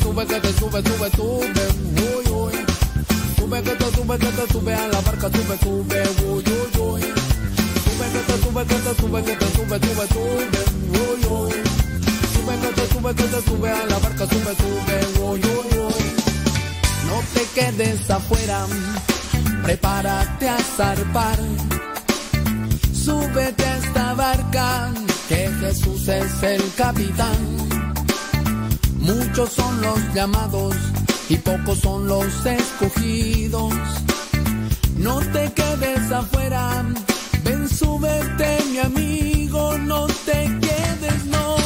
sube, que te sube, sube, sube, uy, uy. Sube, que te sube, que te sube a la barca, sube, sube, uy, uy, uy. Sube, que te sube, que te sube, que te sube, sube, sube, uy, uy. Sube, que te sube, que te sube a la barca, sube, sube, uy, uy, uy. No te quedes afuera, prepárate a zarpar. Súbete a esta barca, que Jesús es el capitán. Muchos son los llamados y pocos son los escogidos. No te quedes afuera, ven, súbete, mi amigo, no te quedes, no.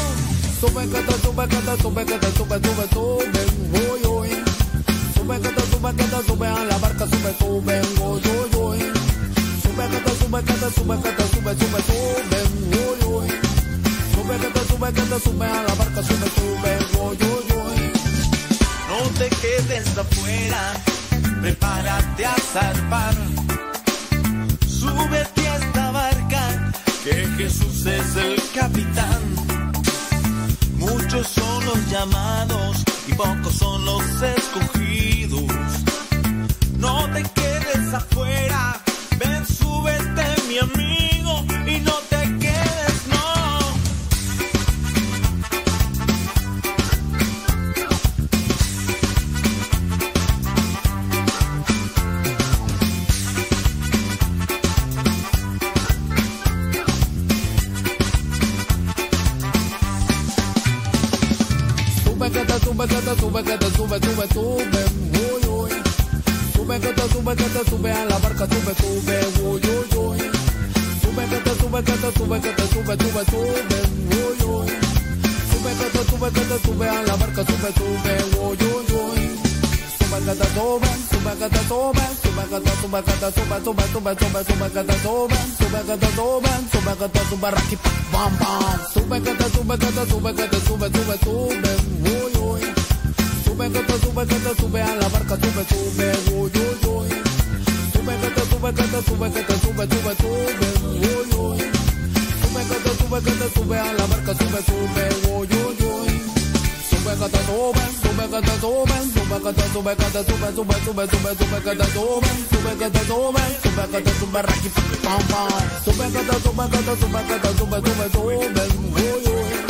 Sube, te sube, te sube, te sube, sube, sube, uy, uy. Sube, te sube, te sube a la barca, sube, sube, uy, uy, uy. Sube, te sube, te sube, te sube, sube, sube, uy, uy. Sube, que te sube, que te sube a la barca, sube, sube, uy, uy, uy. No te quedes afuera, prepárate a zarpar. Súbete a esta barca, que Jesús es el capitán. Muchos son los llamados y pocos son los escogidos. No te quedes afuera, ven, Sube, que te sube, que te sube, sube, sube, uy, uy. Sube, que te sube, que te sube a la barca, sube, sube, uy, uy, uy. Sube, que te sube, que te sube, que te sube, sube, sube, uy, uy. Sube, que te sube, que te sube a la barca, sube, sube, uy, uy, uy. Sube, que te sube, sube, que te sube, sube, que te sube, que te sube, sube, sube, sube, sube, que te sube, sube, que te sube, sube, que te sube, raqui, pam, pam. Sube, que te sube, que te sube, que te sube, sube, sube. Sube, que te sube, que te sube a la barca, sube, sube, uy, uy, uy. Sube, que te sube, que te sube, que te sube, sube, sube, uy, uy. Sube, que te sube, que te sube a la barca, sube, sube, uy, uy, uy. Sube, que te sube, sube, que te sube, sube, que te sube, que te sube, sube, sube, sube, sube, que te sube, sube, que te sube, sube, que te sube, raqui, pam, pam. Sube, que te sube, que te sube, que te sube, sube, sube, uy, uy.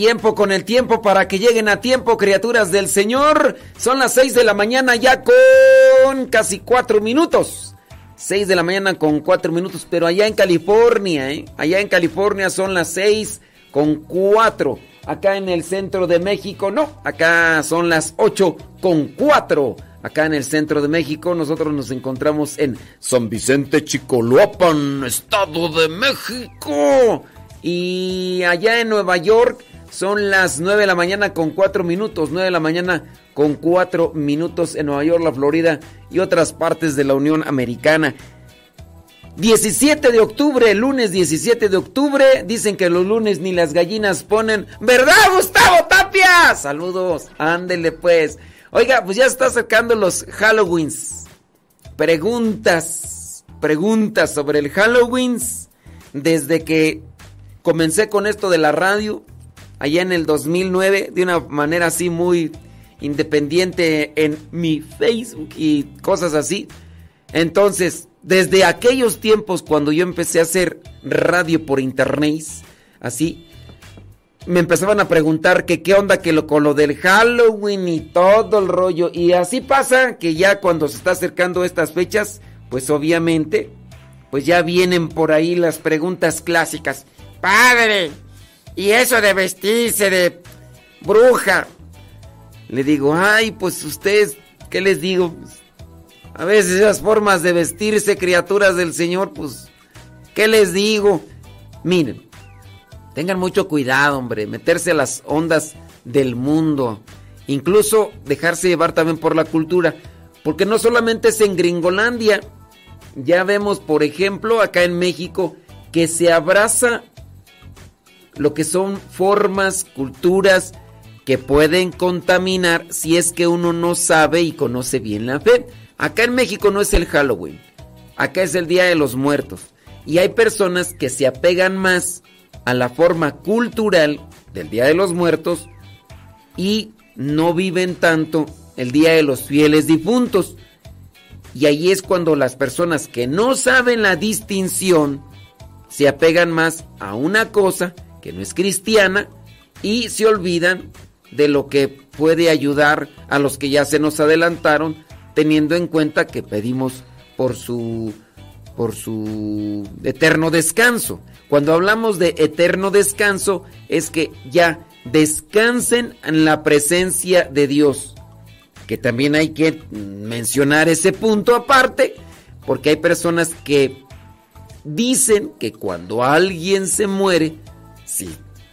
Tiempo con el tiempo para que lleguen a tiempo, criaturas del Señor. Son las 6 de la mañana ya con casi 4 minutos. 6 de la mañana con 4 minutos, pero allá en California, ¿eh? allá en California son las 6 con 4. Acá en el centro de México, no, acá son las 8 con 4. Acá en el centro de México, nosotros nos encontramos en San Vicente Chicoloapan, Estado de México. Y allá en Nueva York son las 9 de la mañana con 4 minutos. 9 de la mañana con 4 minutos en Nueva York, la Florida y otras partes de la Unión Americana. 17 de octubre, lunes 17 de octubre. Dicen que los lunes ni las gallinas ponen. ¿Verdad, Gustavo Tapia? Saludos. Ándele pues. Oiga, pues ya está acercando los Halloweens. Preguntas. Preguntas sobre el Halloween. Desde que comencé con esto de la radio, allá en el 2009, de una manera así muy independiente en mi Facebook y cosas así. Entonces, desde aquellos tiempos cuando yo empecé a hacer radio por internet, así, me empezaban a preguntar que qué onda que lo, con lo del Halloween y todo el rollo. Y así pasa que ya cuando se está acercando estas fechas, pues obviamente, pues ya vienen por ahí las preguntas clásicas. Padre, ¿y eso de vestirse de bruja? Le digo, ay, pues ustedes, ¿qué les digo? A veces esas formas de vestirse, criaturas del Señor, pues, ¿qué les digo? Miren, tengan mucho cuidado, hombre, meterse a las ondas del mundo, incluso dejarse llevar también por la cultura, porque no solamente es en Gringolandia, ya vemos, por ejemplo, acá en México, que se abraza lo que son formas, culturas que pueden contaminar si es que uno no sabe y conoce bien la fe. Acá en México no es el Halloween, acá es el Día de los Muertos. Y hay personas que se apegan más a la forma cultural del Día de los Muertos y no viven tanto el Día de los Fieles Difuntos. Y ahí es cuando las personas que no saben la distinción se apegan más a una cosa que no es cristiana y se olvidan de lo que puede ayudar a los que ya se nos adelantaron, teniendo en cuenta que pedimos por su por su eterno descanso. Cuando hablamos de eterno descanso es que ya descansen en la presencia de Dios. Que también hay que mencionar ese punto aparte, porque hay personas que dicen que cuando alguien se muere, Sí,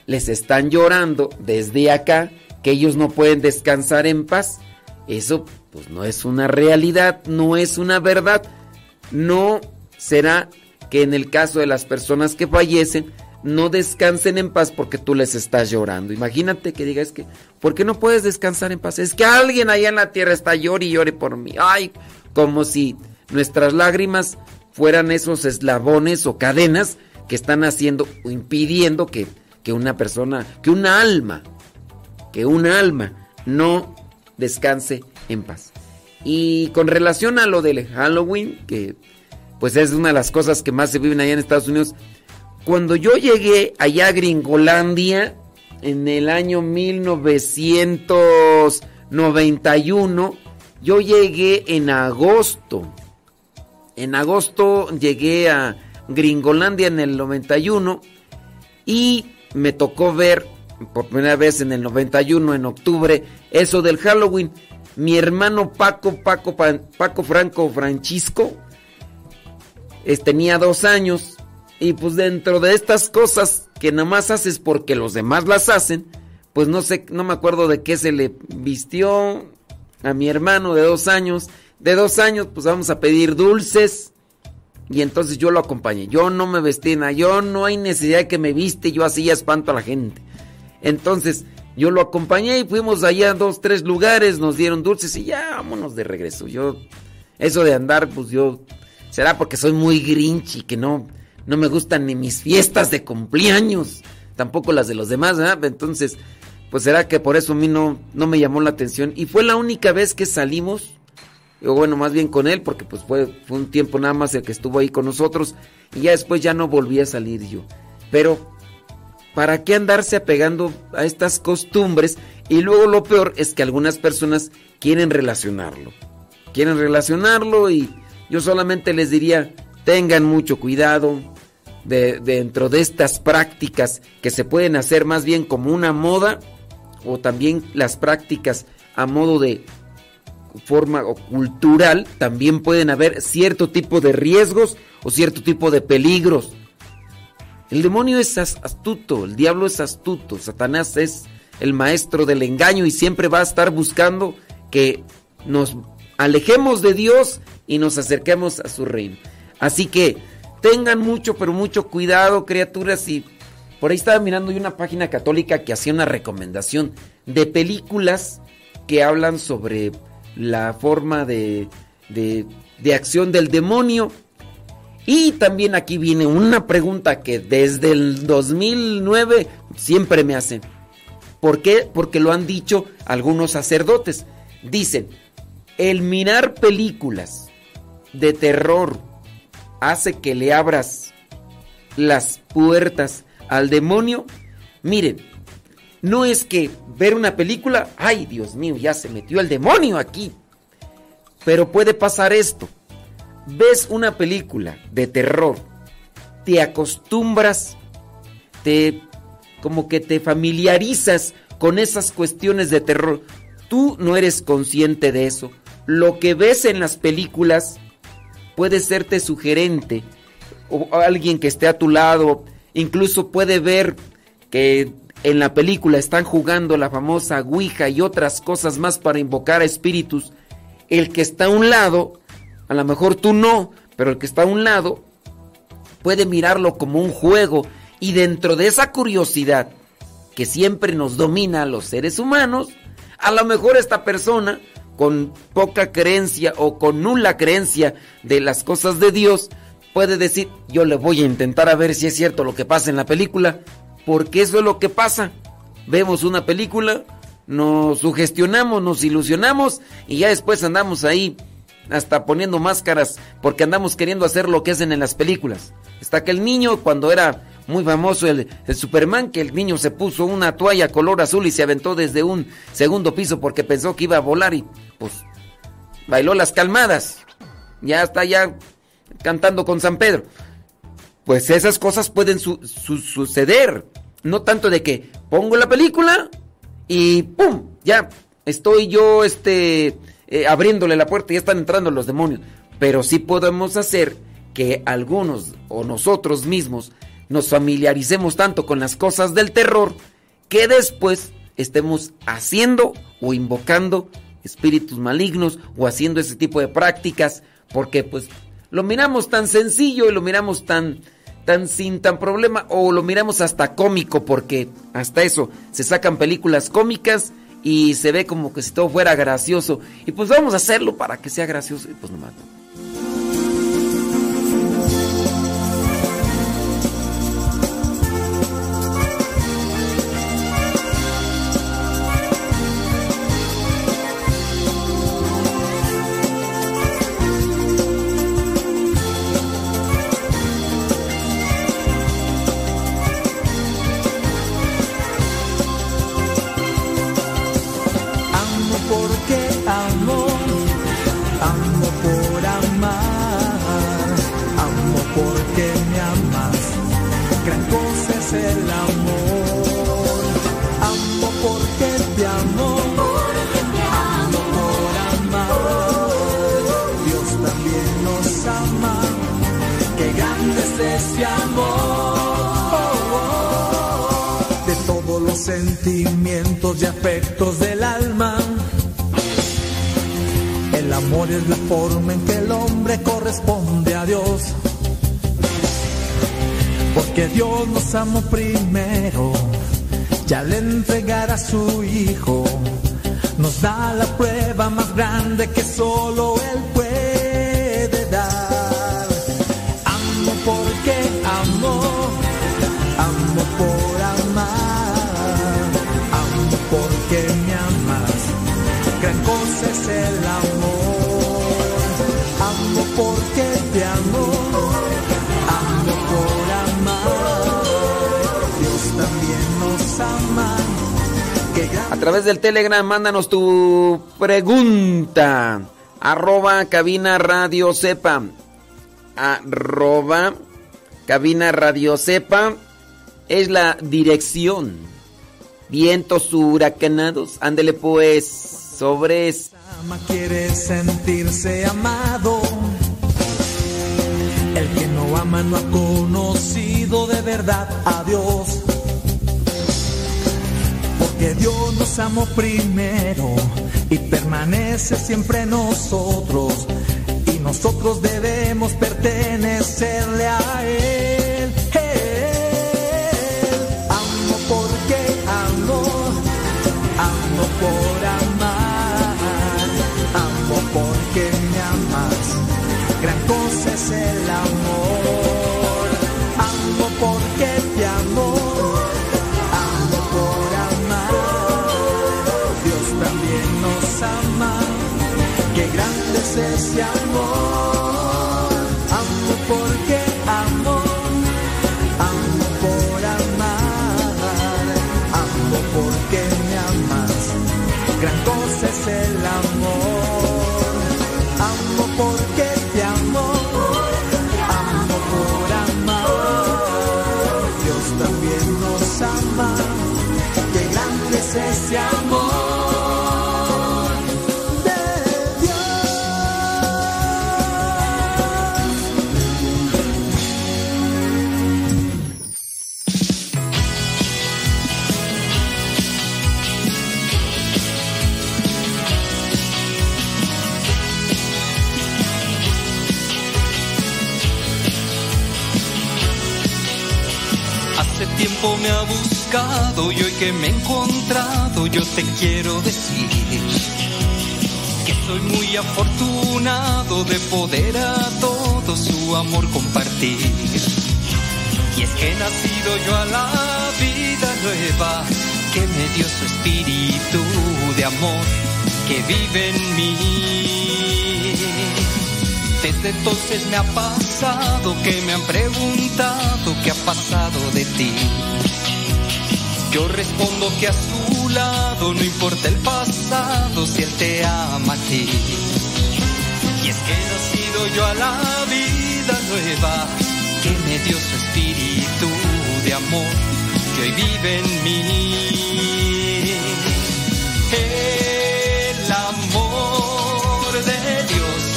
les están llorando desde acá que ellos no pueden descansar en paz. Eso pues no es una realidad, no es una verdad. No será que en el caso de las personas que fallecen no descansen en paz porque tú les estás llorando. Imagínate que digas que, ¿por qué no puedes descansar en paz? Es que alguien allá en la tierra está llorando y llore por mí. Ay, como si nuestras lágrimas fueran esos eslabones o cadenas que están haciendo o impidiendo que, que una persona, que un alma, que un alma no descanse en paz. Y con relación a lo del Halloween, que pues es una de las cosas que más se viven allá en Estados Unidos, cuando yo llegué allá a Gringolandia en el año 1991, yo llegué en agosto. En agosto llegué a, Gringolandia en el 91 y me tocó ver por primera vez en el 91, en octubre, eso del Halloween. Mi hermano Paco, Paco, Paco Franco Francisco, tenía dos años y pues dentro de estas cosas que nada más haces porque los demás las hacen, pues no sé, no me acuerdo de qué se le vistió a mi hermano de dos años. De dos años, pues vamos a pedir dulces y entonces yo lo acompañé. Yo no me vestí nada. Yo no hay necesidad de que me viste. Yo así ya espanto a la gente. Entonces yo lo acompañé y fuimos allá a dos, tres lugares. Nos dieron dulces y ya vámonos de regreso. Yo, eso de andar, pues yo. Será porque soy muy grinch y que no, no me gustan ni mis fiestas de cumpleaños. Tampoco las de los demás. Entonces, pues será que por eso a mí no, no me llamó la atención. Y fue la única vez que salimos o bueno, más bien con él, porque pues fue, un tiempo nada más el que estuvo ahí con nosotros y ya después ya no volví a salir yo. Pero ¿Para qué andarse apegando a estas costumbres? Y luego lo peor es que algunas personas quieren relacionarlo. Quieren relacionarlo y yo solamente les diría, tengan mucho cuidado de, dentro de estas prácticas que se pueden hacer más bien como una moda o también las prácticas a modo de forma o cultural, también pueden haber cierto tipo de riesgos o cierto tipo de peligros. El demonio es astuto, el diablo es astuto, Satanás es el maestro del engaño y siempre va a estar buscando que nos alejemos de Dios y nos acerquemos a su reino. Así que tengan mucho, pero mucho cuidado, criaturas. Y por ahí estaba mirando una página católica que hacía una recomendación de películas que hablan sobre la forma de, de, de acción del demonio. Y también aquí viene una pregunta que desde el 2009 siempre me hacen. ¿Por qué? Porque lo han dicho algunos sacerdotes. Dicen, el mirar películas de terror hace que le abras las puertas al demonio. Miren, no es que ver una película, ay Dios mío, ya se metió el demonio aquí. Pero puede pasar esto ves una película de terror, te acostumbras, te como que te familiarizas con esas cuestiones de terror. Tú no eres consciente de eso. Lo que ves en las películas puede serte sugerente o alguien que esté a tu lado, incluso puede ver que en la película están jugando la famosa Ouija y otras cosas más para invocar a espíritus. El que está a un lado a lo mejor tú no, pero el que está a un lado puede mirarlo como un juego y dentro de esa curiosidad que siempre nos domina a los seres humanos, a lo mejor esta persona con poca creencia o con nula creencia de las cosas de Dios puede decir, yo le voy a intentar a ver si es cierto lo que pasa en la película, porque eso es lo que pasa. Vemos una película, nos sugestionamos, nos ilusionamos y ya después andamos ahí hasta poniendo máscaras porque andamos queriendo hacer lo que hacen en las películas. Está que el niño cuando era muy famoso el, Superman, que el niño se puso una toalla color azul y se aventó desde un segundo piso porque pensó que iba a volar y pues bailó las calmadas. Ya está ya cantando con San Pedro. Pues esas cosas pueden suceder. No tanto de que pongo la película y ¡pum! Ya estoy yo este eh, abriéndole la puerta y ya están entrando los demonios. Pero sí podemos hacer que algunos o nosotros mismos nos familiaricemos tanto con las cosas del terror que después estemos haciendo o invocando espíritus malignos o haciendo ese tipo de prácticas porque pues lo miramos tan sencillo y lo miramos tan tan sin tan problema o lo miramos hasta cómico porque hasta eso se sacan películas cómicas y se ve como que si todo fuera gracioso. Y pues vamos a hacerlo para que sea gracioso. Y pues no mato. Telegram, mándanos tu pregunta. Arroba cabina radio sepa. Arroba cabina radio sepa. Es la dirección. Vientos huracanados. Ándele pues. Sobre. Quiere sentirse amado. El que no ama no ha conocido de verdad a Dios que Dios nos amó primero y permanece siempre nosotros y nosotros debemos pertenecerle a Él. Él. Amo porque amo, amo por amar, amo porque me amas, gran cosa es el amor, amo porque te amo. Ese amor. Amo porque amo, amo por amar, amo porque me amas. Gran cosa es el amor. Amo porque te amo, amo por amar. Dios también nos ama. Qué grande es ese amor. Buscado y hoy que me he encontrado yo te quiero decir que soy muy afortunado de poder a todo su amor compartir. Y es que he nacido yo a la vida nueva que me dio su espíritu de amor que vive en mí. Desde entonces me ha pasado que me han preguntado qué ha pasado de ti. Yo respondo que a su lado no importa el pasado si él te ama a ti. Y es que he nacido yo a la vida nueva que me dio su espíritu de amor que hoy vive en mí. El amor de Dios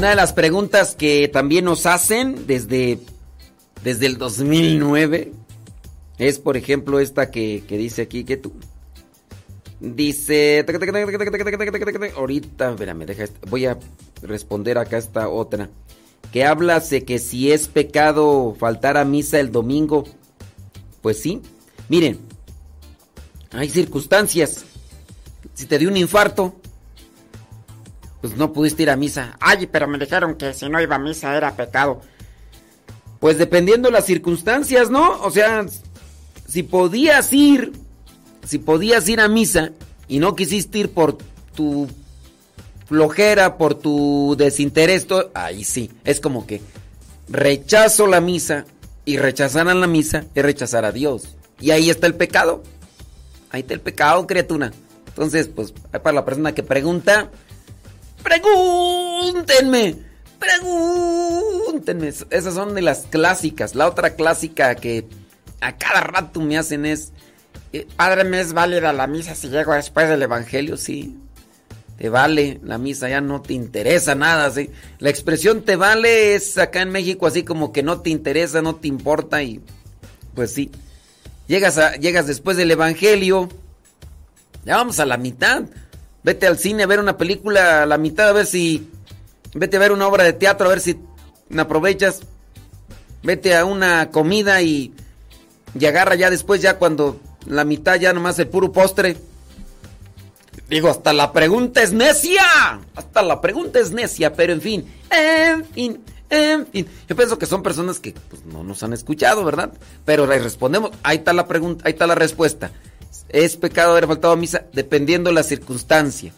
Una de las preguntas que también nos hacen desde, desde el 2009 es, por ejemplo, esta que, que dice aquí que tú. Dice. Ahorita, espérame, deja. Voy a responder acá esta otra. Que habla de que si es pecado faltar a misa el domingo. Pues sí. Miren, hay circunstancias. Si te dio un infarto, pues no pudiste ir a misa. Ay, pero me dijeron que si no iba a misa era pecado. Pues dependiendo las circunstancias, ¿no? O sea, si podías ir, si podías ir a misa y no quisiste ir por tu flojera, por tu desinterés, to- ahí sí, es como que rechazo la misa y rechazar a la misa es rechazar a Dios. Y ahí está el pecado. Ahí está el pecado, criatura. Entonces, pues, para la persona que pregunta, pregúntenme, pregúntenme. Esas son de las clásicas. La otra clásica que a cada rato me hacen es, Eh, padre, ¿me es válida la misa si llego después del Evangelio? Sí. Te vale la misa, ya no te interesa nada. ¿sí? La expresión te vale es acá en México así como que no te interesa, no te importa y pues sí. Llegas, a, llegas después del Evangelio, ya vamos a la mitad. Vete al cine a ver una película a la mitad a ver si... Vete a ver una obra de teatro a ver si aprovechas. Vete a una comida y, y agarra ya después, ya cuando la mitad ya nomás el puro postre. Digo, hasta la pregunta es necia. Hasta la pregunta es necia, pero en fin, en fin, en fin. Yo pienso que son personas que pues, no nos han escuchado, ¿verdad? Pero le respondemos, ahí está la pregunta, ahí está la respuesta. ¿Es pecado haber faltado a misa? Dependiendo la circunstancia.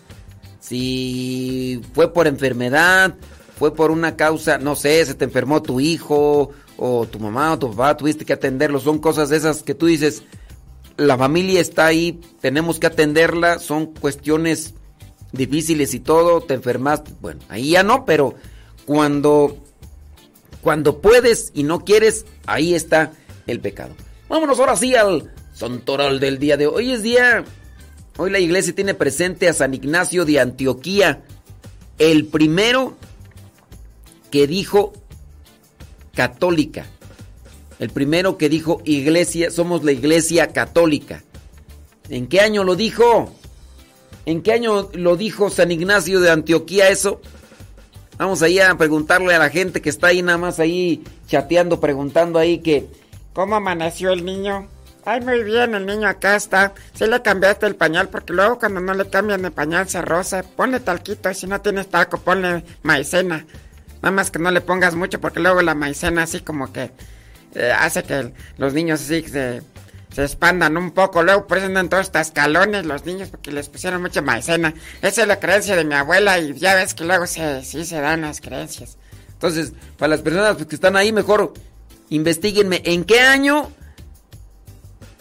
Si fue por enfermedad, fue por una causa, no sé, se te enfermó tu hijo o tu mamá o tu papá, tuviste que atenderlo. Son cosas esas que tú dices, la familia está ahí, tenemos que atenderla, son cuestiones difíciles y todo, te enfermaste, bueno, ahí ya no, pero cuando cuando puedes y no quieres, ahí está el pecado. Vámonos ahora sí al santoral del día de hoy. Hoy es día hoy la iglesia tiene presente a San Ignacio de Antioquía, el primero que dijo católica. El primero que dijo iglesia, somos la iglesia católica. ¿En qué año lo dijo? ¿En qué año lo dijo San Ignacio de Antioquía eso? Vamos ahí a preguntarle a la gente que está ahí nada más ahí chateando, preguntando ahí que... ¿Cómo amaneció el niño? Ay, muy bien, el niño acá está. Si le cambiaste el pañal, porque luego cuando no le cambian el pañal se rosa. Ponle talquito y si no tienes taco, ponle maicena. Nada más que no le pongas mucho porque luego la maicena así como que eh, hace que los niños así se, se expandan un poco. Luego presentan todos estos escalones los niños porque les pusieron mucha maicena. Esa es la creencia de mi abuela y ya ves que luego se, sí se dan las creencias. Entonces, para las personas que están ahí, mejor investiguenme en qué año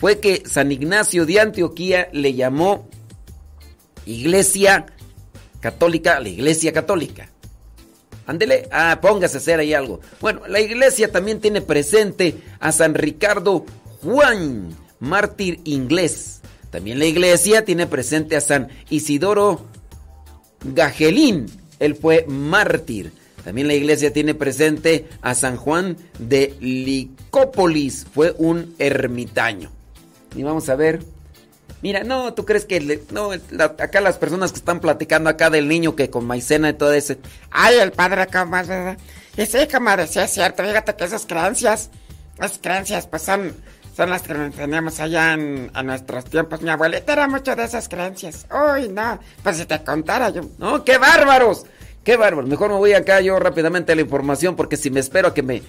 fue que San Ignacio de Antioquía le llamó Iglesia Católica, la Iglesia Católica. Ándele, ah, póngase a hacer ahí algo. Bueno, la iglesia también tiene presente a San Ricardo Juan, mártir inglés. También la iglesia tiene presente a San Isidoro Gajelín, él fue mártir. También la iglesia tiene presente a San Juan de Licópolis, fue un ermitaño. Y vamos a ver Mira, no, tú crees que no, acá las personas que están platicando acá del niño que con maicena y todo ese. Ay, el padre acá más, ¿verdad? Y sí, como decía, es cierto, fíjate que esas creencias, esas creencias, pues son, son las que teníamos allá en, nuestros tiempos. Mi abuelita era mucho de esas creencias. Uy, no, pues si te contara yo. No, qué bárbaros, qué bárbaros. Mejor me voy acá yo rápidamente a la información porque si me espero a que me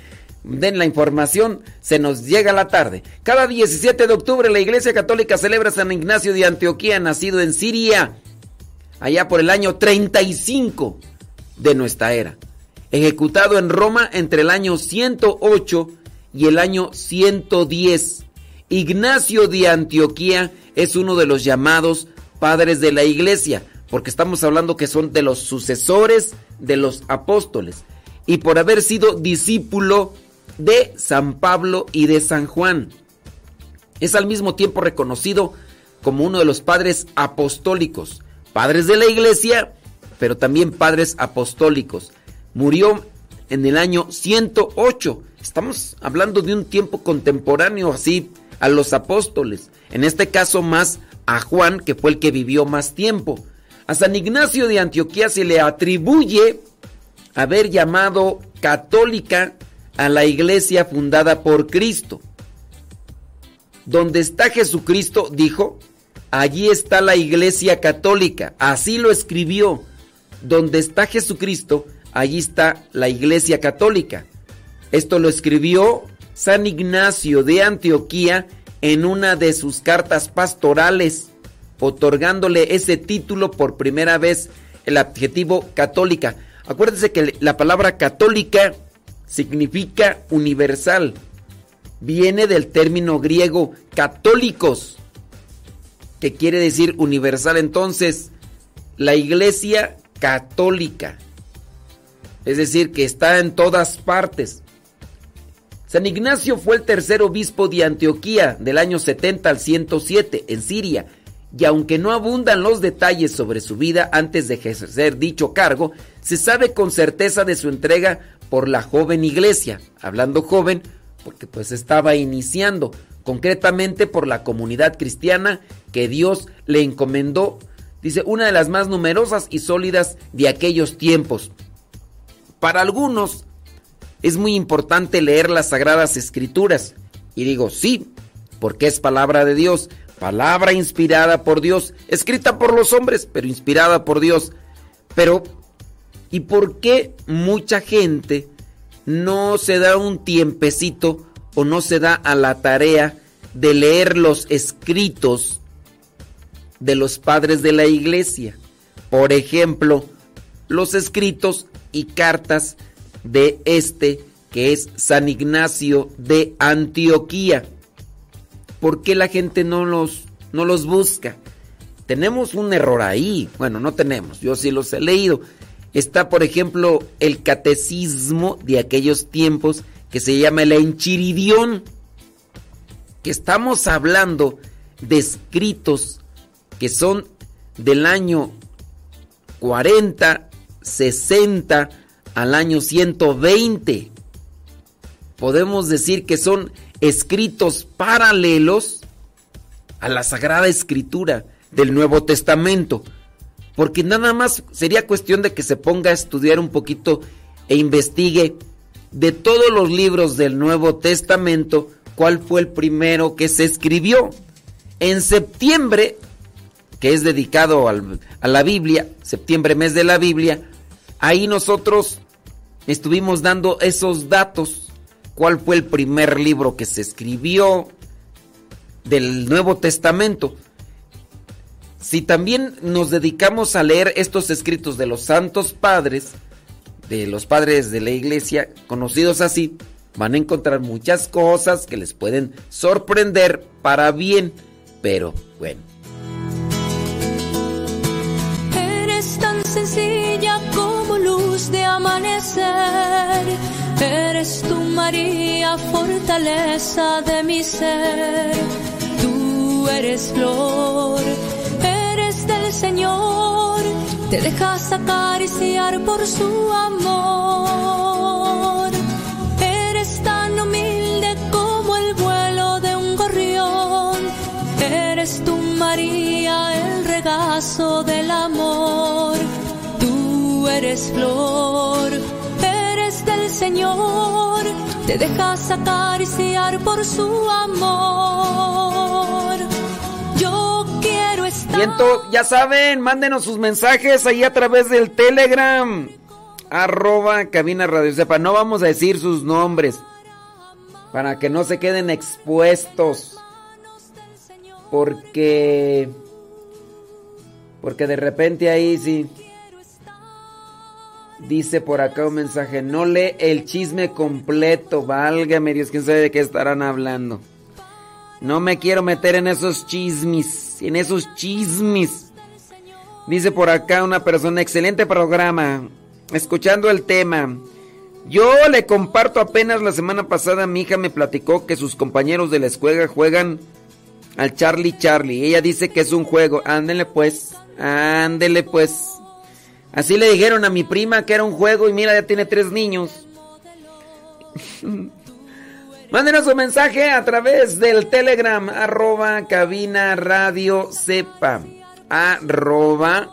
den la información, se nos llega la tarde. Cada 17 de octubre la Iglesia Católica celebra San Ignacio de Antioquía, nacido en Siria, allá por el año 35 de nuestra era. Ejecutado en Roma entre el año 108 y el año 110. Ignacio de Antioquía es uno de los llamados padres de la Iglesia, porque estamos hablando que son de los sucesores de los apóstoles y por haber sido discípulo de San Pablo y de San Juan. Es al mismo tiempo reconocido como uno de los padres apostólicos, padres de la iglesia, pero también padres apostólicos. Murió en el año 108. Estamos hablando de un tiempo contemporáneo así a los apóstoles. En este caso más a Juan, que fue el que vivió más tiempo. A San Ignacio de Antioquía se le atribuye haber llamado católica a la iglesia fundada por Cristo. Donde está Jesucristo, dijo, allí está la iglesia católica. Así lo escribió. Donde está Jesucristo, allí está la iglesia católica. Esto lo escribió San Ignacio de Antioquía en una de sus cartas pastorales, otorgándole ese título por primera vez el adjetivo católica. Acuérdense que la palabra católica significa universal. Viene del término griego católicos, que quiere decir universal. Entonces, la iglesia católica, es decir, que está en todas partes. San Ignacio fue el tercer obispo de Antioquía del año 70 al 107 en Siria y aunque no abundan los detalles sobre su vida antes de ejercer dicho cargo, se sabe con certeza de su entrega por la joven iglesia, hablando joven porque pues estaba iniciando, concretamente por la comunidad cristiana que Dios le encomendó, dice, una de las más numerosas y sólidas de aquellos tiempos. Para algunos es muy importante leer las sagradas escrituras, y digo sí, porque es palabra de Dios, palabra inspirada por Dios, escrita por los hombres, pero inspirada por Dios. Pero, ¿y por qué mucha gente no se da un tiempecito o no se da a la tarea de leer los escritos de los padres de la iglesia? Por ejemplo, los escritos y cartas de este que es San Ignacio de Antioquía. ¿Por qué la gente no los, no los busca? Tenemos un error ahí. Bueno, no tenemos, yo sí los he leído. Está, por ejemplo, el catecismo de aquellos tiempos que se llama el Enchiridión, que estamos hablando de escritos que son del año 40, 60 al año 120. Podemos decir que son escritos paralelos a la Sagrada Escritura del Nuevo Testamento. Porque nada más sería cuestión de que se ponga a estudiar un poquito e investigue de todos los libros del Nuevo Testamento cuál fue el primero que se escribió. En septiembre, que es dedicado a la Biblia, septiembre mes de la Biblia, ahí nosotros estuvimos dando esos datos cuál fue el primer libro que se escribió del Nuevo Testamento. Si también nos dedicamos a leer estos escritos de los santos padres, de los padres de la iglesia, conocidos así, van a encontrar muchas cosas que les pueden sorprender para bien, pero bueno. Eres tan sencilla como luz de amanecer Eres tú, María, fortaleza de mi ser. Tú eres flor, Señor. Te dejas acariciar por su amor. Eres tan humilde como el vuelo de un gorrión. Eres tú, María, el regazo del amor. Tú eres flor del Señor, te dejas acariciar por su amor. Yo estar. Siento, ya saben, mándenos sus mensajes ahí a través del Telegram. Arroba cabina radio sepa. No vamos a decir sus nombres. Para que no se queden expuestos. Porque. Porque de repente ahí sí. Dice por acá un mensaje, no lee el chisme completo, válgame Dios, quién sabe de qué estarán hablando. No me quiero meter en esos chismes, en esos chismes. Dice por acá una persona, excelente programa, escuchando el tema. Yo le comparto apenas la semana pasada, mi hija me platicó que sus compañeros de la escuela juegan al Charlie Charlie. Ella dice que es un juego. Ándele pues, ándele pues. Así le dijeron a mi prima que era un juego y mira, ya tiene tres niños. Mándenos un mensaje a través del Telegram, arroba cabina radio sepa. Arroba,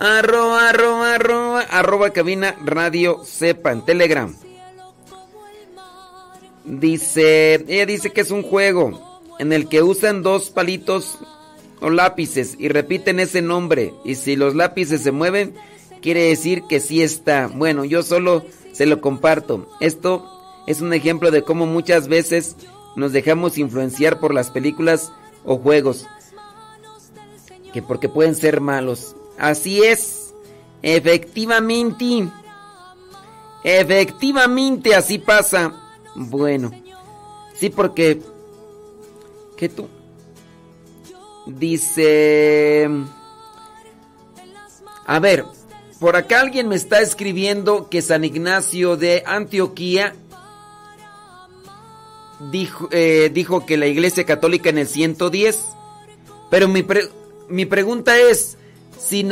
arroba, arroba, arroba, arroba cabina radio sepa en Telegram. Dice, ella dice que es un juego en el que usan dos palitos o lápices y repiten ese nombre. Y si los lápices se mueven, quiere decir que sí está. Bueno, yo solo se lo comparto. Esto es un ejemplo de cómo muchas veces nos dejamos influenciar por las películas o juegos. Que porque pueden ser malos. Así es. Efectivamente. Efectivamente, así pasa. Bueno. Sí, porque... ¿Qué tú? Dice... A ver, por acá alguien me está escribiendo que San Ignacio de Antioquía dijo, eh, dijo que la Iglesia Católica en el 110. Pero mi, mi pregunta es, si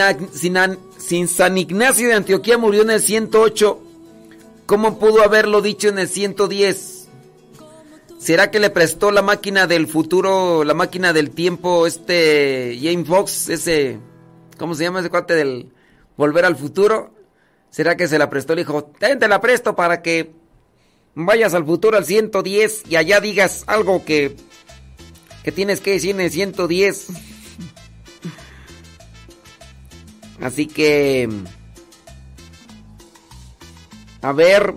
San Ignacio de Antioquía murió en el 108, ¿cómo pudo haberlo dicho en el 110? ¿Será que le prestó la máquina del futuro, la máquina del tiempo, este James Fox, ese, ¿cómo se llama ese cuate del Volver al Futuro? ¿Será que se la prestó? Le dijo, te la presto para que vayas al futuro al 110 y allá digas algo que, que tienes que decir en el 110. Así que... A ver...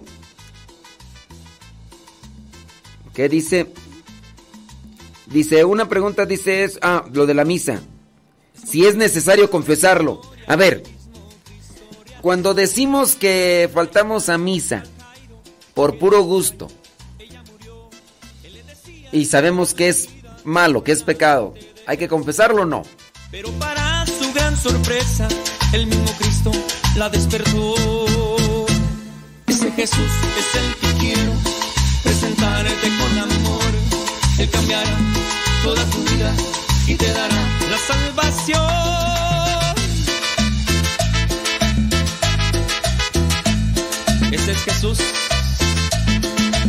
¿Qué dice? Dice, una pregunta dice es, ah, lo de la misa. Si es necesario confesarlo. A ver, cuando decimos que faltamos a misa por puro gusto y sabemos que es malo, que es pecado, ¿hay que confesarlo o no? Pero para su gran sorpresa, el mismo Cristo la despertó. Ese Jesús es el que quiero presentarte con amor. Él cambiará toda tu vida y te dará la salvación. Ese es Jesús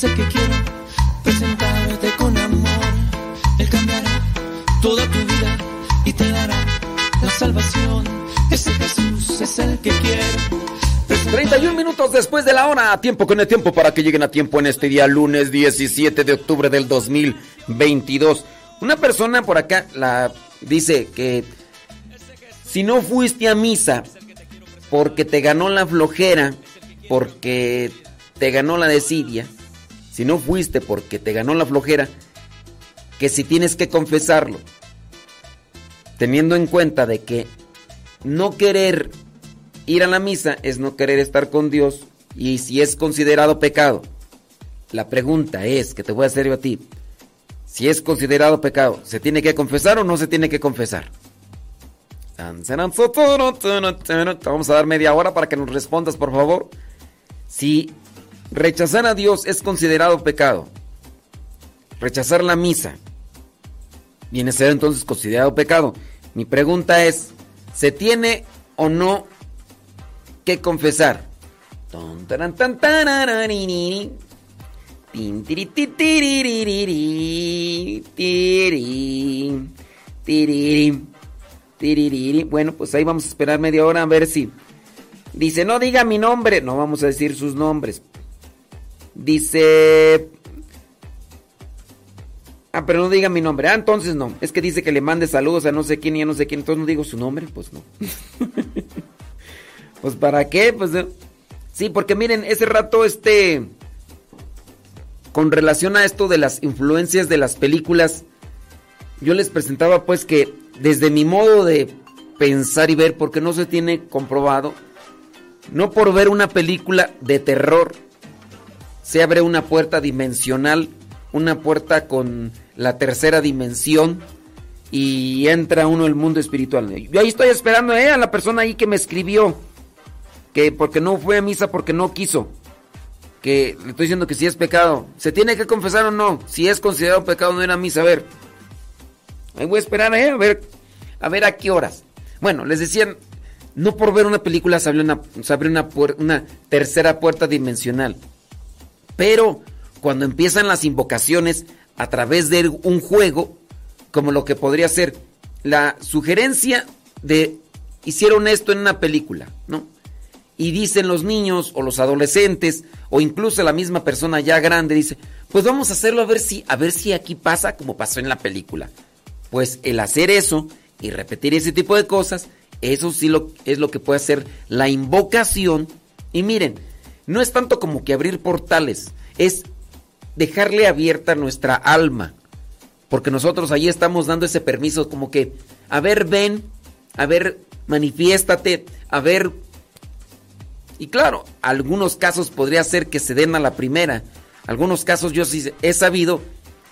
El que quiero presentarte con amor. Él cambiará toda tu vida y te dará la salvación. Ese Jesús es el que quiero. 31 minutos después de la hora, tiempo con el tiempo para que lleguen a tiempo en este día lunes 17 de octubre del 2022. Una persona por acá la dice que si no fuiste a misa porque te ganó la flojera, porque te ganó la desidia, si no fuiste porque te ganó la flojera, que si tienes que confesarlo, teniendo en cuenta de que no querer ir a la misa es no querer estar con Dios y si es considerado pecado. La pregunta es que te voy a hacer yo a ti. Si es considerado pecado, ¿se tiene que confesar o no se tiene que confesar? Vamos a dar media hora para que nos respondas, por favor. Si Rechazar a Dios es considerado pecado. Rechazar la misa viene a ser entonces considerado pecado. Mi pregunta es, ¿se tiene o no que confesar? Bueno, pues ahí vamos a esperar media hora a ver si... Dice, no diga mi nombre. No vamos a decir sus nombres. Dice... Ah, pero no diga mi nombre. Ah, entonces no. Es que dice que le mande saludos a no sé quién y a no sé quién. Entonces no digo su nombre. Pues no. pues para qué. Pues sí, porque miren, ese rato este... Con relación a esto de las influencias de las películas, yo les presentaba pues que desde mi modo de pensar y ver, porque no se tiene comprobado, no por ver una película de terror, se abre una puerta dimensional, una puerta con la tercera dimensión y entra uno el mundo espiritual. Yo ahí estoy esperando eh, a la persona ahí que me escribió que porque no fue a misa porque no quiso. Que le estoy diciendo que si es pecado, se tiene que confesar o no. Si es considerado pecado no ir a misa, a ver. Ahí voy a esperar, eh, a ver a ver a qué horas. Bueno, les decían no por ver una película se abre una, se abre una, una tercera puerta dimensional. Pero cuando empiezan las invocaciones a través de un juego, como lo que podría ser la sugerencia de hicieron esto en una película, ¿no? Y dicen los niños o los adolescentes o incluso la misma persona ya grande dice, pues vamos a hacerlo a ver si a ver si aquí pasa como pasó en la película. Pues el hacer eso y repetir ese tipo de cosas, eso sí lo, es lo que puede hacer la invocación. Y miren, no es tanto como que abrir portales, es dejarle abierta nuestra alma. Porque nosotros ahí estamos dando ese permiso como que, a ver, ven, a ver, manifiéstate, a ver. Y claro, algunos casos podría ser que se den a la primera. Algunos casos yo sí he sabido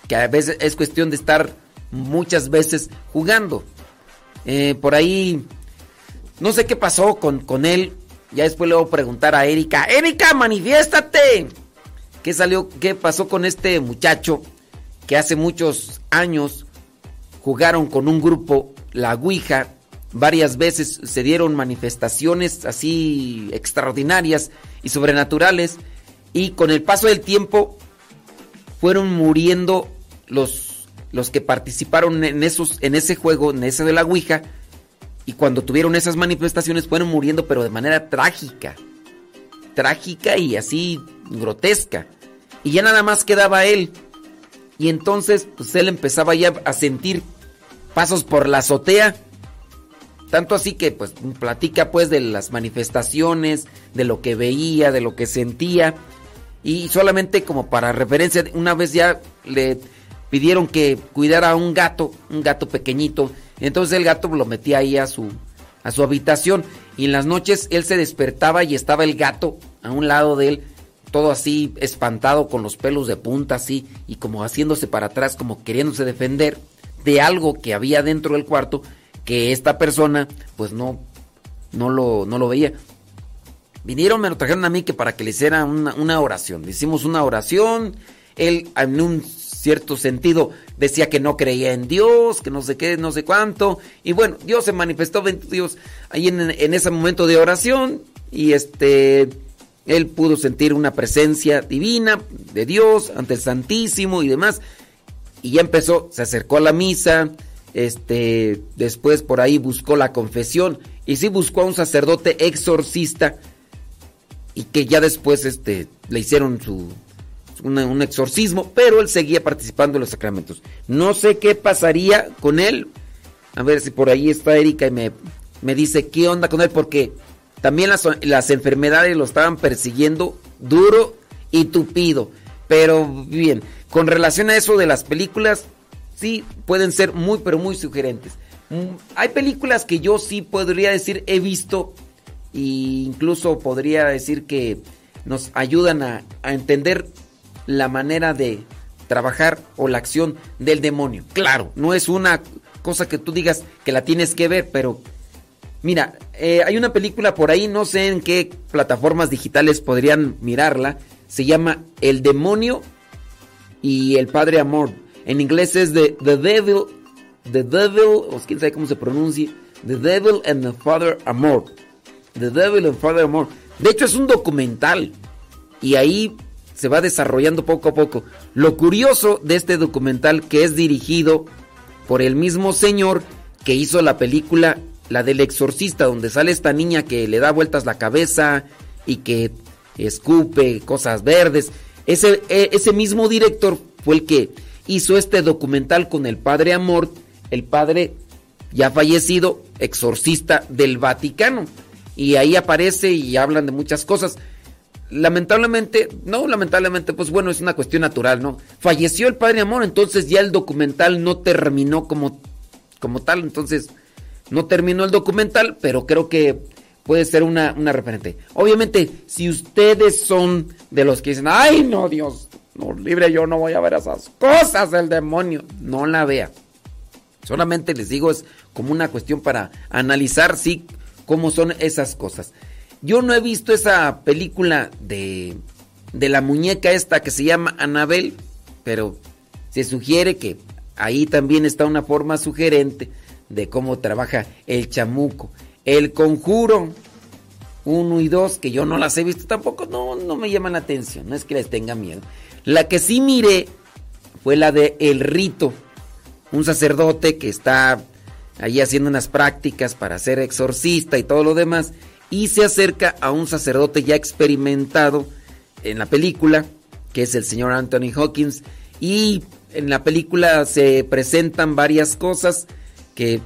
que a veces es cuestión de estar muchas veces jugando. Eh, por ahí, no sé qué pasó con, con él. Ya después le voy a preguntar a Erika. Erika, manifiéstate. ¿Qué salió? ¿Qué pasó con este muchacho que hace muchos años jugaron con un grupo, la Ouija? Varias veces se dieron manifestaciones así extraordinarias y sobrenaturales. Y con el paso del tiempo fueron muriendo los los que participaron en, esos, en ese juego, en ese de la Ouija, y cuando tuvieron esas manifestaciones fueron muriendo, pero de manera trágica. Trágica y así grotesca. Y ya nada más quedaba él. Y entonces, pues él empezaba ya a sentir pasos por la azotea. Tanto así que, pues, platica pues de las manifestaciones, de lo que veía, de lo que sentía. Y solamente como para referencia, una vez ya le pidieron que cuidara a un gato, un gato pequeñito. Entonces el gato lo metía ahí a su, a su habitación y en las noches él se despertaba y estaba el gato a un lado de él, todo así espantado con los pelos de punta así y como haciéndose para atrás, como queriéndose defender de algo que había dentro del cuarto que esta persona pues no, no, lo, no lo veía. Vinieron, me lo trajeron a mí que para que le hiciera una, una oración. Le hicimos una oración, él en un cierto sentido decía que no creía en Dios, que no sé qué, no sé cuánto. Y bueno, Dios se manifestó, Dios, ahí en, en ese momento de oración y este, él pudo sentir una presencia divina de Dios ante el Santísimo y demás. Y ya empezó, se acercó a la misa, este, después por ahí buscó la confesión y sí buscó a un sacerdote exorcista y que ya después este, le hicieron su, un exorcismo, pero él seguía participando en los sacramentos. No sé qué pasaría con él. A ver si por ahí está Erika y me, me dice qué onda con él, porque también las, las enfermedades lo estaban persiguiendo duro y tupido. Pero bien, con relación a eso de las películas, sí pueden ser muy, pero muy sugerentes. Mm, hay películas que yo sí podría decir he visto e incluso podría decir que nos ayudan a, a entender la manera de trabajar o la acción del demonio. Claro, no es una cosa que tú digas que la tienes que ver, pero mira, eh, hay una película por ahí, no sé en qué plataformas digitales podrían mirarla, se llama El demonio y el padre amor. En inglés es The, the Devil, The Devil, o quién sabe cómo se pronuncia, The Devil and the Father Amor. The Devil and Father Amor. De hecho es un documental y ahí se va desarrollando poco a poco. Lo curioso de este documental que es dirigido por el mismo señor que hizo la película La del exorcista, donde sale esta niña que le da vueltas la cabeza y que escupe cosas verdes. Ese, e, ese mismo director fue el que hizo este documental con el padre Amor, el padre ya fallecido, exorcista del Vaticano. Y ahí aparece y hablan de muchas cosas lamentablemente, no, lamentablemente, pues bueno, es una cuestión natural, ¿no? Falleció el padre Amor, entonces ya el documental no terminó como, como tal, entonces no terminó el documental, pero creo que puede ser una, una referente. Obviamente, si ustedes son de los que dicen, ay, no, Dios, no, libre, yo no voy a ver esas cosas del demonio, no la vea. Solamente les digo, es como una cuestión para analizar, sí, cómo son esas cosas. Yo no he visto esa película de, de la muñeca esta que se llama Anabel, pero se sugiere que ahí también está una forma sugerente de cómo trabaja el chamuco. El Conjuro 1 y 2, que yo no las he visto tampoco, no, no me llaman la atención, no es que les tenga miedo. La que sí miré fue la de El Rito, un sacerdote que está ahí haciendo unas prácticas para ser exorcista y todo lo demás, y se acerca a un sacerdote ya experimentado en la película, que es el señor Anthony Hawkins, y en la película se presentan varias cosas que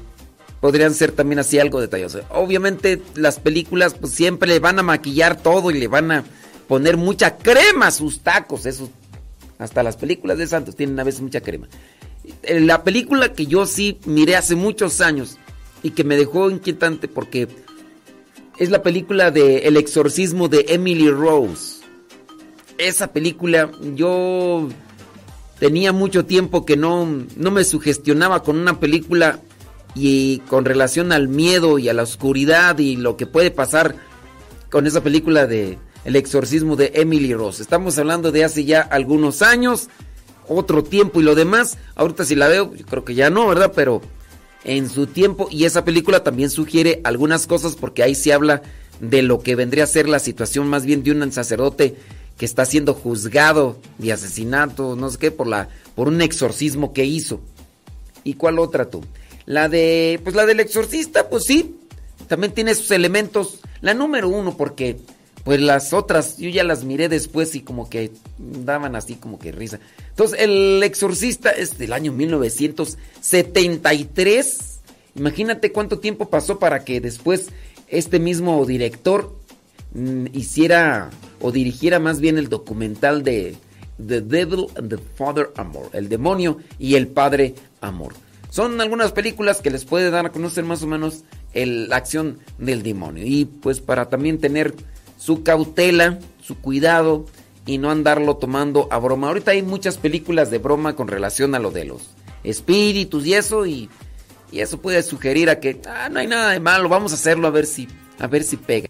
podrían ser también así algo detalloso. Obviamente las películas pues siempre le van a maquillar todo y le van a poner mucha crema a sus tacos, esos hasta las películas de Santos tienen a veces mucha crema. La película que yo sí miré hace muchos años y que me dejó inquietante porque es la película de El exorcismo de Emily Rose. Esa película yo tenía mucho tiempo que no, no me sugestionaba con una película y con relación al miedo y a la oscuridad y lo que puede pasar con esa película de El exorcismo de Emily Rose. Estamos hablando de hace ya algunos años, otro tiempo y lo demás. Ahorita si la veo, yo creo que ya no, ¿verdad? Pero en su tiempo y esa película también sugiere algunas cosas porque ahí se habla de lo que vendría a ser la situación más bien de un sacerdote que está siendo juzgado de asesinato, no sé qué, por la por un exorcismo que hizo. ¿Y cuál otra tú? La de pues la del exorcista, pues sí, también tiene sus elementos. La número uno porque pues las otras yo ya las miré después y como que daban así como que risa. Entonces, El Exorcista es del año 1973. Imagínate cuánto tiempo pasó para que después este mismo director mm, hiciera o dirigiera más bien el documental de The Devil and the Father Amor, el demonio y el padre amor. Son algunas películas que les puede dar a conocer más o menos la acción del demonio y pues para también tener su cautela, su cuidado y no andarlo tomando a broma. Ahorita hay muchas películas de broma con relación a lo de los espíritus y eso y, y eso puede sugerir a que ah, no hay nada de malo, vamos a hacerlo a ver si a ver si pega.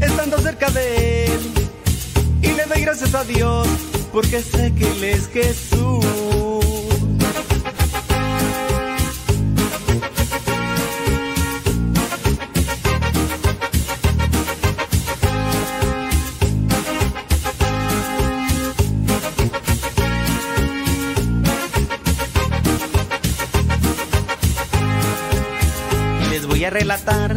estando cerca de Él. Y le doy gracias a Dios porque sé que Él es Jesús. Les voy a relatar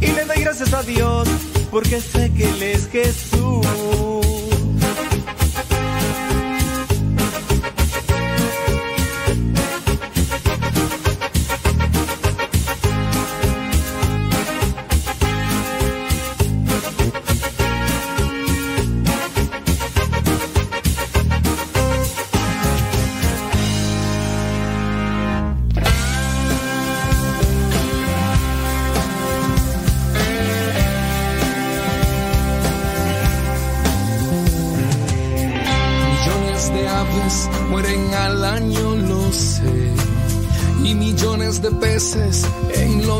Y le doy gracias a Dios porque sé que Él es Jesús.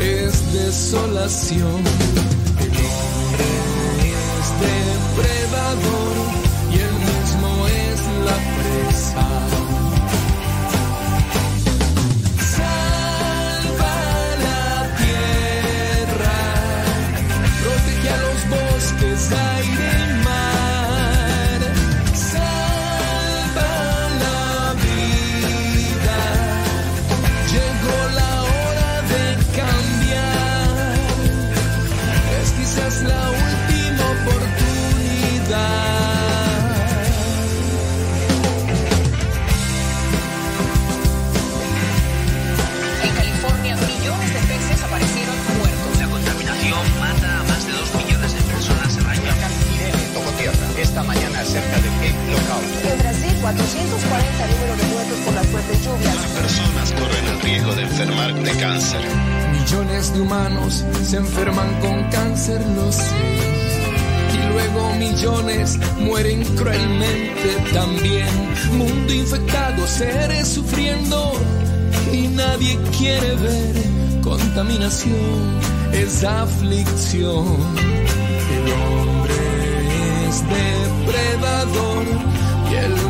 es desolación. El hombre es depredador y él mismo es la presa. 440 números de muertos por las fuertes lluvias. Las personas corren el riesgo de enfermar de cáncer. Millones de humanos se enferman con cáncer, lo sé. Y luego millones mueren cruelmente también. Mundo infectado, seres sufriendo. Y nadie quiere ver contaminación, es aflicción. El hombre es depredador y él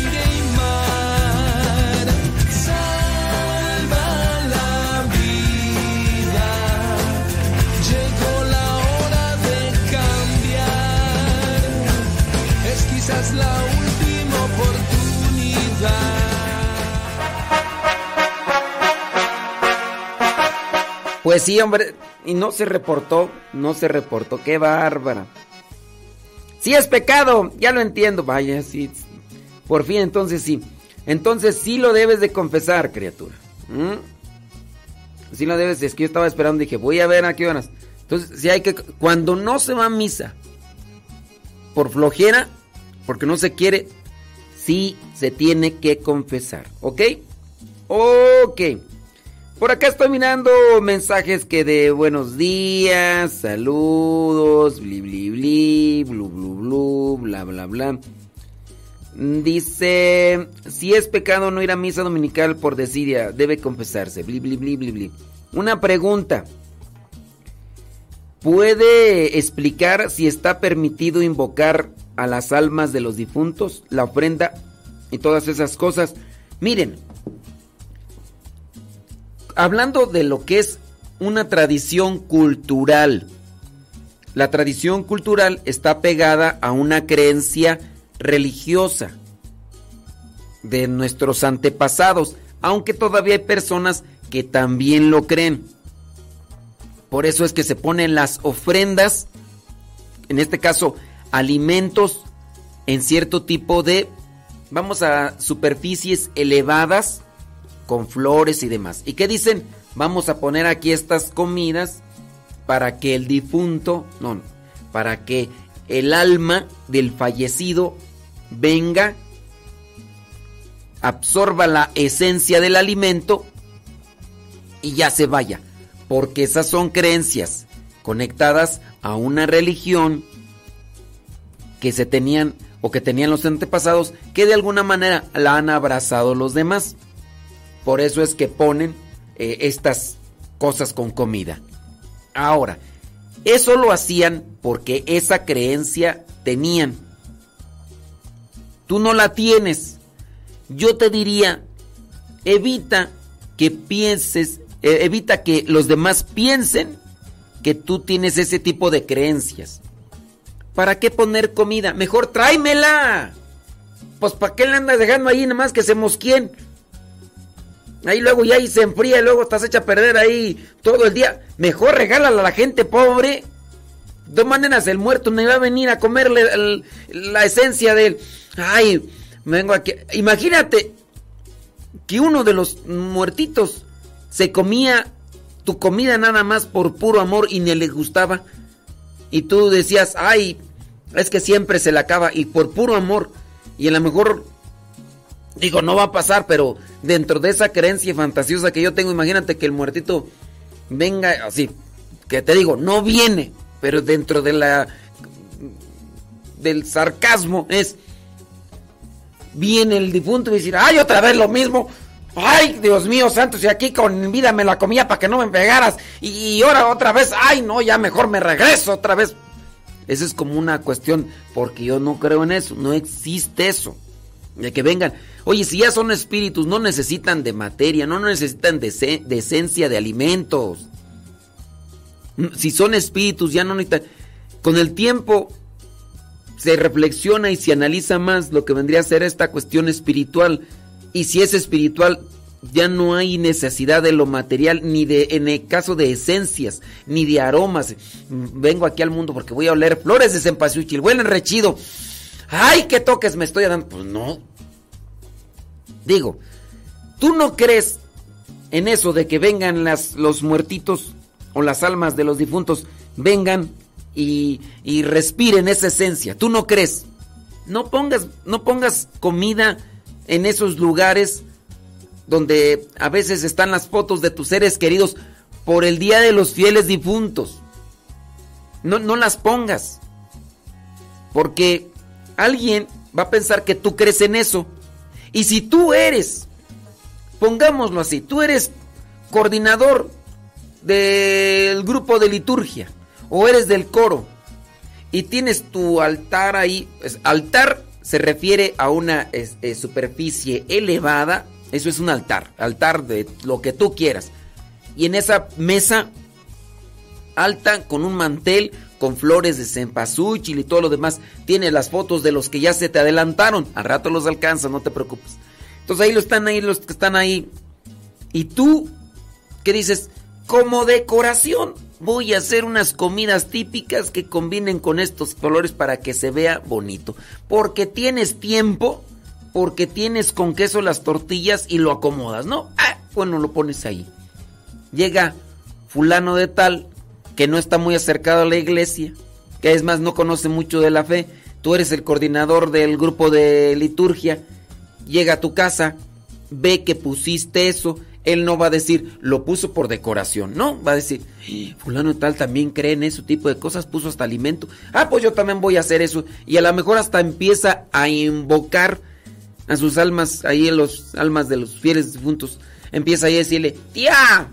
Pues sí, hombre, y no se reportó, no se reportó, qué bárbara. Sí es pecado, ya lo entiendo, vaya, sí. Por fin, entonces sí. Entonces sí lo debes de confesar, criatura. ¿Mm? Sí lo debes, es que yo estaba esperando, dije, voy a ver a qué horas. Entonces, sí hay que, cuando no se va a misa, por flojera, porque no se quiere, sí se tiene que confesar, ¿ok? Ok. Por acá estoy mirando mensajes que de buenos días, saludos, bli bli bli, blu blu blu, bla bla bla. Dice, si es pecado no ir a misa dominical por desidia, debe confesarse, bli bli bli bli. Una pregunta. ¿Puede explicar si está permitido invocar a las almas de los difuntos, la ofrenda y todas esas cosas? Miren, hablando de lo que es una tradición cultural, la tradición cultural está pegada a una creencia religiosa de nuestros antepasados, aunque todavía hay personas que también lo creen. Por eso es que se ponen las ofrendas, en este caso alimentos, en cierto tipo de, vamos a superficies elevadas, con flores y demás. ¿Y qué dicen? Vamos a poner aquí estas comidas para que el difunto, no, no, para que el alma del fallecido venga, absorba la esencia del alimento y ya se vaya. Porque esas son creencias conectadas a una religión que se tenían o que tenían los antepasados que de alguna manera la han abrazado los demás. Por eso es que ponen eh, estas cosas con comida. Ahora, eso lo hacían porque esa creencia tenían. Tú no la tienes. Yo te diría, evita que pienses, eh, evita que los demás piensen que tú tienes ese tipo de creencias. ¿Para qué poner comida? Mejor tráemela. Pues ¿para qué le andas dejando ahí nada más que se mosquien? Ahí luego ya ahí se enfría y luego estás hecha a perder ahí todo el día. Mejor regálala a la gente pobre. De maneras, el muerto me va a venir a comerle la esencia del... Ay, me vengo aquí. Imagínate que uno de los muertitos se comía tu comida nada más por puro amor y ni le gustaba. Y tú decías, ay, es que siempre se la acaba y por puro amor. Y a lo mejor, digo, no va a pasar, pero dentro de esa creencia fantasiosa que yo tengo, imagínate que el muertito venga así, que te digo, no viene, pero dentro de la del sarcasmo es viene el difunto y decir, ay, otra vez lo mismo. Ay, Dios mío, santo, si aquí con vida me la comía para que no me pegaras. Y, ahora otra vez, ay, no, ya mejor me regreso otra vez. Esa es como una cuestión, porque yo no creo en eso, no existe eso. De que vengan, oye, si ya son espíritus, no necesitan de materia, no necesitan de, de esencia de alimentos. Si son espíritus, ya no necesitan. Con el tiempo se reflexiona y se analiza más lo que vendría a ser esta cuestión espiritual. Y si es espiritual, ya no hay necesidad de lo material, ni de, en el caso de esencias, ni de aromas. Vengo aquí al mundo porque voy a oler flores de cempasúchil, huelen rechido. ¡Ay, qué toques me estoy dando! Pues no. Digo, ¿tú no crees en eso de que vengan las, los muertitos o las almas de los difuntos, vengan y, y respiren esa esencia? ¿Tú no crees? No pongas, no pongas comida en esos lugares donde a veces están las fotos de tus seres queridos por el Día de los Fieles Difuntos. No, no las pongas. Porque alguien va a pensar que tú crees en eso. Y si tú eres, pongámoslo así, tú eres coordinador del grupo de liturgia o eres del coro y tienes tu altar ahí, altar se refiere a una este, superficie elevada, eso es un altar, altar de lo que tú quieras. Y en esa mesa alta con un mantel con flores de cempasúchil y todo lo demás, tiene las fotos de los que ya se te adelantaron, al rato los alcanza, no te preocupes. Entonces ahí lo están ahí los que están ahí. Y tú qué dices, como decoración voy a hacer unas comidas típicas que combinen con estos colores para que se vea bonito. Porque tienes tiempo, porque tienes con queso las tortillas y lo acomodas, ¿no? Ah, bueno, lo pones ahí. Llega fulano de tal que no está muy acercado a la iglesia, que es más no conoce mucho de la fe. Tú eres el coordinador del grupo de liturgia. Llega a tu casa, ve que pusiste eso él no va a decir, lo puso por decoración. No, va a decir, fulano tal también cree en ese tipo de cosas, puso hasta alimento. Ah, pues yo también voy a hacer eso. Y a lo mejor hasta empieza a invocar a sus almas, ahí en los almas de los fieles difuntos. Empieza ahí a decirle, tía,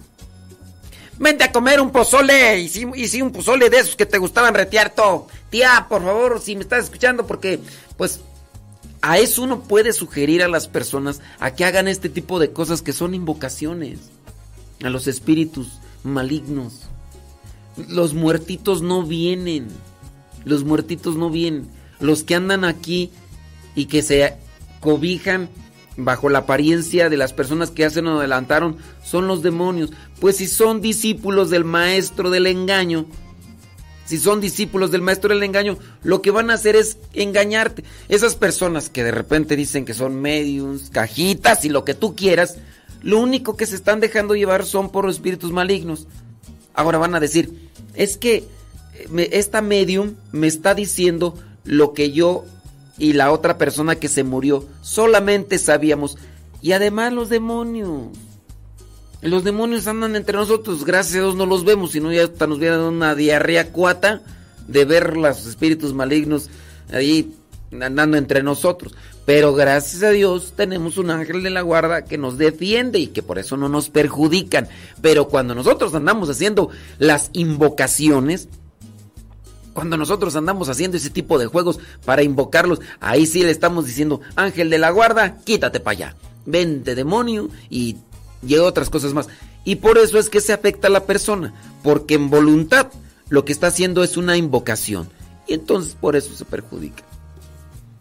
vente a comer un pozole. Y sí, un pozole de esos que te gustaban retear todo. Tía, por favor, si me estás escuchando, porque pues a eso uno puede sugerir a las personas a que hagan este tipo de cosas que son invocaciones a los espíritus malignos. Los muertitos no vienen. Los muertitos no vienen. Los que andan aquí y que se cobijan bajo la apariencia de las personas que hacen o adelantaron son los demonios. Pues si son discípulos del maestro del engaño, si son discípulos del maestro del engaño, lo que van a hacer es engañarte. Esas personas que de repente dicen que son mediums, cajitas y lo que tú quieras, lo único que se están dejando llevar son por los espíritus malignos. Ahora van a decir, es que eh, esta medium me está diciendo lo que yo y la otra persona que se murió solamente sabíamos. Y además los demonios. Los demonios andan entre nosotros, gracias a Dios no los vemos, sino ya hasta nos viene una diarrea cuata de ver los espíritus malignos ahí andando entre nosotros. Pero gracias a Dios tenemos un ángel de la guarda que nos defiende y que por eso no nos perjudican. Pero cuando nosotros andamos haciendo las invocaciones, cuando nosotros andamos haciendo ese tipo de juegos para invocarlos, ahí sí le estamos diciendo, ángel de la guarda, quítate para allá. Vente demonio y y otras cosas más. Y por eso es que se afecta a la persona, porque en voluntad lo que está haciendo es una invocación. Y entonces por eso se perjudica.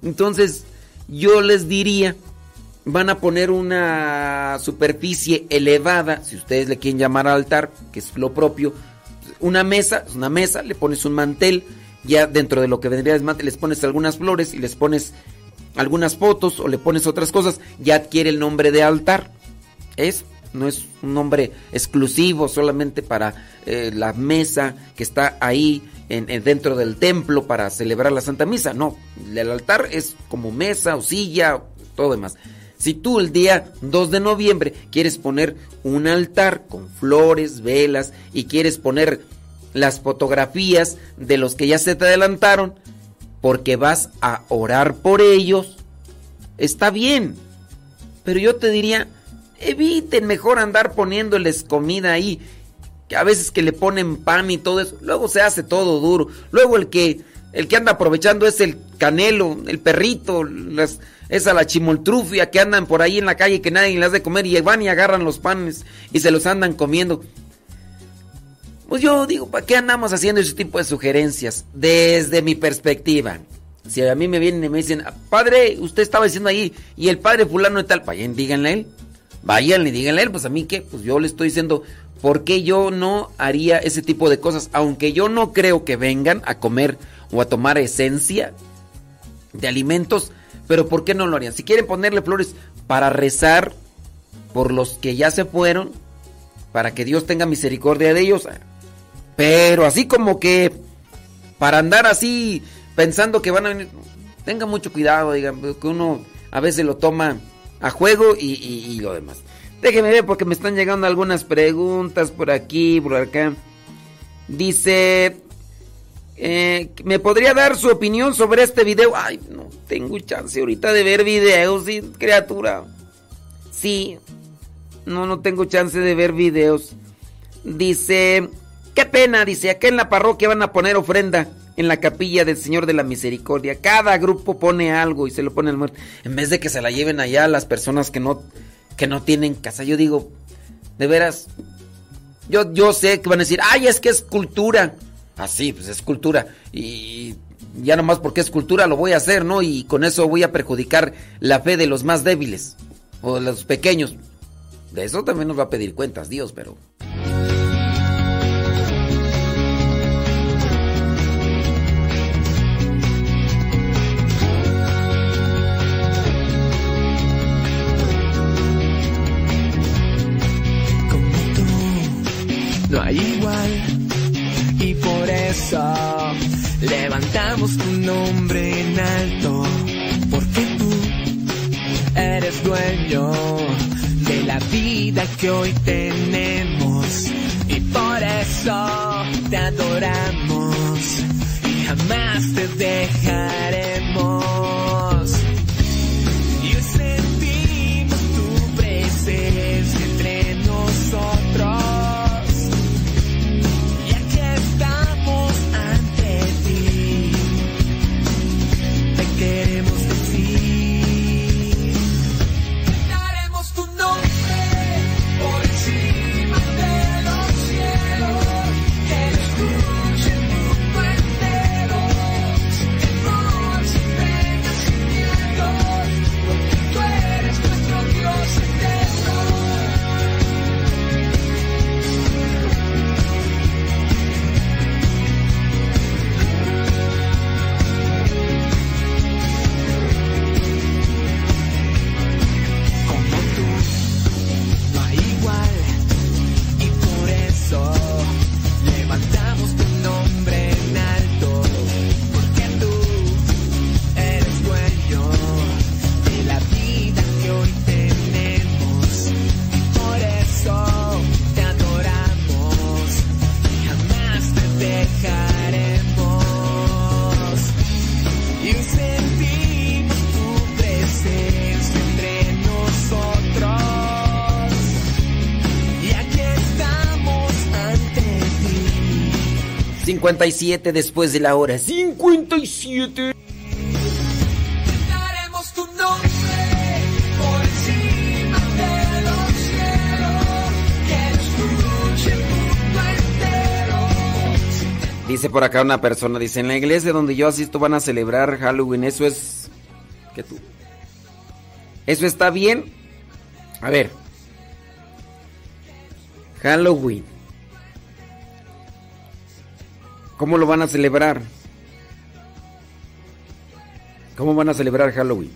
Entonces yo les diría, van a poner una superficie elevada, si ustedes le quieren llamar altar, que es lo propio, una mesa, una mesa, le pones un mantel, ya dentro de lo que vendría el mantel les pones algunas flores y les pones algunas fotos o le pones otras cosas, ya adquiere el nombre de altar. Es no es un nombre exclusivo solamente para eh, la mesa que está ahí en, dentro del templo para celebrar la Santa Misa. No, el altar es como mesa o silla, todo demás. Si tú el día 2 de noviembre quieres poner un altar con flores, velas y quieres poner las fotografías de los que ya se te adelantaron porque vas a orar por ellos, está bien. Pero yo te diría, eviten mejor andar poniéndoles comida ahí. Que a veces que le ponen pan y todo eso, luego se hace todo duro. Luego el que el que anda aprovechando es el canelo, el perrito, las, esa la chimoltrufia que andan por ahí en la calle que nadie les de comer y van y agarran los panes y se los andan comiendo. Pues yo digo, ¿para qué andamos haciendo ese tipo de sugerencias? Desde mi perspectiva. Si a mí me vienen y me dicen, padre, usted estaba diciendo ahí, y el padre fulano y tal, vayan, díganle a él. Vayan y díganle a él, pues a mí qué, pues yo le estoy diciendo, ¿por qué yo no haría ese tipo de cosas? Aunque yo no creo que vengan a comer o a tomar esencia de alimentos, pero ¿por qué no lo harían? Si quieren ponerle flores para rezar por los que ya se fueron, para que Dios tenga misericordia de ellos, pero así como que para andar así pensando que van a venir. Tenga mucho cuidado, digamos, que uno a veces lo toma a juego y, lo demás. Déjeme ver porque me están llegando algunas preguntas por aquí, por acá. Dice, eh, ¿me podría dar su opinión sobre este video? Ay, no tengo chance ahorita de ver videos, ¿sí, criatura. Sí, no, no tengo chance de ver videos. Dice, qué pena, dice, acá en la parroquia van a poner ofrenda en la capilla del Señor de la Misericordia. Cada grupo pone algo y se lo pone al muerto. En vez de que se la lleven allá a las personas que no, que no tienen casa. Yo digo, de veras, yo, yo sé que van a decir, ay, es que es cultura. Así, pues es cultura. Y ya nomás porque es cultura lo voy a hacer, ¿no? Y con eso voy a perjudicar la fe de los más débiles o de los pequeños. De eso también nos va a pedir cuentas Dios, pero... no hay igual. Levantamos tu nombre en alto, porque tú eres dueño de la vida que hoy tenemos. Y por eso te adoramos y jamás te dejaremos. Después de la hora. 57. Dice por acá una persona, dice, en la iglesia donde yo asisto van a celebrar Halloween, eso es... ¿Qué tú? ¿Eso está bien? A ver. Halloween. ¿Cómo lo van a celebrar? ¿Cómo van a celebrar Halloween?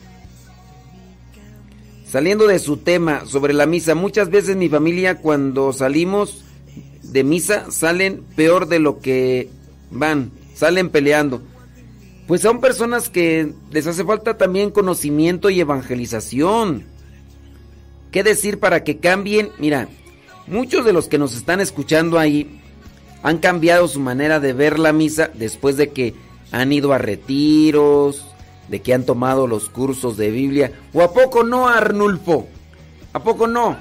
Saliendo de su tema sobre la misa, muchas veces mi familia cuando salimos de misa salen peor de lo que van, salen peleando. Pues son personas que les hace falta también conocimiento y evangelización. ¿Qué decir para que cambien? Mira, muchos de los que nos están escuchando ahí han cambiado su manera de ver la misa después de que han ido a retiros, de que han tomado los cursos de Biblia. ¿O a poco no, Arnulfo? ¿A poco no?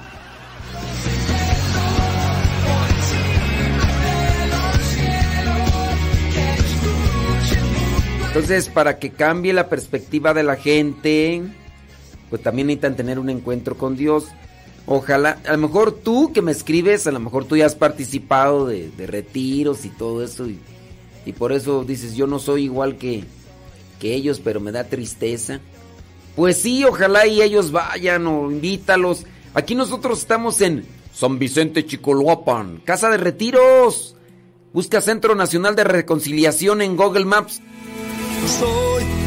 Entonces, para que cambie la perspectiva de la gente, pues también necesitan tener un encuentro con Dios. Ojalá, a lo mejor tú que me escribes, a lo mejor tú ya has participado de, retiros y todo eso, y, y, por eso dices, yo no soy igual que, que ellos, pero me da tristeza. Pues sí, ojalá y ellos vayan o invítalos. Aquí nosotros estamos en San Vicente Chicoloapan, Casa de Retiros. Busca Centro Nacional de Reconciliación en Google Maps. Soy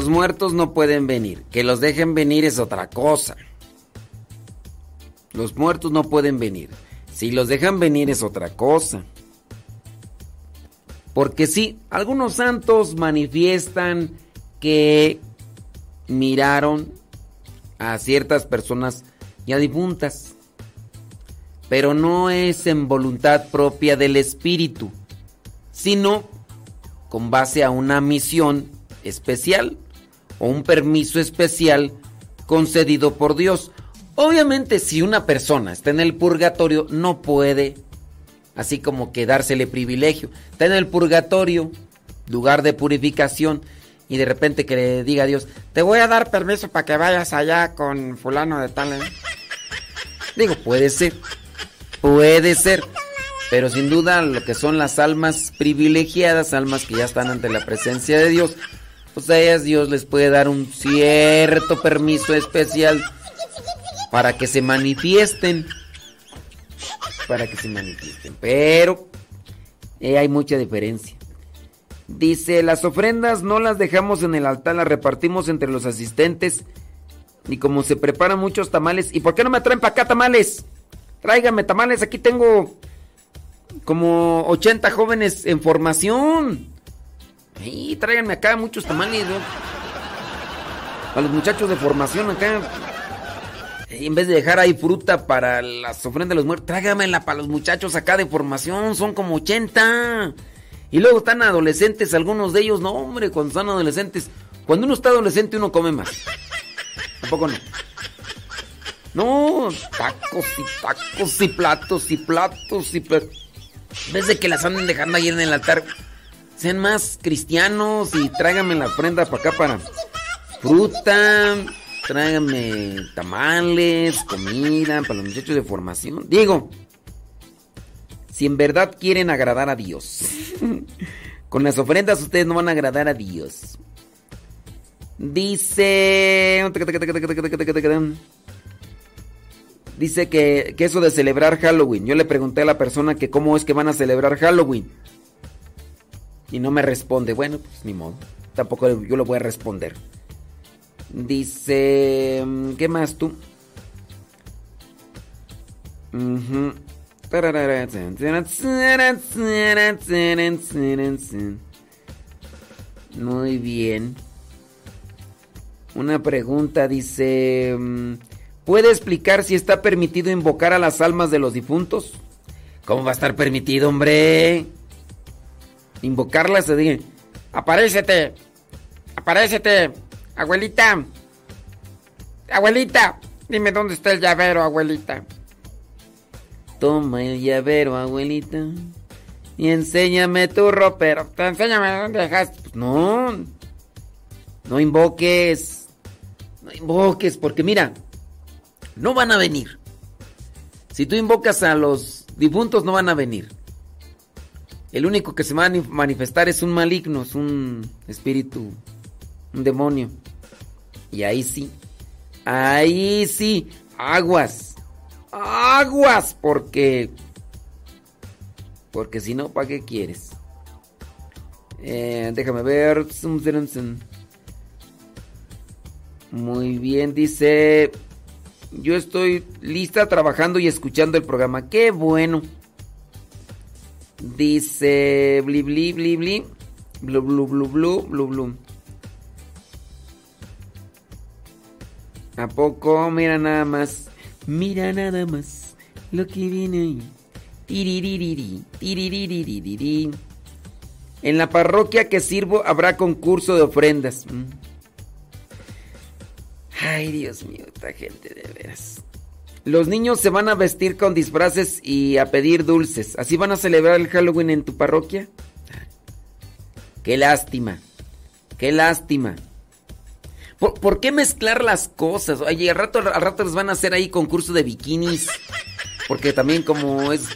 Los muertos no pueden venir. Que los dejen venir es otra cosa. Los muertos no pueden venir. Si los dejan venir es otra cosa. Porque sí, algunos santos manifiestan que miraron a ciertas personas ya difuntas. Pero no es en voluntad propia del espíritu, sino con base a una misión especial o un permiso especial concedido por Dios. Obviamente si una persona está en el purgatorio no puede así como que dársele privilegio. Está en el purgatorio, lugar de purificación, y de repente que le diga a Dios, te voy a dar permiso para que vayas allá con fulano de tal. ¿eh?". Digo, puede ser, puede ser, pero sin duda lo que son las almas privilegiadas, almas que ya están ante la presencia de Dios, pues a ellas Dios les puede dar un cierto permiso especial para que se manifiesten. Para que se manifiesten. Pero eh, hay mucha diferencia. Dice, las ofrendas no las dejamos en el altar, las repartimos entre los asistentes. Y como se preparan muchos tamales, ¿y por qué no me traen para acá tamales? Tráigame tamales, aquí tengo como 80 jóvenes en formación. Y tráiganme acá muchos tamales, ¿no? A los muchachos de formación acá. En vez de dejar ahí fruta para las ofrendas de los muertos, tráigamela para los muchachos acá de formación, son como 80. Y luego están adolescentes, algunos de ellos, no hombre, cuando están adolescentes, cuando uno está adolescente uno come más. Tampoco no. No, tacos y tacos y platos y platos y. En vez de que las anden dejando ahí en el altar, sean más cristianos y tráiganme la ofrenda para acá para fruta, tráiganme tamales, comida para los muchachos de formación. Digo, si en verdad quieren agradar a Dios. Con las ofrendas ustedes no van a agradar a Dios. Dice... dice que eso de celebrar Halloween. Yo le pregunté a la persona que cómo es que van a celebrar Halloween. Y no me responde. Bueno, pues ni modo. Tampoco yo lo voy a responder. Dice... mm, ¿Qué más tú? Muy bien. Una pregunta dice, mm, ¿puede explicar si está permitido invocar a las almas de los difuntos? ¿Cómo va a estar permitido, hombre? Invocarlas, se dice, aparécete, aparécete, abuelita, abuelita, dime dónde está el llavero, abuelita. Toma el llavero, abuelita. Y enséñame tu ropero. Te enséñame dónde dejaste. Pues no. No invoques. No invoques, porque mira, no van a venir. Si tú invocas a los difuntos, no van a venir. El único que se va a manifestar es un maligno, es un espíritu, un demonio. Y ahí sí, ahí sí, aguas, aguas, porque, porque si no, ¿para qué quieres? Eh, déjame ver. Muy bien, dice. Yo estoy lista trabajando y escuchando el programa. Qué bueno. Dice. Bli, bli, bli, bli. Blu, blu, blu, blu, blu. ¿A poco? Mira nada más. Mira nada más. Lo que viene ahí. Tiriririri, tiriririri. En la parroquia que sirvo habrá concurso de ofrendas. Mm. Ay, Dios mío, esta gente de veras. Los niños se van a vestir con disfraces y a pedir dulces. ¿Así van a celebrar el Halloween en tu parroquia? Qué lástima. Qué lástima. ¿Por, qué mezclar las cosas? Oye, al rato, al rato les van a hacer ahí concurso de bikinis. Porque también como es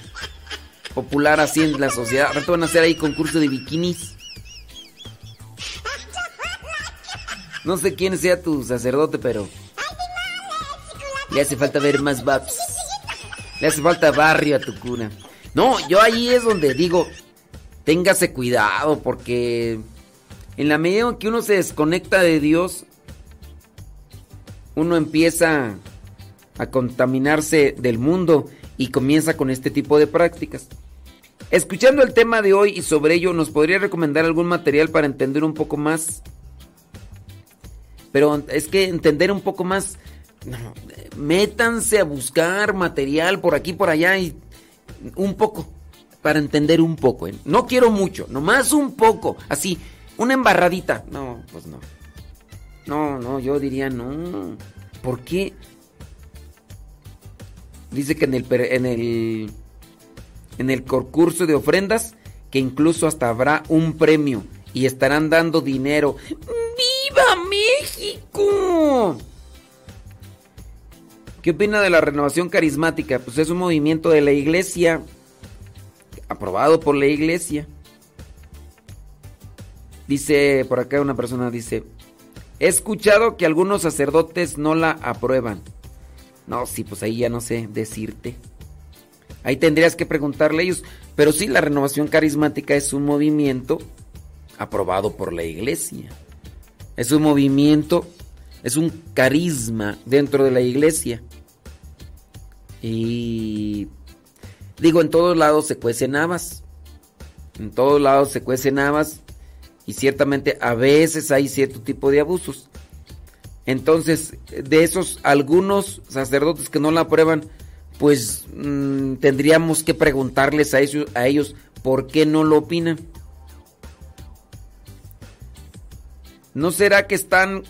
popular así en la sociedad, al rato van a hacer ahí concurso de bikinis. No sé quién sea tu sacerdote, pero le hace falta ver más babs. Le hace falta barrio a tu cuna. No, yo ahí es donde digo, téngase cuidado porque en la medida en que uno se desconecta de Dios, uno empieza a contaminarse del mundo y comienza con este tipo de prácticas. Escuchando el tema de hoy y sobre ello, ¿nos podría recomendar algún material para entender un poco más? Pero es que entender un poco más, no, métanse a buscar material por aquí, por allá y un poco, para entender un poco. ¿eh? No quiero mucho, nomás un poco, así, una embarradita. No, pues no. No, no, yo diría no. ¿Por qué? Dice que en el, en el, en el concurso de ofrendas, que incluso hasta habrá un premio y estarán dando dinero. ¡Viva México! ¿Qué opina de la renovación carismática? Pues es un movimiento de la iglesia, aprobado por la iglesia. Dice, por acá una persona dice, he escuchado que algunos sacerdotes no la aprueban. No, sí, pues ahí ya no sé decirte. Ahí tendrías que preguntarle a ellos. Pero sí, la renovación carismática es un movimiento aprobado por la iglesia. Es un movimiento, es un carisma dentro de la iglesia. Y digo, en todos lados se cuecen habas. En todos lados se cuecen habas. Y ciertamente a veces hay cierto tipo de abusos. Entonces, de esos algunos sacerdotes que no la aprueban, pues mmm, tendríamos que preguntarles a ellos, a ellos por qué no lo opinan. ¿No será que están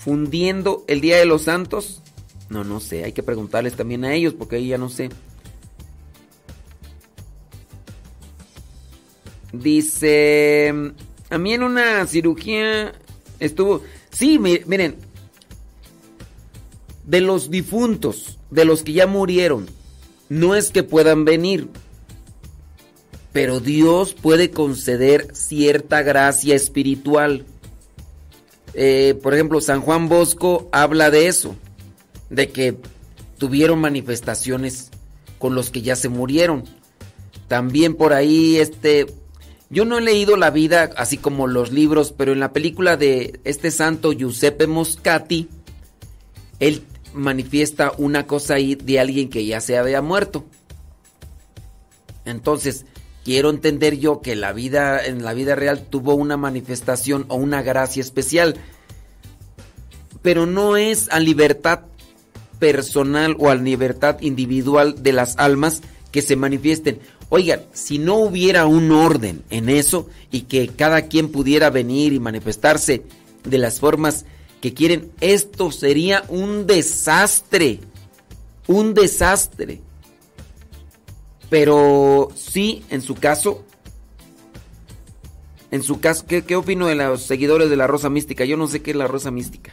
confundiendo el Día de los Santos? No, no sé, hay que preguntarles también a ellos porque ahí ya no sé. Dice, a mí en una cirugía estuvo... Sí, miren, de los difuntos, de los que ya murieron, no es que puedan venir, pero Dios puede conceder cierta gracia espiritual. Eh, por ejemplo, San Juan Bosco habla de eso, de que tuvieron manifestaciones con los que ya se murieron. También por ahí, este, yo no he leído la vida así como los libros, pero en la película de este santo Giuseppe Moscati, él manifiesta una cosa ahí de alguien que ya se había muerto. Entonces, quiero entender yo que la vida en la vida real tuvo una manifestación o una gracia especial, pero no es a libertad personal o a libertad individual de las almas que se manifiesten. Oigan, si no hubiera un orden en eso y que cada quien pudiera venir y manifestarse de las formas que quieren, esto sería un desastre. Un desastre. Pero sí, en su caso, en su caso, ¿qué, ¿qué, opino de los seguidores de la Rosa Mística? Yo no sé qué es la Rosa Mística.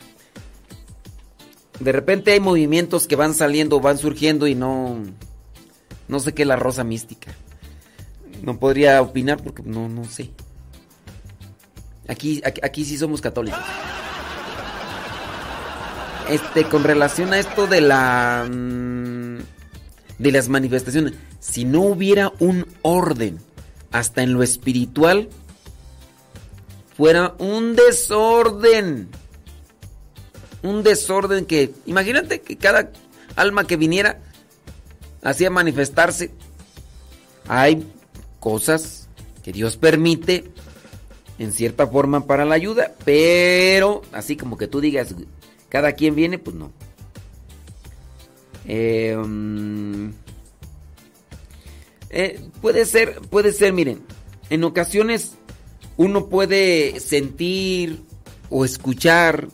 De repente hay movimientos que van saliendo, van surgiendo y no, no sé qué es la Rosa Mística. No podría opinar porque no, no sé. Aquí, aquí, sí somos católicos. Este, con relación a esto de la de las manifestaciones, si no hubiera un orden hasta en lo espiritual, fuera un desorden. Un desorden que, imagínate que cada alma que viniera hacía manifestarse. Hay cosas que Dios permite en cierta forma para la ayuda, pero así como que tú digas, cada quien viene, pues no. Eh, eh, puede ser, puede ser, miren, en ocasiones uno puede sentir o escuchar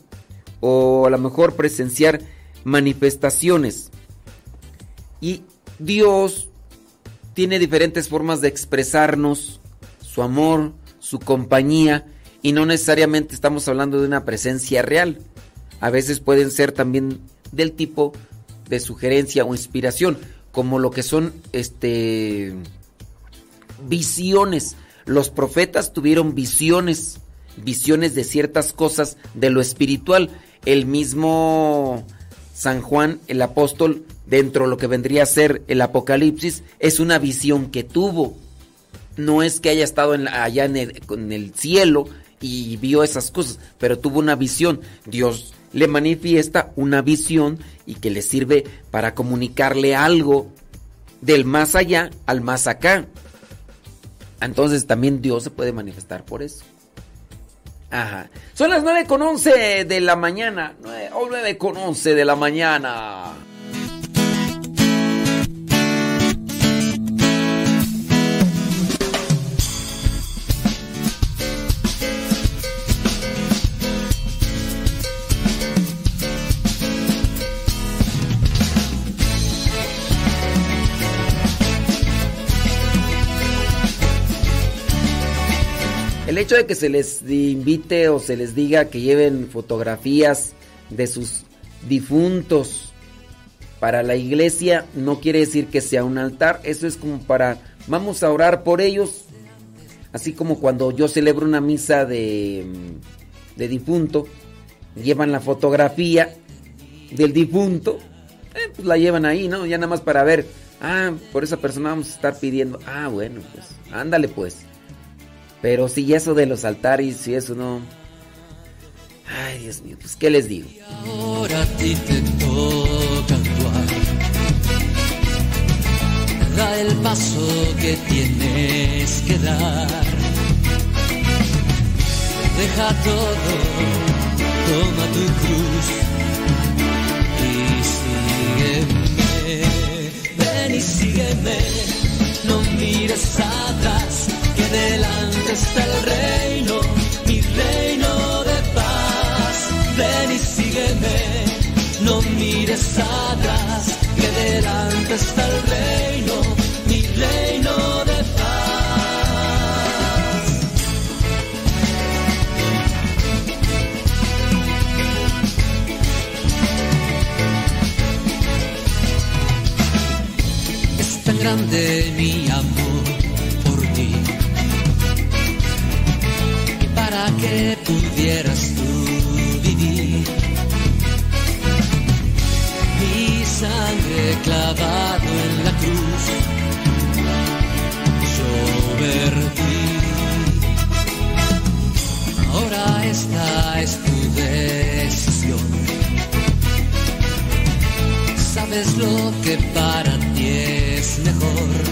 o a lo mejor presenciar manifestaciones y Dios tiene diferentes formas de expresarnos su amor, su compañía y no necesariamente estamos hablando de una presencia real. A veces pueden ser también del tipo de sugerencia o inspiración, como lo que son este visiones. Los profetas tuvieron visiones, visiones de ciertas cosas de lo espiritual. El mismo San Juan, el apóstol, dentro de lo que vendría a ser el Apocalipsis, es una visión que tuvo. No es que haya estado allá en el, en el cielo y vio esas cosas, pero tuvo una visión. Dios le manifiesta una visión y que le sirve para comunicarle algo del más allá al más acá. Entonces también Dios se puede manifestar por eso. Ajá. Son las 9 con 11 de la mañana. 9, o 9 con 11 de la mañana. El hecho de que se les invite o se les diga que lleven fotografías de sus difuntos para la iglesia no quiere decir que sea un altar, eso es como para vamos a orar por ellos, así como cuando yo celebro una misa de, de difunto, llevan la fotografía del difunto, eh, pues la llevan ahí, ¿no? Ya nada más para ver, ah, por esa persona vamos a estar pidiendo, ah, bueno, pues ándale pues. Pero si eso de los altares y eso no. Ay, Dios mío, pues ¿qué les digo? Ahora a ti te toca actuar. Da el paso que tienes que dar. Deja todo, toma tu cruz y sígueme. Ven y sígueme, no mires atrás delante está el reino, mi reino de paz. Ven y sígueme, no mires atrás, que delante está el reino, mi reino de paz. Es tan grande mi amor que pudieras tú vivir. Mi sangre clavado en la cruz. Yo perdí. Ahora esta es tu decisión. Sabes lo que para ti es mejor.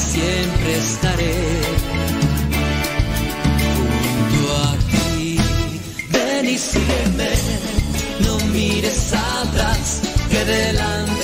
Siempre estaré junto a ti. Ven y sígueme, no mires atrás, que delante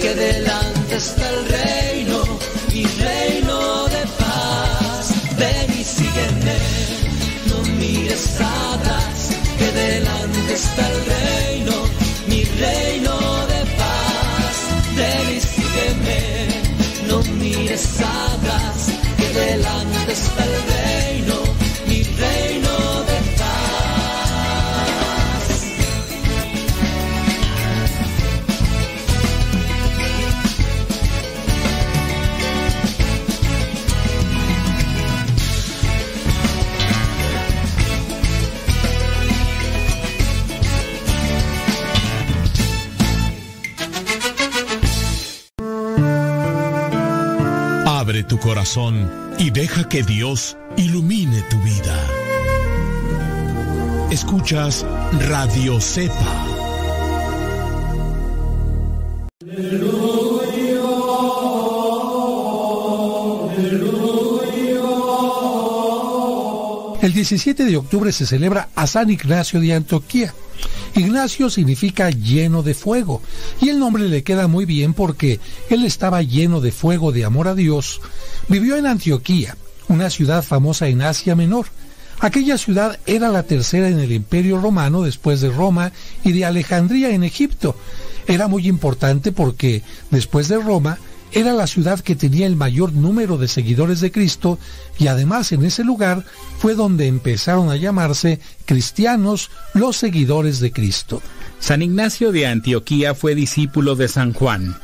que delante está el reino, y deja que Dios ilumine tu vida. Escuchas Radio Cepa. El 17 de octubre se celebra a San Ignacio de Antioquía. Ignacio significa lleno de fuego y el nombre le queda muy bien porque él estaba lleno de fuego de amor a Dios. Vivió en Antioquía, una ciudad famosa en Asia Menor. Aquella ciudad era la tercera en el Imperio Romano después de Roma y de Alejandría en Egipto. Era muy importante porque después de Roma era la ciudad que tenía el mayor número de seguidores de Cristo y además en ese lugar fue donde empezaron a llamarse cristianos los seguidores de Cristo. San Ignacio de Antioquía fue discípulo de San Juan.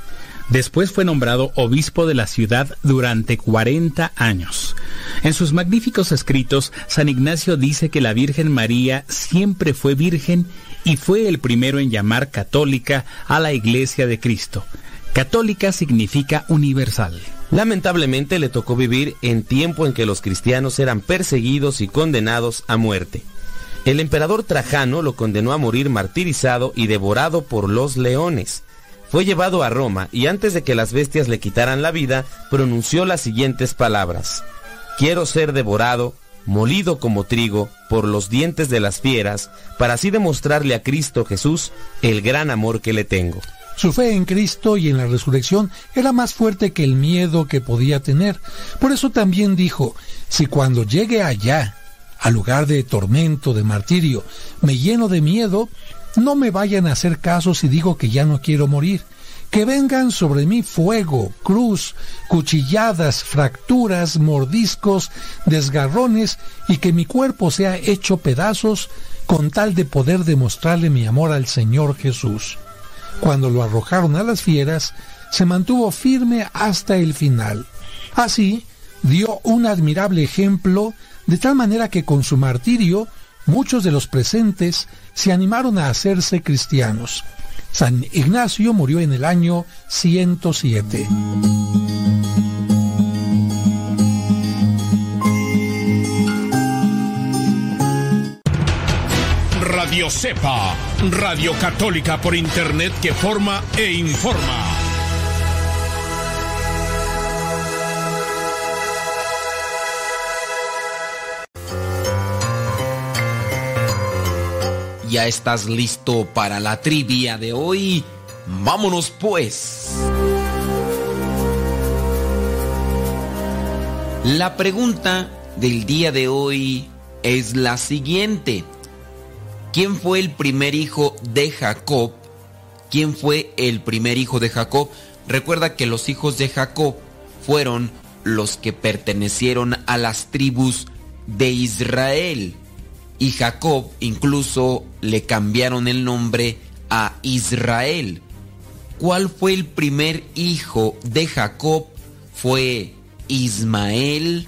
Después fue nombrado obispo de la ciudad durante 40 años. En sus magníficos escritos, San Ignacio dice que la Virgen María siempre fue virgen y fue el primero en llamar católica a la Iglesia de Cristo. Católica significa universal. Lamentablemente le tocó vivir en tiempo en que los cristianos eran perseguidos y condenados a muerte. El emperador Trajano lo condenó a morir martirizado y devorado por los leones. Fue llevado a Roma y antes de que las bestias le quitaran la vida, pronunció las siguientes palabras. Quiero ser devorado, molido como trigo, por los dientes de las fieras, para así demostrarle a Cristo Jesús el gran amor que le tengo. Su fe en Cristo y en la resurrección era más fuerte que el miedo que podía tener. Por eso también dijo, si cuando llegue allá, al lugar de tormento, de martirio, me lleno de miedo, no me vayan a hacer caso si digo que ya no quiero morir. Que vengan sobre mí fuego, cruz, cuchilladas, fracturas, mordiscos, desgarrones y que mi cuerpo sea hecho pedazos con tal de poder demostrarle mi amor al Señor Jesús. Cuando lo arrojaron a las fieras, se mantuvo firme hasta el final. Así, dio un admirable ejemplo, de tal manera que con su martirio muchos de los presentes se animaron a hacerse cristianos. San Ignacio murió en el año 107. Radio Cepa, Radio Católica por Internet que forma e informa. ¿Ya estás listo para la trivia de hoy? Vámonos pues. La pregunta del día de hoy es la siguiente. ¿Quién fue el primer hijo de Jacob ¿Quién fue el primer hijo de Jacob? Recuerda que los hijos de Jacob fueron los que pertenecieron a las tribus de Israel. Y Jacob incluso le cambiaron el nombre a Israel. ¿Cuál fue el primer hijo de Jacob? ¿Fue Ismael?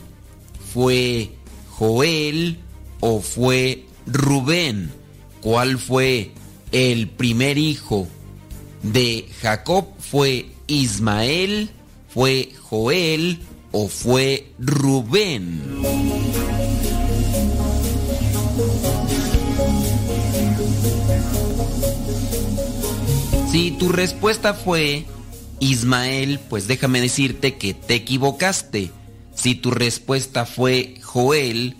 ¿Fue Joel? ¿O fue Rubén? ¿Cuál fue el primer hijo de Jacob? ¿Fue Ismael? ¿Fue Joel? ¿O fue Rubén? Si tu respuesta fue Ismael, pues déjame decirte que te equivocaste. Si tu respuesta fue Joel,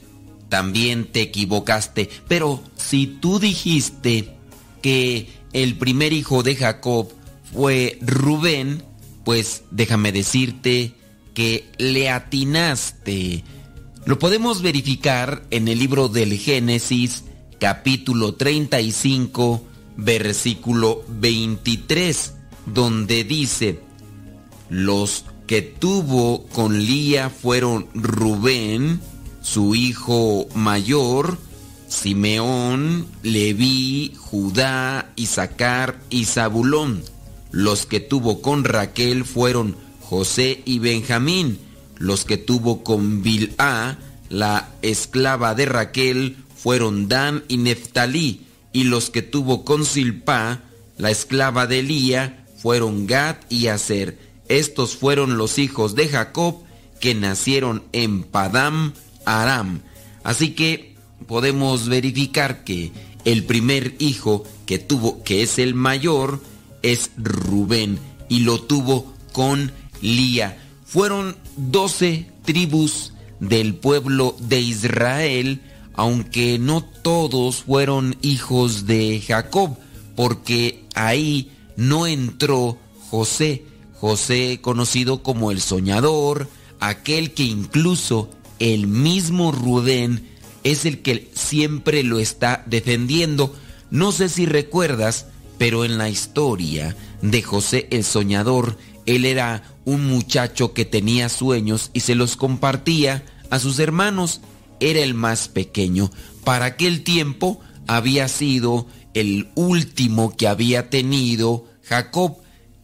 también te equivocaste. Pero si tú dijiste que el primer hijo de Jacob fue Rubén, pues déjame decirte que le atinaste. Lo podemos verificar en el libro del Génesis, capítulo 35, versículo 23, donde dice, los que tuvo con Lía fueron Rubén, su hijo mayor, Simeón, Leví, Judá, Isaacar y Zabulón. Los que tuvo con Raquel fueron José y Benjamín. Los que tuvo con Bilá, la esclava de Raquel, fueron Dan y Neftalí y los que tuvo con Silpa, la esclava de Elía, fueron Gad y Aser. Estos fueron los hijos de Jacob que nacieron en Padam Aram. Así que podemos verificar que el primer hijo que tuvo, que es el mayor, es Rubén y lo tuvo con Lía. Fueron doce tribus del pueblo de Israel aunque no todos fueron hijos de Jacob, porque ahí no entró José, José conocido como el soñador, aquel que incluso el mismo Rubén es el que siempre lo está defendiendo. No sé si recuerdas, pero en la historia de José el soñador, él era un muchacho que tenía sueños y se los compartía a sus hermanos era el más pequeño. Para aquel tiempo había sido el último que había tenido Jacob.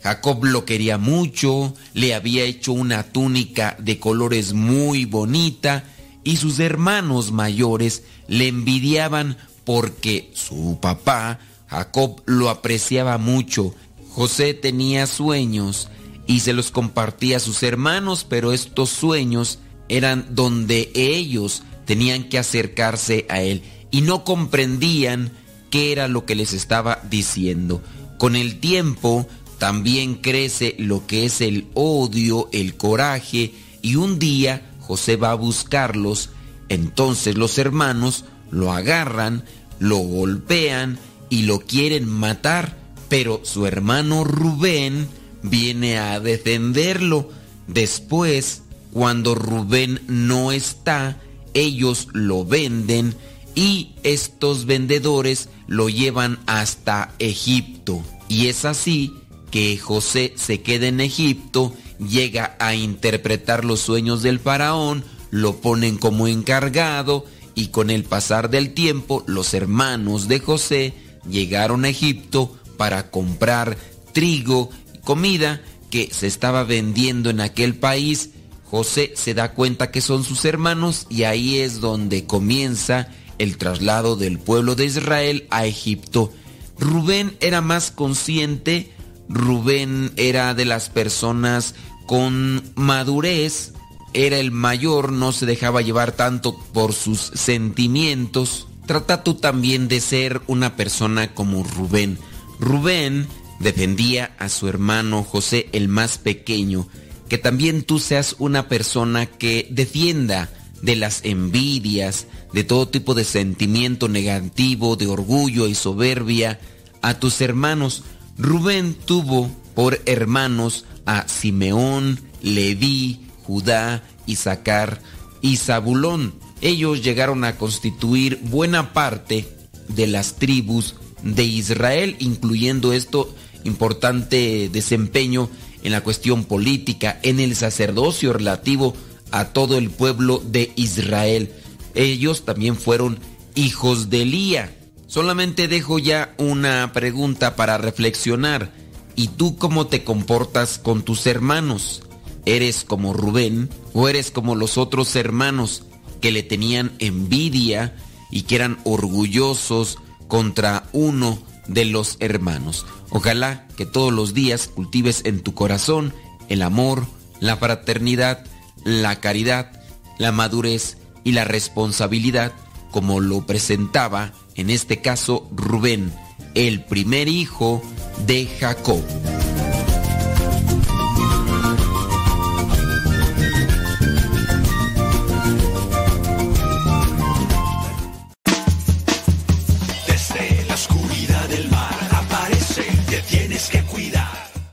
Jacob lo quería mucho, le había hecho una túnica de colores muy bonita y sus hermanos mayores le envidiaban porque su papá, Jacob, lo apreciaba mucho. José tenía sueños y se los compartía a sus hermanos, pero estos sueños eran donde ellos tenían que acercarse a él y no comprendían qué era lo que les estaba diciendo. Con el tiempo también crece lo que es el odio, el coraje y un día José va a buscarlos, entonces los hermanos lo agarran, lo golpean y lo quieren matar, pero su hermano Rubén viene a defenderlo. Después, cuando Rubén no está, ellos lo venden y estos vendedores lo llevan hasta Egipto. Y es así que José se queda en Egipto, llega a interpretar los sueños del faraón, lo ponen como encargado y con el pasar del tiempo los hermanos de José llegaron a Egipto para comprar trigo y comida que se estaba vendiendo en aquel país José se da cuenta que son sus hermanos y ahí es donde comienza el traslado del pueblo de Israel a Egipto. Rubén era más consciente, Rubén era de las personas con madurez, era el mayor, no se dejaba llevar tanto por sus sentimientos. Trata tú también de ser una persona como Rubén. Rubén defendía a su hermano José, el más pequeño, que también tú seas una persona que defienda de las envidias, de todo tipo de sentimiento negativo, de orgullo y soberbia a tus hermanos. Rubén tuvo por hermanos a Simeón, Leví, Judá, Isaacar y Zabulón. Ellos llegaron a constituir buena parte de las tribus de Israel, incluyendo esto importante desempeño en la cuestión política, en el sacerdocio relativo a todo el pueblo de Israel. Ellos también fueron hijos de Elía. Solamente dejo ya una pregunta para reflexionar. ¿Y tú cómo te comportas con tus hermanos? ¿Eres como Rubén o eres como los otros hermanos que le tenían envidia y que eran orgullosos contra uno de los hermanos? Ojalá que todos los días cultives en tu corazón el amor, la fraternidad, la caridad, la madurez y la responsabilidad como lo presentaba en este caso Rubén, el primer hijo de Jacob.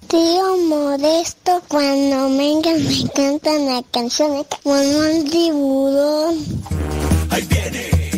Tío Modesto, cuando venga me cantan la canción como un tiburón. Ahí viene,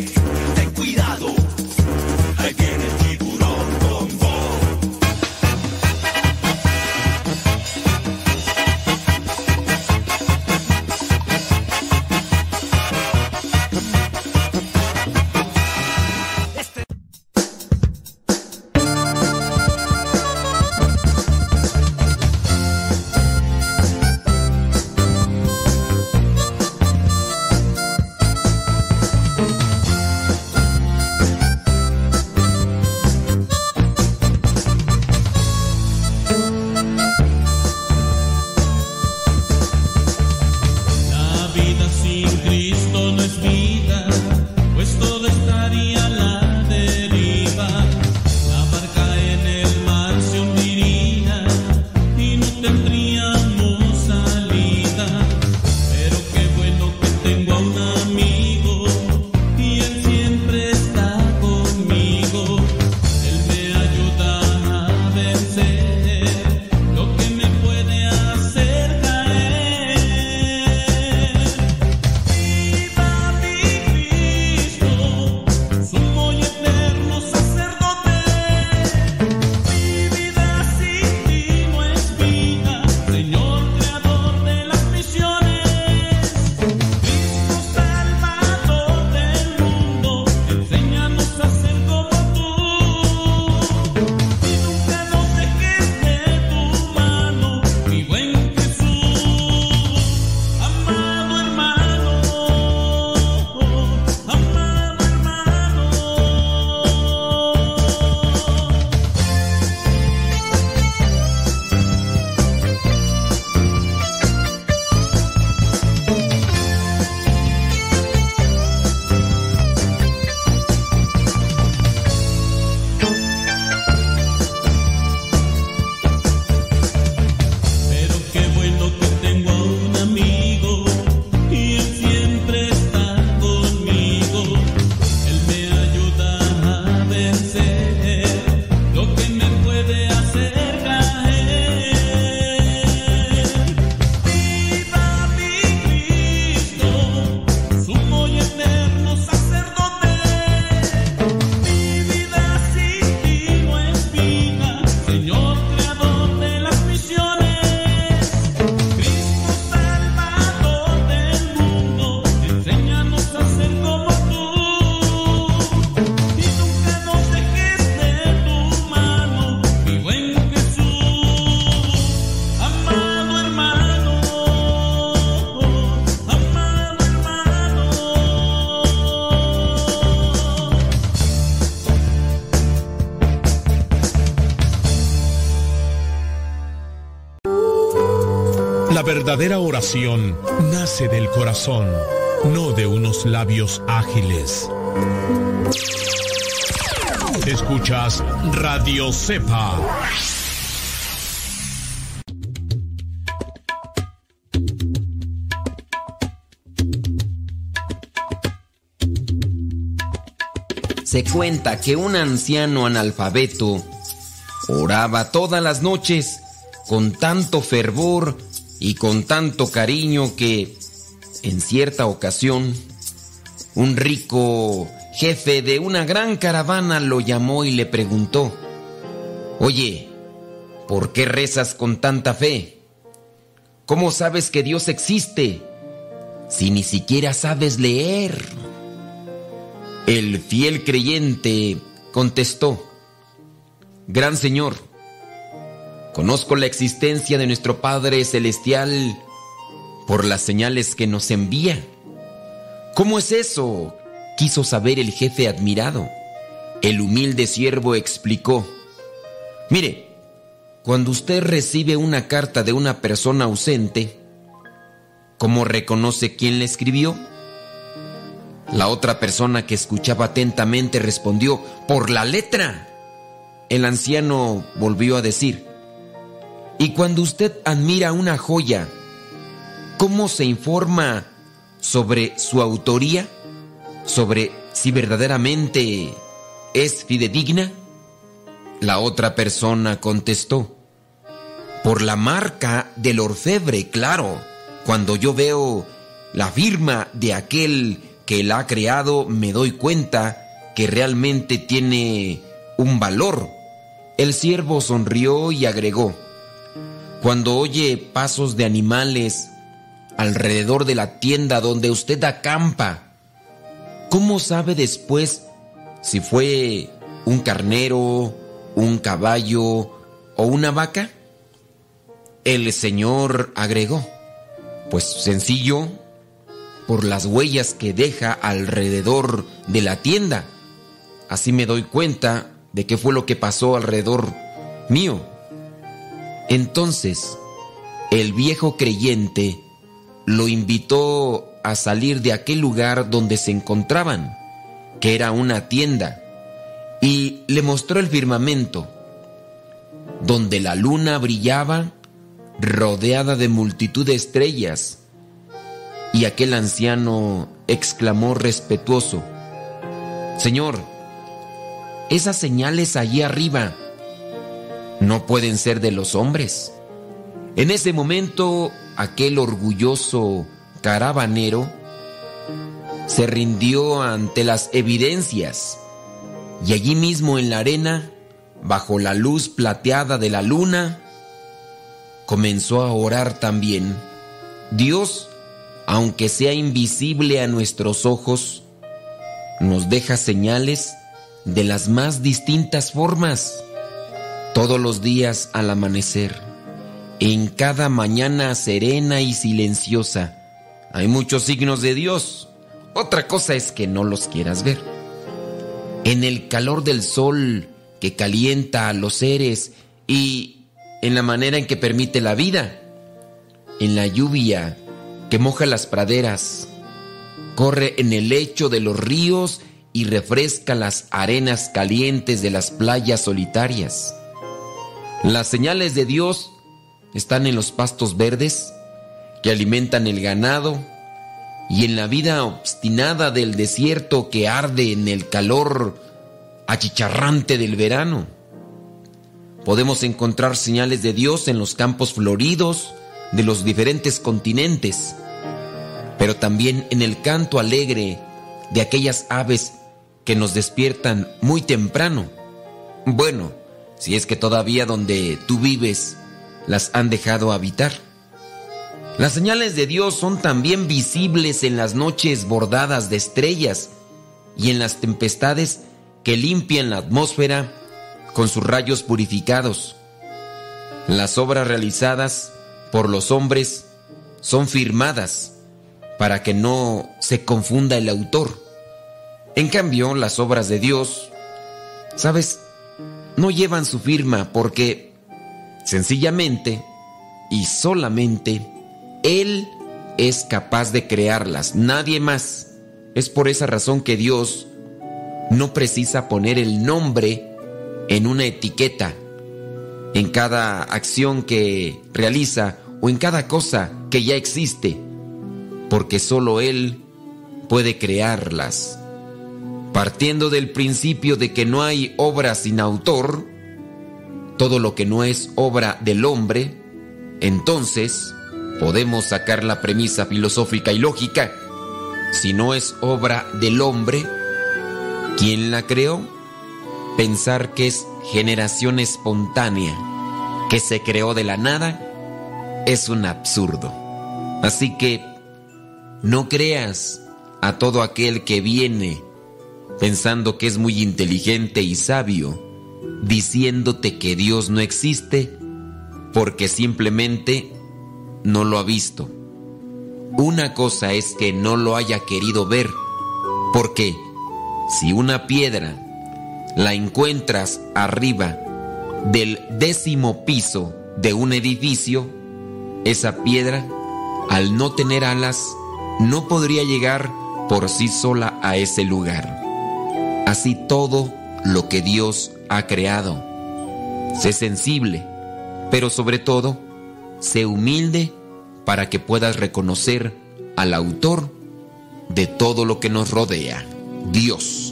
verdadera oración nace del corazón, no de unos labios ágiles. Escuchas Radio Cepa. Se cuenta que un anciano analfabeto oraba todas las noches con tanto fervor y con tanto cariño que en cierta ocasión un rico jefe de una gran caravana lo llamó y le preguntó, Oye, ¿Por qué rezas con tanta fe? ¿Cómo sabes que Dios existe si ni siquiera sabes leer? El fiel creyente contestó, Gran Señor, conozco la existencia de nuestro Padre Celestial por las señales que nos envía. ¿Cómo es eso? quiso saber el jefe admirado. El humilde siervo explicó, Mire, cuando usted recibe una carta de una persona ausente, ¿cómo reconoce quién le escribió? La otra persona que escuchaba atentamente respondió, por la letra. El anciano volvió a decir, y cuando usted admira una joya, ¿cómo se informa sobre su autoría? ¿Sobre si verdaderamente es fidedigna? La otra persona contestó, por la marca del orfebre, claro. Cuando yo veo la firma de aquel que la ha creado, me doy cuenta que realmente tiene un valor. El siervo sonrió y agregó, cuando oye pasos de animales alrededor de la tienda donde usted acampa, ¿cómo sabe después si fue un carnero, un caballo o una vaca? El Señor agregó, pues sencillo, por las huellas que deja alrededor de la tienda. Así me doy cuenta de qué fue lo que pasó alrededor mío. Entonces, el viejo creyente lo invitó a salir de aquel lugar donde se encontraban, que era una tienda, y le mostró el firmamento, donde la luna brillaba rodeada de multitud de estrellas. Y aquel anciano exclamó respetuoso, Señor, esas señales allí arriba no pueden ser de los hombres. En ese momento, aquel orgulloso caravanero se rindió ante las evidencias y allí mismo en la arena, bajo la luz plateada de la luna, comenzó a orar también. Dios, aunque sea invisible a nuestros ojos, nos deja señales de las más distintas formas todos los días al amanecer, en cada mañana serena y silenciosa. Hay muchos signos de Dios. Otra cosa es que no los quieras ver. En el calor del sol que calienta a los seres y en la manera en que permite la vida, en la lluvia que moja las praderas, corre en el lecho de los ríos y refresca las arenas calientes de las playas solitarias. Las señales de Dios están en los pastos verdes que alimentan el ganado y en la vida obstinada del desierto que arde en el calor achicharrante del verano. Podemos encontrar señales de Dios en los campos floridos de los diferentes continentes, pero también en el canto alegre de aquellas aves que nos despiertan muy temprano. Bueno, si es que todavía donde tú vives las han dejado habitar. Las señales de Dios son también visibles en las noches bordadas de estrellas y en las tempestades que limpian la atmósfera con sus rayos purificados. Las obras realizadas por los hombres son firmadas para que no se confunda el autor. En cambio, las obras de Dios, ¿sabes? No llevan su firma porque sencillamente y solamente Él es capaz de crearlas, nadie más. Es por esa razón que Dios no precisa poner el nombre en una etiqueta, en cada acción que realiza o en cada cosa que ya existe, porque solo Él puede crearlas. Partiendo del principio de que no hay obra sin autor, todo lo que no es obra del hombre, entonces podemos sacar la premisa filosófica y lógica. Si no es obra del hombre, ¿quién la creó? pensar que es generación espontánea, que se creó de la nada es un absurdo. Así que no creas a todo aquel que viene pensando que es muy inteligente y sabio, diciéndote que Dios no existe porque simplemente no lo ha visto. Una cosa es que no lo haya querido ver, porque si una piedra la encuentras arriba del décimo piso de un edificio, esa piedra, al no tener alas, no podría llegar por sí sola a ese lugar. Así todo lo que Dios ha creado. Sé sensible, pero sobre todo, sé humilde para que puedas reconocer al autor de todo lo que nos rodea, Dios.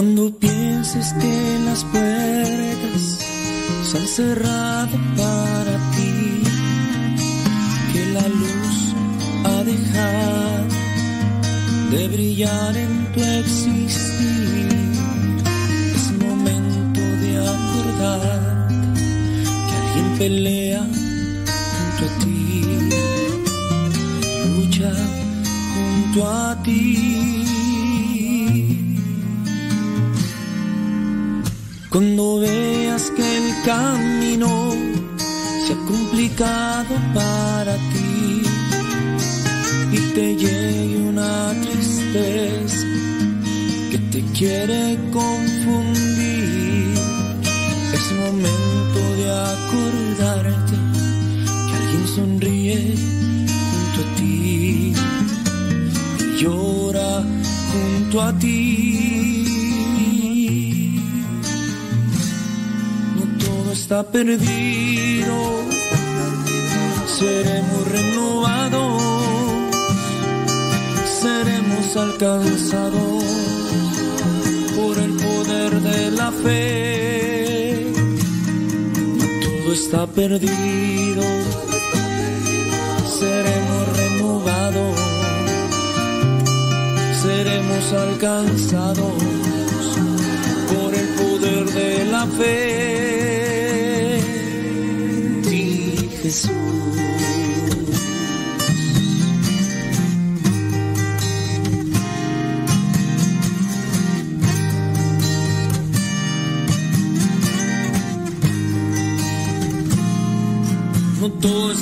Cuando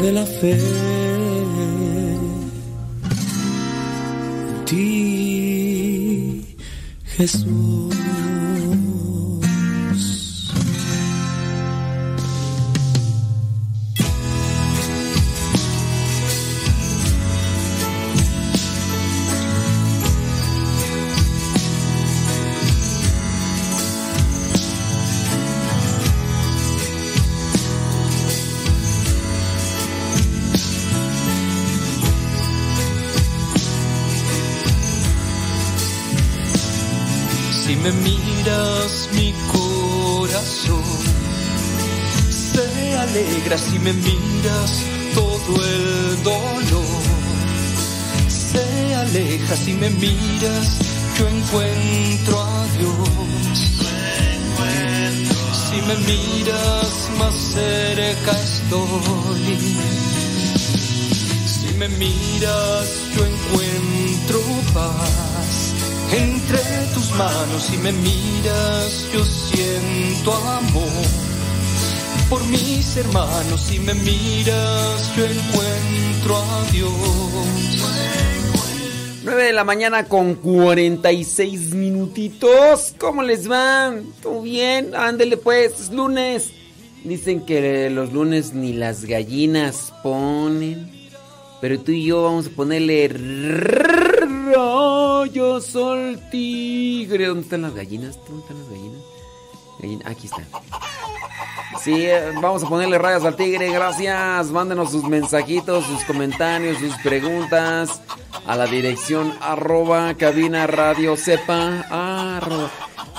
de la fe. ti, Jesús. Si me miras yo siento amor por mis hermanos si me miras yo encuentro a Dios 9 de la mañana con 46 minutitos. ¿Cómo les va? ¿Todo bien? Ándele pues, es lunes. Dicen que los lunes ni las gallinas ponen. Pero tú y yo vamos a ponerle rayo sol tigre. ¿Dónde están las gallinas? ¿Dónde están las gallinas? Gallina- Aquí están. Sí, eh, vamos a ponerle rayas al tigre. Gracias. Mándenos sus mensajitos, sus comentarios, sus preguntas a la dirección arroba cabina radio sepa. Arroba.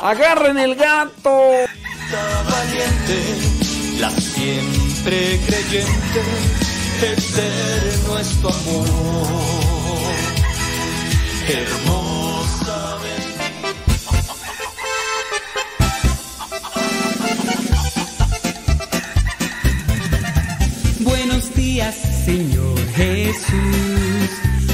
Agarren el gato. valiente, la siempre creyente, eterno es tu amor. Hermosa Buenos días, Señor Jesús.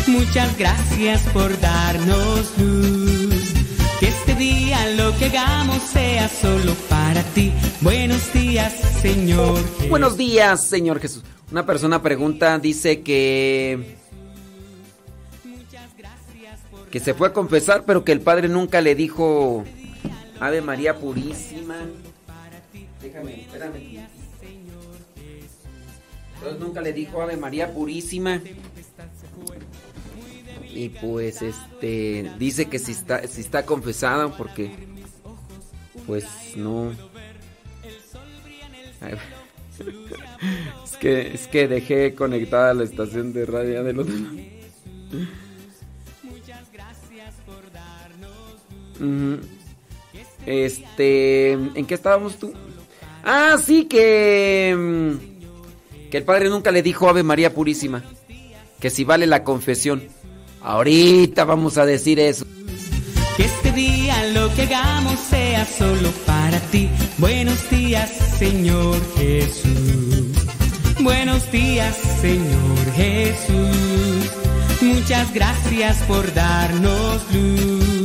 Muchas gracias por darnos luz. Que este día lo que hagamos sea solo para ti. Buenos días, Señor. Jesús. Buenos días, Señor Jesús. Una persona pregunta, dice que que se fue a confesar, pero que el padre nunca le dijo Ave María Purísima. Déjame, espérame. Entonces nunca le dijo Ave María Purísima. Y pues este dice que si está si está confesada porque pues no es que es que dejé conectada la estación de radio del otro Este, ¿en qué estábamos tú? Ah, sí que mm, que el padre nunca le dijo Ave María Purísima, que si vale la confesión. Ahorita vamos a decir eso. Que este día lo que hagamos sea solo para ti. Buenos días, Señor Jesús. Buenos días, Señor Jesús. Muchas gracias por darnos luz.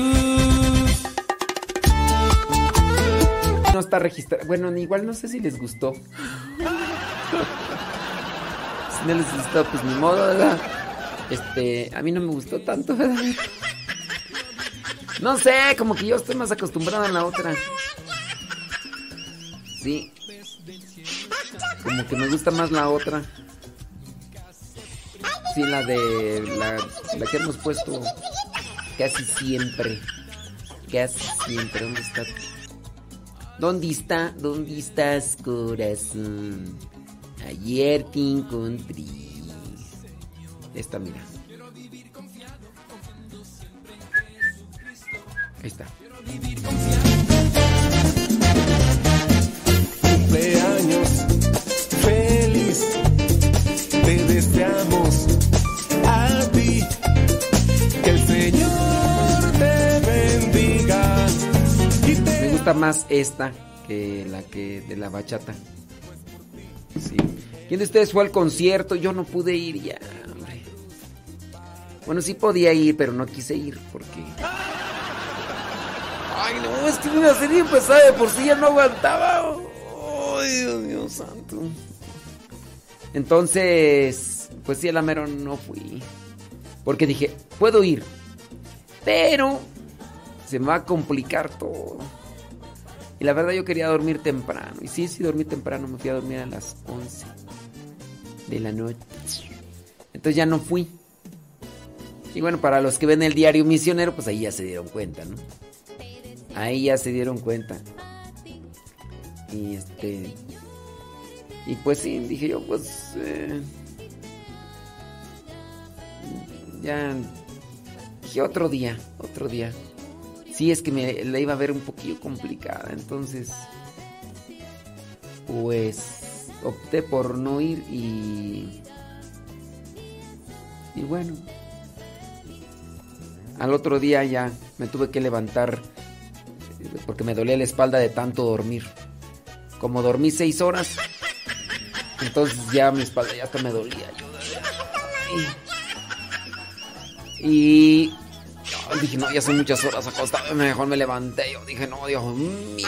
Está registrado. Bueno, igual no sé si les gustó. si no les gustó, pues ni modo, ¿verdad? Este, a mí no me gustó tanto, ¿verdad? No sé, como que yo estoy más acostumbrado a la otra. Sí. Como que me gusta más la otra. Sí, la de. La, la que hemos puesto casi siempre. Casi siempre. ¿Dónde está? ¿Dónde está? ¿Dónde estás, corazón? Ayer te encontré. Esta, mira. Ahí está. Cumpleaños feliz, más esta que la que de la bachata. ¿Quién de ustedes fue al concierto? Yo no pude ir ya, hombre. Bueno, sí podía ir, pero no quise ir porque. Ay, no, es que una serie pesada de por sí ya no aguantaba. Ay, Dios mío santo. Entonces, pues sí, a la mero no fui. Porque dije, puedo ir, pero se me va a complicar todo. Y la verdad yo quería dormir temprano. Y sí, sí dormí temprano, me fui a dormir a las 11 de la noche. Entonces ya no fui. Y bueno, para los que ven el diario misionero, pues ahí ya se dieron cuenta, ¿no? Ahí ya se dieron cuenta. Y este... Y pues sí, dije yo, pues... eh, ya... Dije otro día, otro día. Sí, es que me la iba a ver un poquillo complicada, entonces... Pues... Opté por no ir y... Y bueno... Al otro día ya me tuve que levantar eh, porque me dolía la espalda de tanto dormir. Como dormí seis horas, entonces ya mi espalda ya hasta me dolía. Y, dije, no, ya son muchas horas acostado, mejor me levanté. Yo dije, no, Dios mío.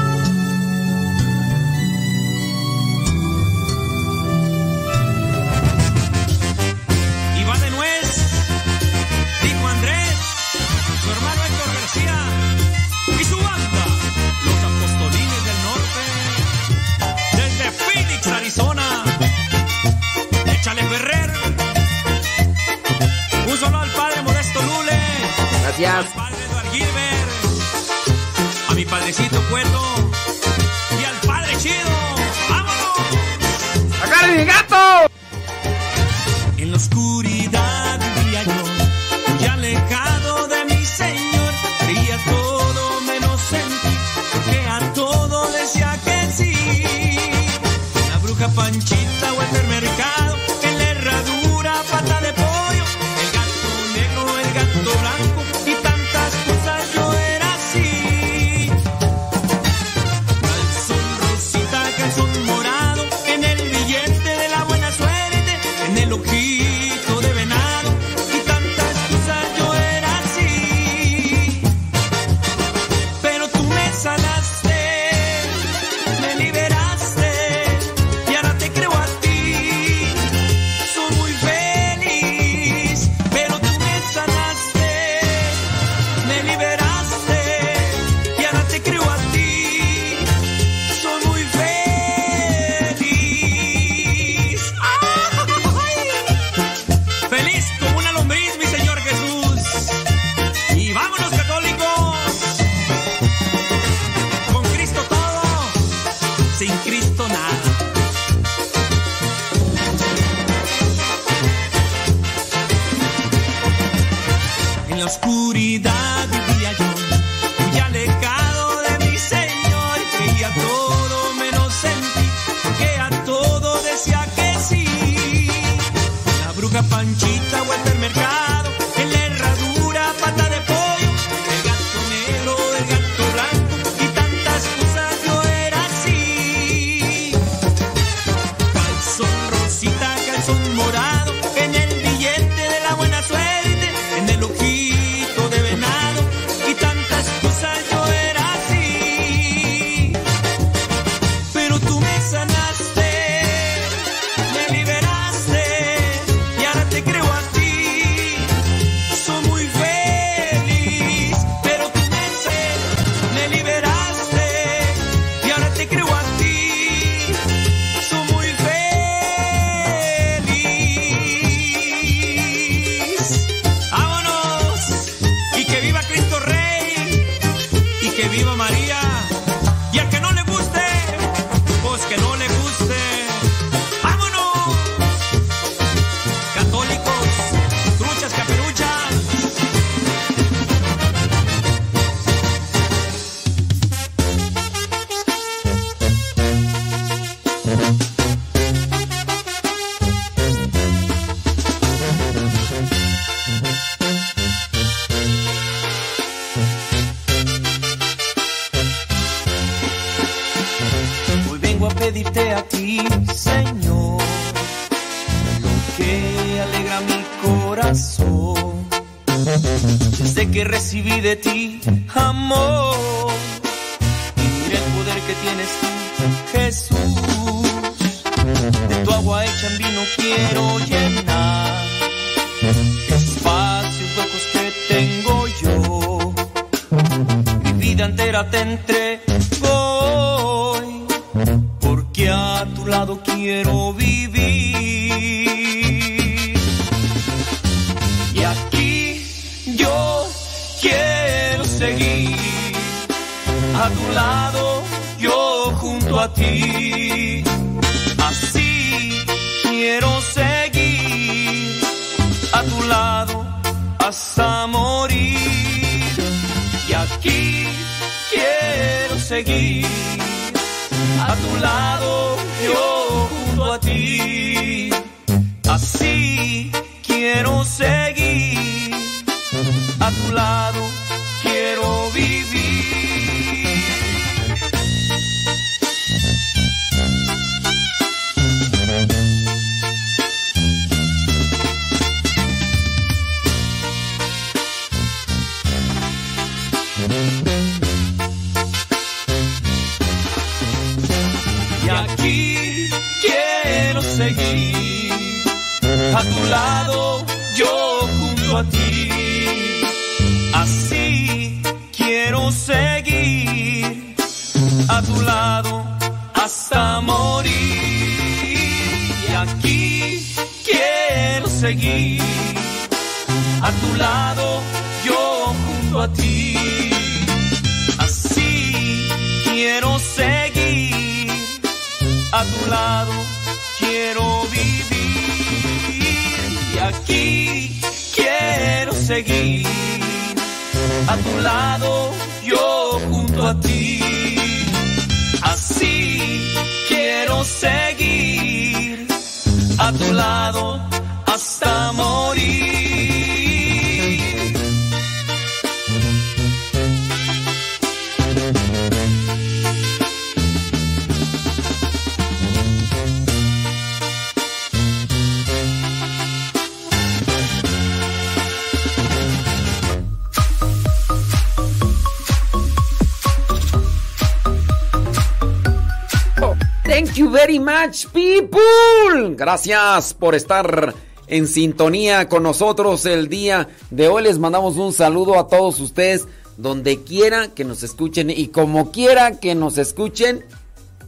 Very much, people. Gracias por estar en sintonía con nosotros el día de hoy. Les mandamos un saludo a todos ustedes, donde quiera que nos escuchen y como quiera que nos escuchen.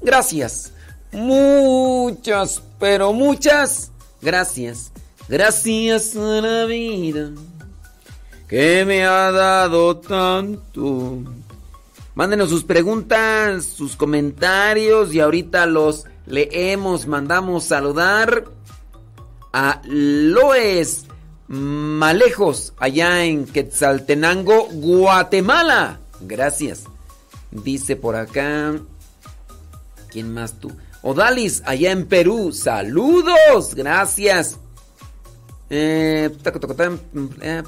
Gracias. Muchas, pero muchas gracias. Gracias a la vida que me ha dado tanto. Mándenos sus preguntas, sus comentarios y ahorita los leemos. Mandamos saludar a Loes Malejos allá en Quetzaltenango, Guatemala. Gracias. Dice por acá. ¿Quién más tú? Odalis allá en Perú. Saludos. Gracias. Eh, tam, eh.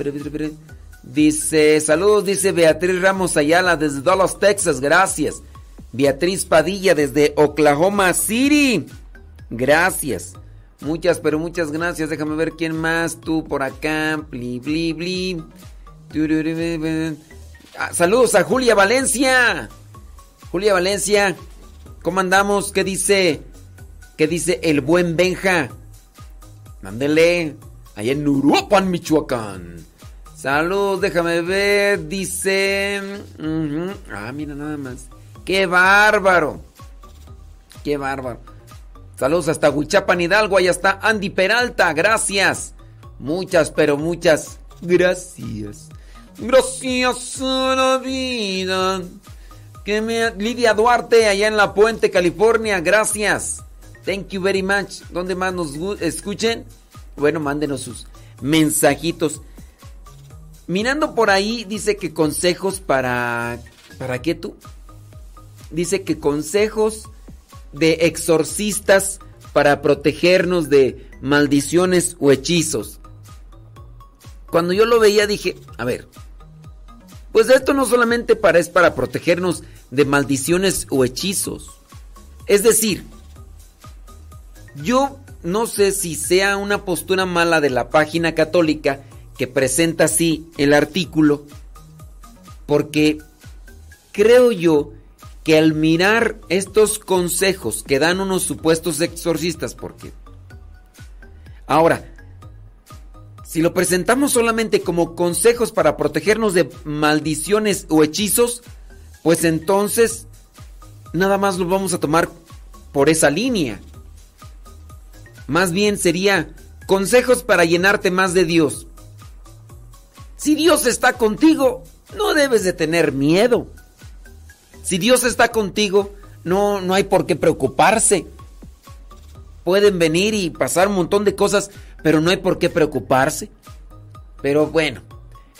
Dice, saludos, dice Beatriz Ramos Ayala desde Dallas, Texas, gracias. Beatriz Padilla desde Oklahoma City, gracias. Muchas, pero muchas gracias. Déjame ver quién más, tú por acá. Bli, bli, bli. Saludos a Julia Valencia. Julia Valencia, ¿cómo andamos? ¿Qué dice? ¿Qué dice el buen Benja? Mándele, allá en Uruapan, Michoacán. Saludos, déjame ver, dice... Ah, mira nada más. ¡Qué bárbaro! ¡Qué bárbaro! Saludos hasta Huichapan Hidalgo, allá está Andy Peralta, gracias. Muchas, pero muchas gracias. Gracias a la vida. Que me... Lidia Duarte, allá en La Puente, California, gracias. Thank you very much. ¿Dónde más nos escuchen? Bueno, mándenos sus mensajitos. Mirando por ahí, dice que consejos para... ¿Para qué tú? Dice que consejos de exorcistas para protegernos de maldiciones o hechizos. Cuando yo lo veía dije, a ver, pues esto no solamente para, es para protegernos de maldiciones o hechizos. Es decir, Yo no sé si sea una postura mala de la página católica que presenta así el artículo, porque creo yo que al mirar estos consejos que dan unos supuestos exorcistas, porque ahora, si lo presentamos solamente como consejos para protegernos de maldiciones o hechizos, pues entonces nada más lo vamos a tomar por esa línea. Más bien sería consejos para llenarte más de Dios. Si Dios está contigo, no debes de tener miedo. Si Dios está contigo, no, no hay por qué preocuparse. Pueden venir y pasar un montón de cosas, pero no hay por qué preocuparse. Pero bueno,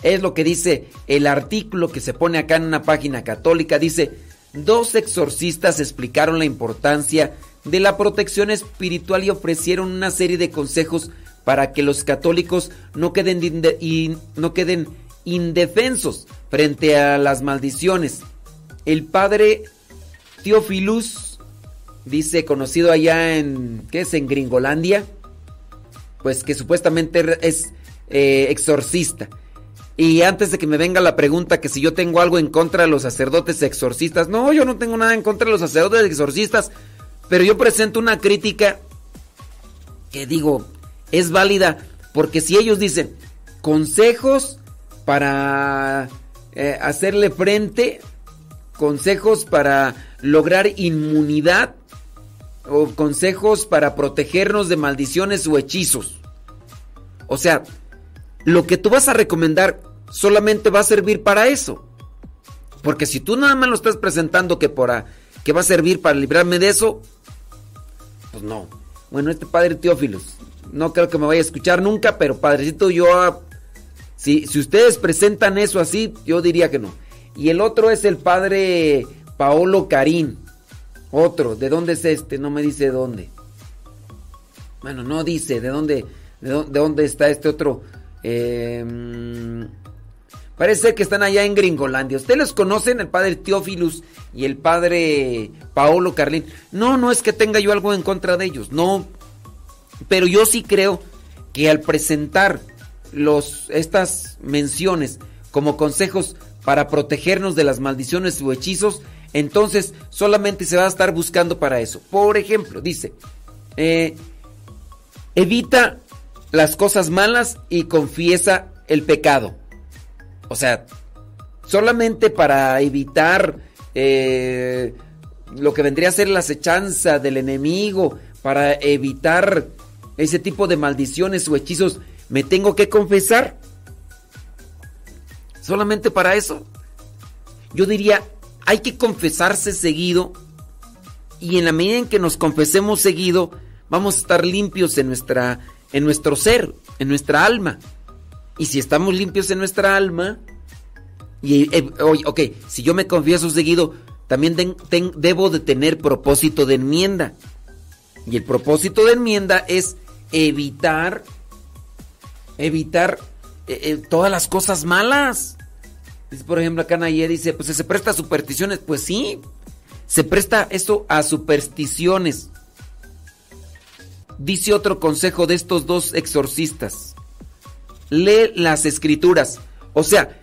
es lo que dice el artículo que se pone acá en una página católica. Dice, dos exorcistas explicaron la importancia de la protección espiritual y ofrecieron una serie de consejos para que los católicos no queden, no queden indefensos frente a las maldiciones. El padre Teofilus, dice, conocido allá en, ¿qué es? En Gringolandia, pues que supuestamente es eh, exorcista. Y antes de que me venga la pregunta que si yo tengo algo en contra de los sacerdotes exorcistas, no, yo no tengo nada en contra de los sacerdotes exorcistas, pero yo presento una crítica que digo, es válida, porque si ellos dicen consejos para eh, hacerle frente, consejos para lograr inmunidad o consejos para protegernos de maldiciones o hechizos. O sea, lo que tú vas a recomendar solamente va a servir para eso. Porque si tú nada más lo estás presentando que, para, que va a servir para librarme de eso, pues no. Bueno, este padre Teófilos, no creo que me vaya a escuchar nunca, pero padrecito, yo... ah, Si, si ustedes presentan eso así, yo diría que no. Y el otro es el padre Paolo Carín. Otro, ¿de dónde es este? No me dice dónde. Bueno, no dice de dónde, de dónde, de dónde está este otro. Mm, parece que están allá en Gringolandia. ¿Ustedes los conocen? El padre Teófilus y el padre Paolo Carlín. No, no es que tenga yo algo en contra de ellos, no. Pero yo sí creo que al presentar los, estas menciones como consejos para protegernos de las maldiciones o hechizos, entonces solamente se va a estar buscando para eso. Por ejemplo, dice, eh, evita las cosas malas y confiesa el pecado. O sea, solamente para evitar eh, lo que vendría a ser la acechanza del enemigo, para evitar ese tipo de maldiciones o hechizos, me tengo que confesar. Solamente para eso. Yo diría, hay que confesarse seguido y en la medida en que nos confesemos seguido, vamos a estar limpios en nuestra en nuestro ser, en nuestra alma. Y si estamos limpios en nuestra alma, y eh, ok, si yo me confieso seguido, también ten- debo de tener propósito de enmienda. Y el propósito de enmienda es evitar, evitar eh, eh, todas las cosas malas. Por ejemplo, acá Naye dice, pues se presta a supersticiones. Pues sí, se presta esto a supersticiones. Dice otro consejo de estos dos exorcistas. Lee las escrituras. O sea,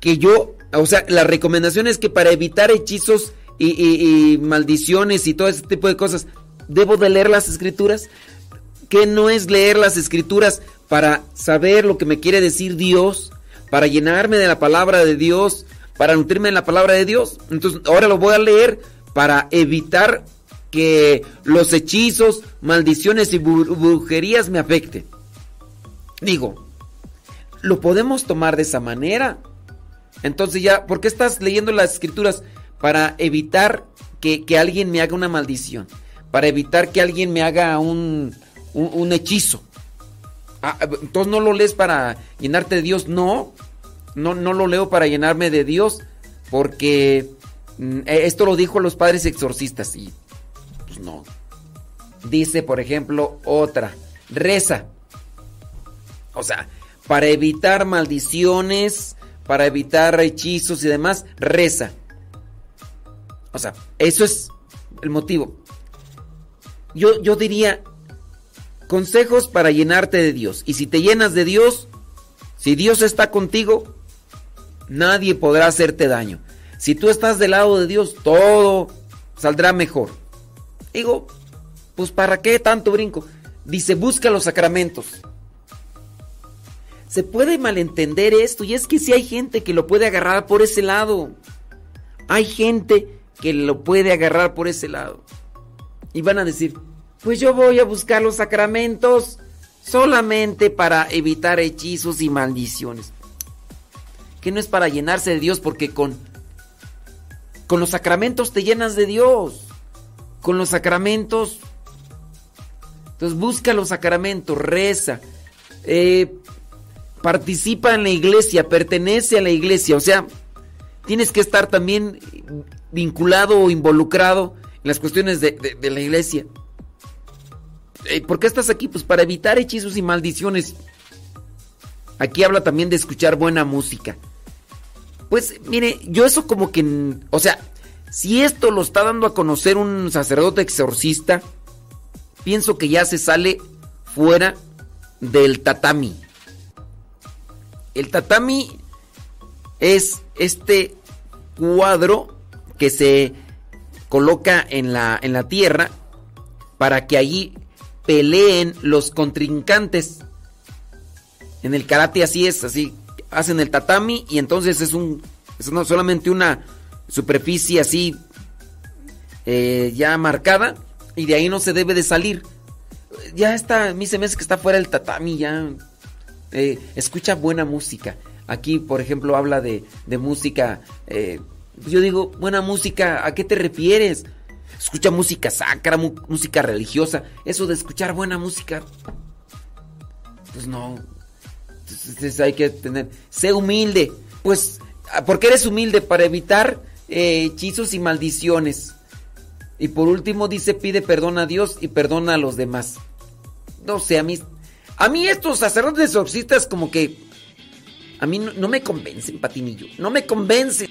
que yo, o sea, la recomendación es que para evitar hechizos y- y maldiciones y todo ese tipo de cosas, debo de leer las escrituras. Que no es leer las escrituras para saber lo que me quiere decir Dios, para llenarme de la palabra de Dios, para nutrirme de la palabra de Dios. Entonces, ahora lo voy a leer para evitar que los hechizos, maldiciones y bru- brujerías me afecten. Digo, lo podemos tomar de esa manera. Entonces ya, ¿por qué estás leyendo las escrituras? Para evitar que, que alguien me haga una maldición. Para evitar que alguien me haga un, un hechizo. Ah, entonces no lo lees para llenarte de Dios. No, no, no lo leo para llenarme de Dios. Porque mm, esto lo dijo los padres exorcistas. Y pues no. Dice, por ejemplo, otra. Reza. O sea, para evitar maldiciones, para evitar hechizos y demás, reza. O sea, eso es el motivo. Yo, yo diría, consejos para llenarte de Dios. Y si te llenas de Dios, si Dios está contigo, nadie podrá hacerte daño. Si tú estás del lado de Dios, todo saldrá mejor. Digo, pues ¿para qué tanto brinco? Dice, busca los sacramentos. Se puede malentender esto y es que si hay gente que lo puede agarrar por ese lado. Hay gente que lo puede agarrar por ese lado. Y van a decir, pues yo voy a buscar los sacramentos solamente para evitar hechizos y maldiciones. Que no es para llenarse de Dios porque con con los sacramentos te llenas de Dios. Con los sacramentos entonces busca los sacramentos, reza, eh, participa en la iglesia, pertenece a la iglesia. O sea, tienes que estar también vinculado o involucrado en las cuestiones de, de- de la iglesia. Eh, ¿Por qué estás aquí? Pues para evitar hechizos y maldiciones. Aquí habla también de escuchar buena música. Pues mire, yo eso como que, o sea, si esto lo está dando a conocer un sacerdote exorcista, pienso que ya se sale fuera del tatami. El tatami es este cuadro que se coloca en la, en la tierra para que allí peleen los contrincantes. En el karate así es, así hacen el tatami y entonces es un es no solamente una superficie así eh, ya marcada y de ahí no se debe de salir. Ya está, a mí se me hace que está fuera del tatami ya. Eh, escucha buena música. Aquí, por ejemplo, habla de, de música. eh, yo digo, buena música, ¿a qué te refieres? Escucha música sacra, música religiosa. Eso de escuchar buena música. Pues no. Hay que tener. Sé humilde. Pues, ¿por qué eres humilde? Para evitar eh, hechizos y maldiciones. Y por último dice, pide perdón a Dios y perdona a los demás. No sé, a mí. A mí estos sacerdotes exorcistas como que. A mí no, no me convencen, Patinillo. No me convencen.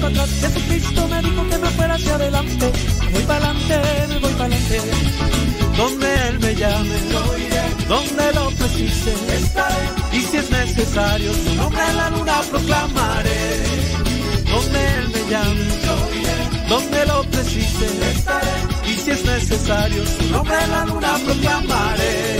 para atrás. Jesucristo me dijo que me fuera hacia adelante, voy para adelante, me voy para adelante. Donde Él me llame, yo iré. Donde lo precise, estaré. Y si es necesario, su nombre en la luna proclamaré. Donde Él me llame, yo iré. Donde lo precise, estaré. Y si es necesario, su nombre en la luna proclamaré.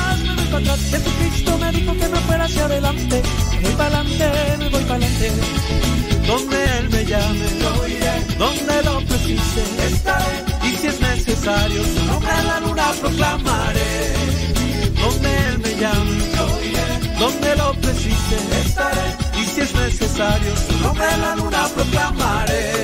para atrás. Jesucristo me dijo que me fuera hacia adelante, me voy para adelante, me voy para adelante. Donde Él me llame, yo iré. Donde lo precise, estaré. Y si es necesario, su nombre en la luna proclamaré. Donde Él me llame, yo iré. Donde lo precise, estaré. Y si es necesario, su nombre en la luna proclamaré.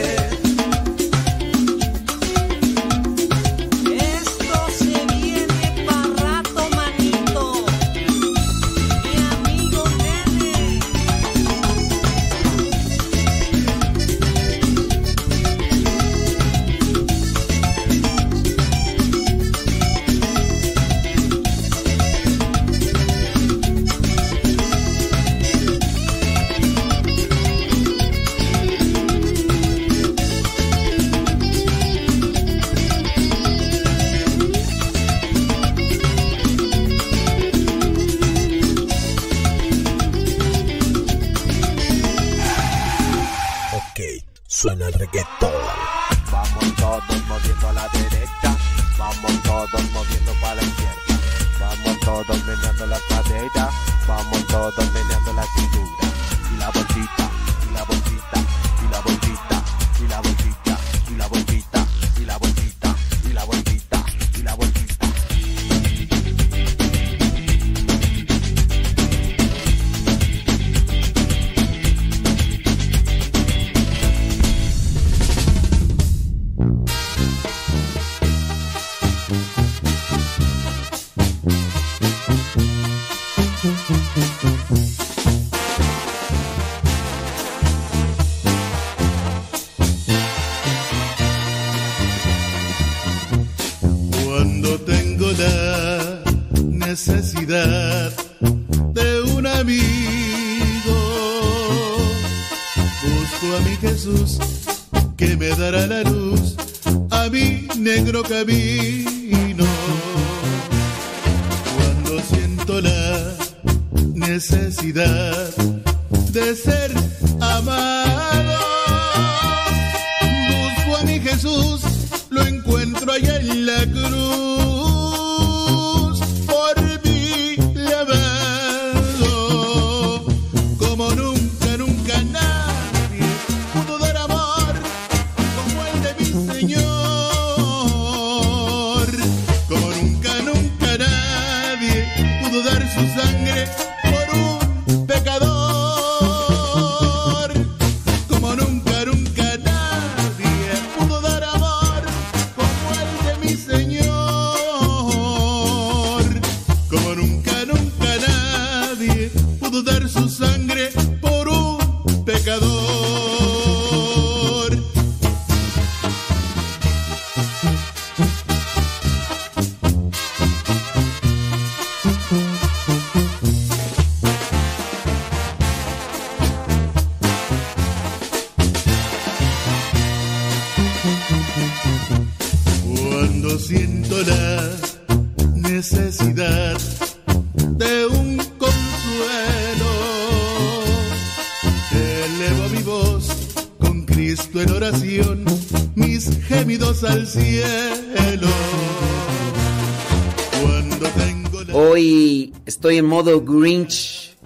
Modo Grinch.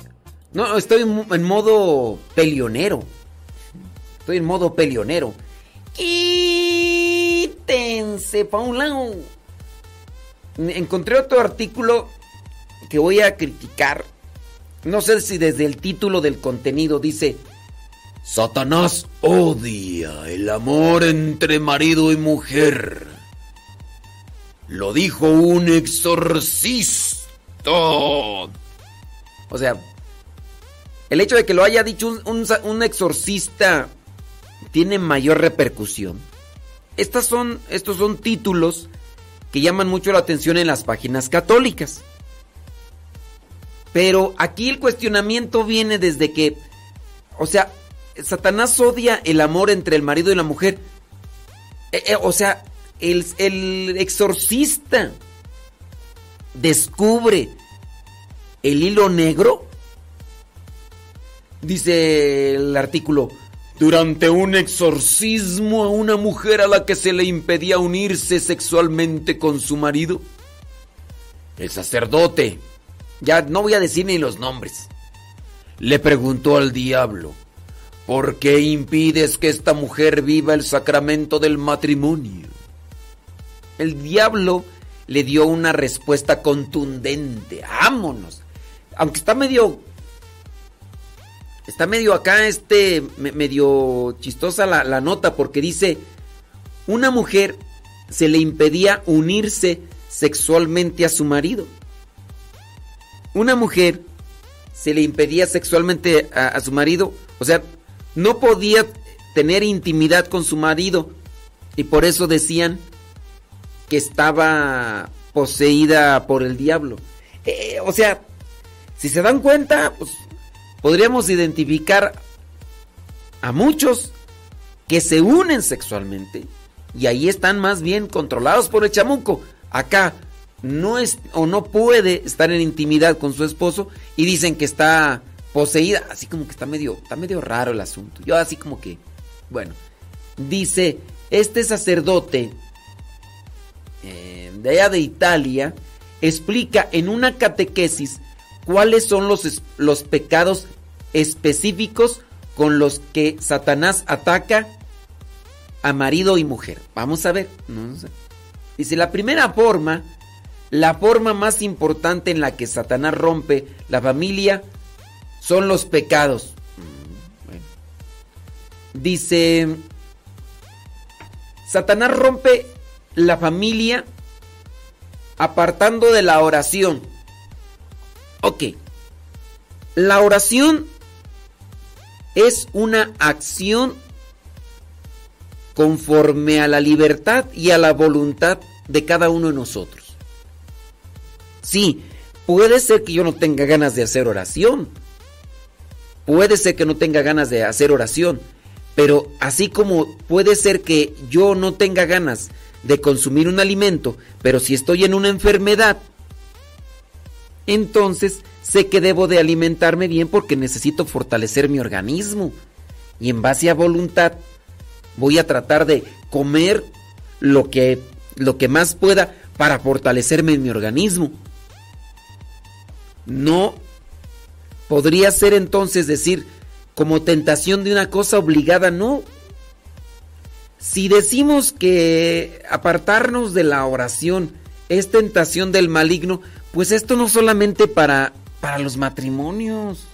No, estoy en, modo pelionero. Estoy en modo pelionero. Quítense pa' un lado. Encontré otro artículo que voy a criticar. No sé si desde el título del contenido dice Satanás odia el amor entre marido y mujer. Lo dijo un exorcista. O sea, el hecho de que lo haya dicho un, exorcista tiene mayor repercusión. Estas son, estos son títulos que llaman mucho la atención en las páginas católicas. Pero aquí el cuestionamiento viene desde que, o sea, Satanás odia el amor entre el marido y la mujer. Eh, eh, o sea, el exorcista descubre el hilo negro. Dice el artículo, durante un exorcismo a una mujer a la que se le impedía unirse sexualmente con su marido, el sacerdote, ya no voy a decir ni los nombres, le preguntó al diablo, ¿por qué impides que esta mujer viva el sacramento del matrimonio? El diablo le dio una respuesta contundente, vámonos, aunque está medio Está medio acá, este, me- medio chistosa la, la nota porque dice, una mujer se le impedía unirse sexualmente a su marido. Una mujer se le impedía sexualmente a su marido, o sea, no podía tener intimidad con su marido. Y por eso decían que estaba poseída por el diablo. Eh, o sea, si se dan cuenta, pues podríamos identificar a muchos que se unen sexualmente y ahí están más bien controlados por el chamuco. Acá no es o no puede estar en intimidad con su esposo y dicen que está poseída, así como que está medio está medio raro el asunto. Yo así como que bueno, dice, este sacerdote eh, de allá de Italia explica en una catequesis cuáles son los, los pecados específicos con los que Satanás ataca a marido y mujer. Vamos a ver. Dice, la primera forma, la forma más importante en la que Satanás rompe la familia son los pecados. Dice, Satanás rompe la familia apartando de la oración. Ok. La oración es una acción conforme a la libertad y a la voluntad de cada uno de nosotros. Sí, puede ser que yo no tenga ganas de hacer oración. Puede ser que no tenga ganas de hacer oración. Pero así como puede ser que yo no tenga ganas de consumir un alimento, pero si estoy en una enfermedad, entonces sé que debo de alimentarme bien porque necesito fortalecer mi organismo. Y en base a voluntad voy a tratar de comer lo que, lo que más pueda para fortalecerme en mi organismo. No podría ser entonces decir como tentación de una cosa obligada, no. Si decimos que apartarnos de la oración es tentación del maligno, pues esto no solamente para, para los matrimonios.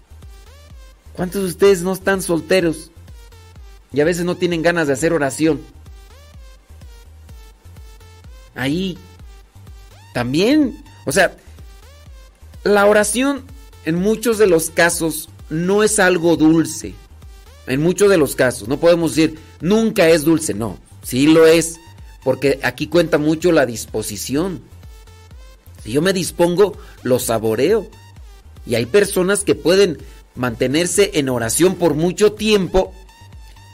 ¿Cuántos de ustedes no están solteros? Y a veces no tienen ganas de hacer oración. Ahí también, o sea, la oración en muchos de los casos no es algo dulce. En muchos de los casos, no podemos decir nunca es dulce, no, sí lo es, porque aquí cuenta mucho la disposición. Si yo me dispongo, lo saboreo. Y hay personas que pueden mantenerse en oración por mucho tiempo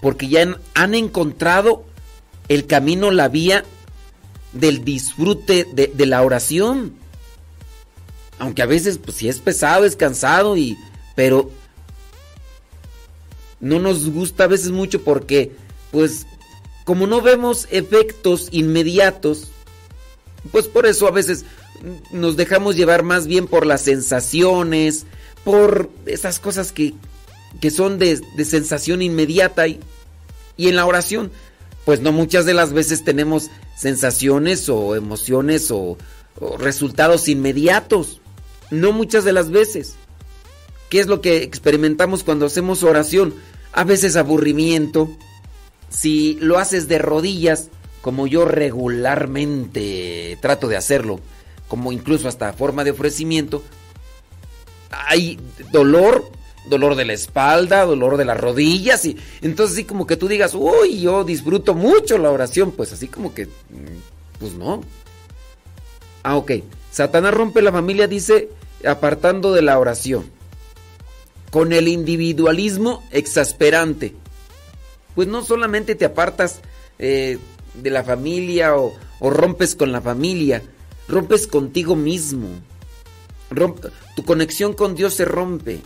porque ya han, encontrado el camino, la vía del disfrute de, de la oración. Aunque a veces, pues si es pesado, es cansado, y, pero no nos gusta a veces mucho porque, pues, como no vemos efectos inmediatos, pues por eso a veces nos dejamos llevar más bien por las sensaciones, por esas cosas que, que son de, de sensación inmediata y, y en la oración, pues no muchas de las veces tenemos sensaciones o emociones o, o resultados inmediatos, no muchas de las veces. ¿Qué es lo que experimentamos cuando hacemos oración? A veces aburrimiento. Si lo haces de rodillas, como yo regularmente trato de hacerlo, como incluso hasta forma de ofrecimiento, hay dolor, dolor de la espalda, dolor de las rodillas, y entonces así como que tú digas, uy, yo disfruto mucho la oración, pues así como que, mm, pues no. Ah, ok. Satanás rompe la familia, dice, apartando de la oración. Con el individualismo exasperante. Pues no solamente te apartas eh, de la familia o, rompes con la familia, rompes contigo mismo. Tu conexión con Dios se rompe.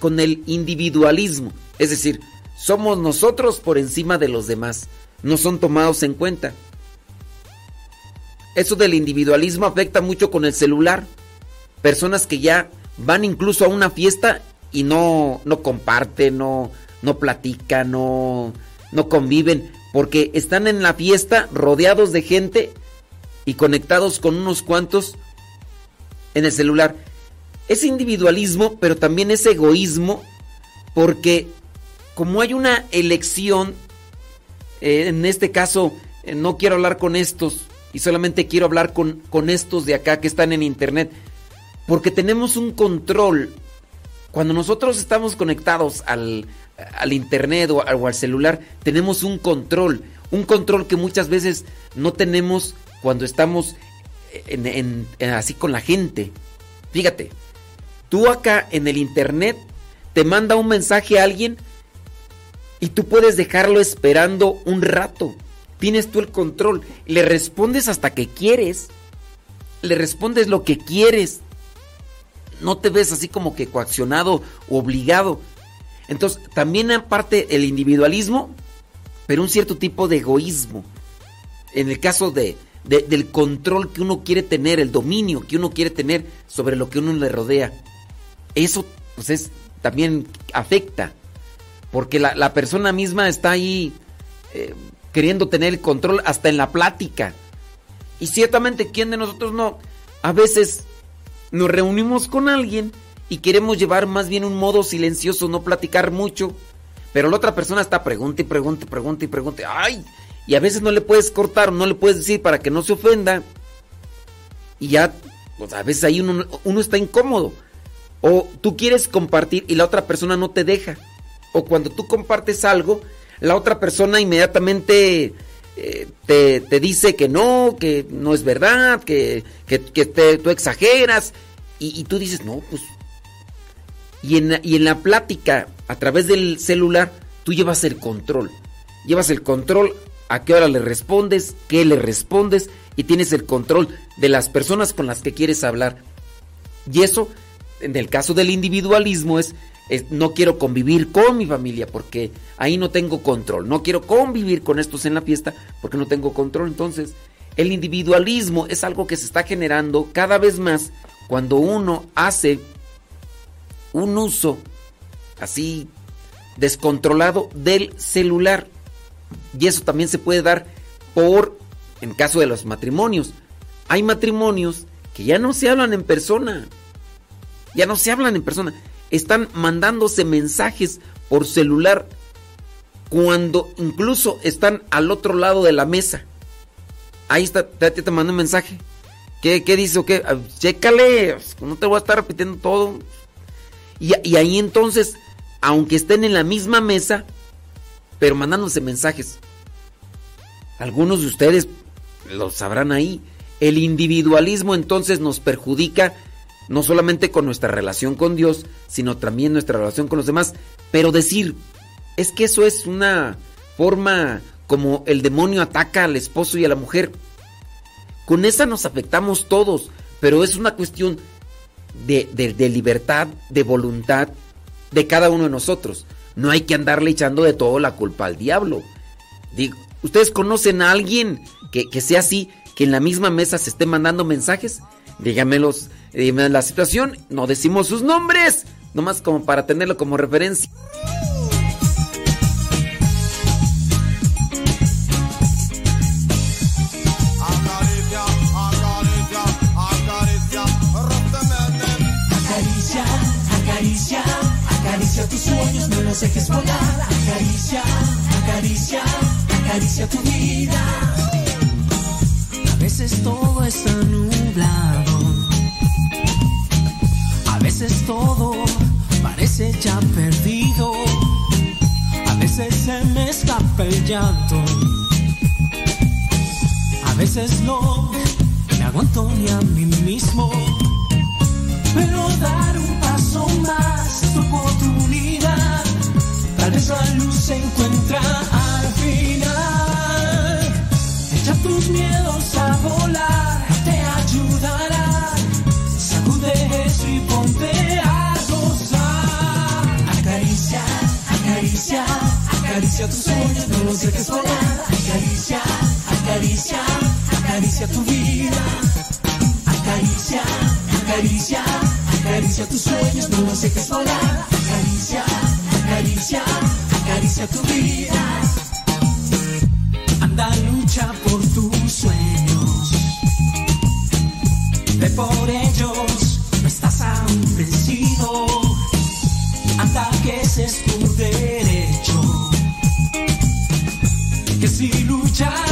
Con el individualismo. Es decir, somos nosotros por encima de los demás. No son tomados en cuenta. Eso del individualismo afecta mucho con el celular. Personas que ya van incluso a una fiesta y no, no comparten, no, no platican, no, no conviven, porque están en la fiesta rodeados de gente y conectados con unos cuantos en el celular. Es individualismo, pero también es egoísmo, porque como hay una elección, eh, en este caso eh, no quiero hablar con estos y solamente quiero hablar con, con estos de acá que están en internet, porque tenemos un control. Cuando nosotros estamos conectados al, al internet o, al celular, tenemos un control, un control que muchas veces no tenemos cuando estamos en- así con la gente. Fíjate, tú acá en el internet te manda un mensaje a alguien y tú puedes dejarlo esperando un rato. Tienes tú el control. Le respondes hasta que quieres. Le respondes lo que quieres. No te ves así como que coaccionado o obligado. Entonces, también aparte el individualismo, pero un cierto tipo de egoísmo. En el caso de, de- del control que uno quiere tener, el dominio que uno quiere tener sobre lo que uno le rodea. Eso, pues, es, también afecta. Porque la, la persona misma está ahí eh, queriendo tener el control hasta en la plática. Y ciertamente, ¿quién de nosotros no? A veces nos reunimos con alguien y queremos llevar más bien un modo silencioso, no platicar mucho. Pero la otra persona está pregunta y pregunta y pregunta y pregunta. ¡Ay! Y a veces no le puedes cortar, no le puedes decir para que no se ofenda. Y ya, pues a veces ahí uno, uno está incómodo. O tú quieres compartir y la otra persona no te deja. O cuando tú compartes algo, la otra persona inmediatamente eh, te, te dice que no, que no es verdad, que, que, que te- tú exageras. Y, y tú dices, no, pues... Y en, y en la plática, a través del celular, tú llevas el control. Llevas el control a qué hora le respondes, qué le respondes, y tienes el control de las personas con las que quieres hablar. Y eso, en el caso del individualismo, es, es, no quiero convivir con mi familia porque ahí no tengo control. No quiero convivir con estos en la fiesta porque no tengo control. Entonces, el individualismo es algo que se está generando cada vez más cuando uno hace un uso así descontrolado del celular. Y eso también se puede dar por, en caso de los matrimonios. Hay matrimonios que ya no se hablan en persona. Ya no se hablan en persona. Están mandándose mensajes por celular cuando incluso están al otro lado de la mesa. Ahí está, te, te mando un mensaje. ¿Qué, qué dice o qué? Ah, Chécale, no te voy a estar repitiendo todo. Y, ahí entonces, aunque estén en la misma mesa, pero mandándose mensajes. Algunos de ustedes lo sabrán ahí. El individualismo entonces nos perjudica no solamente con nuestra relación con Dios, sino también nuestra relación con los demás. Pero decir, es que eso es una forma como el demonio ataca al esposo y a la mujer. Con esa nos afectamos todos, pero es una cuestión de, de- de libertad, de voluntad de cada uno de nosotros. No hay que andarle echando de todo la culpa al diablo. Digo, ¿ustedes conocen a alguien que, que sea así, que en la misma mesa se esté mandando mensajes? Díganmelos, díganme la situación, no decimos sus nombres, nomás como para tenerlo como referencia. Sueños, no los dejes volar. Acaricia, acaricia, acaricia tu vida. A veces todo está nublado. A veces todo parece ya perdido. A veces se me escapa el llanto. A veces no me aguanto ni a mí mismo. Pero dar un paso más es tu. La luz se encuentra al final. Echa tus miedos a volar, te ayudará. Sacude eso y ponte a gozar. Acaricia, acaricia, acaricia tus sueños, no los dejes volar. Acaricia, acaricia, acaricia tu vida. Acaricia, acaricia, acaricia tus sueños, no los dejes volar. Acaricia, acaricia, tu vida. Anda, lucha por tus sueños. Ve por ellos, no estás aún vencido. Anda, que ese es tu derecho. Que si luchas,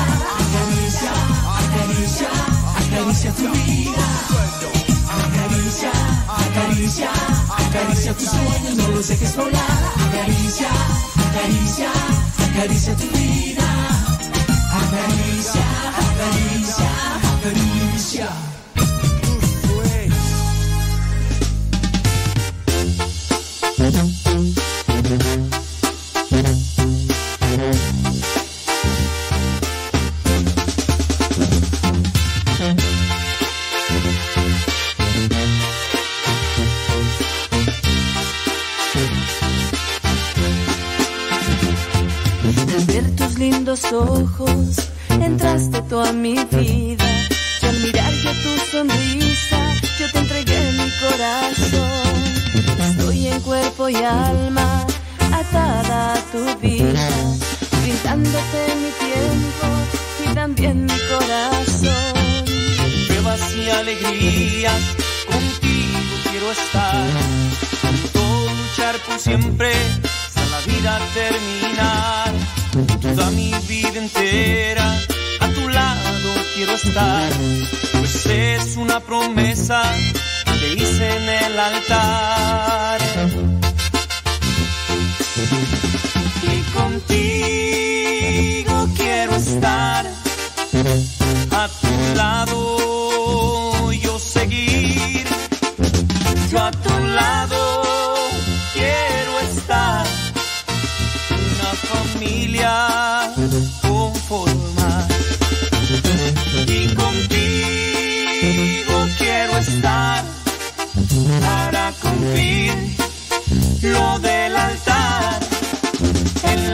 Acaricia tu vida. Acaricia, acaricia, acaricia tus sueños, no los dejes volar. Acaricia, acaricia, acaricia tu vida. Acaricia, acaricia, acaricia.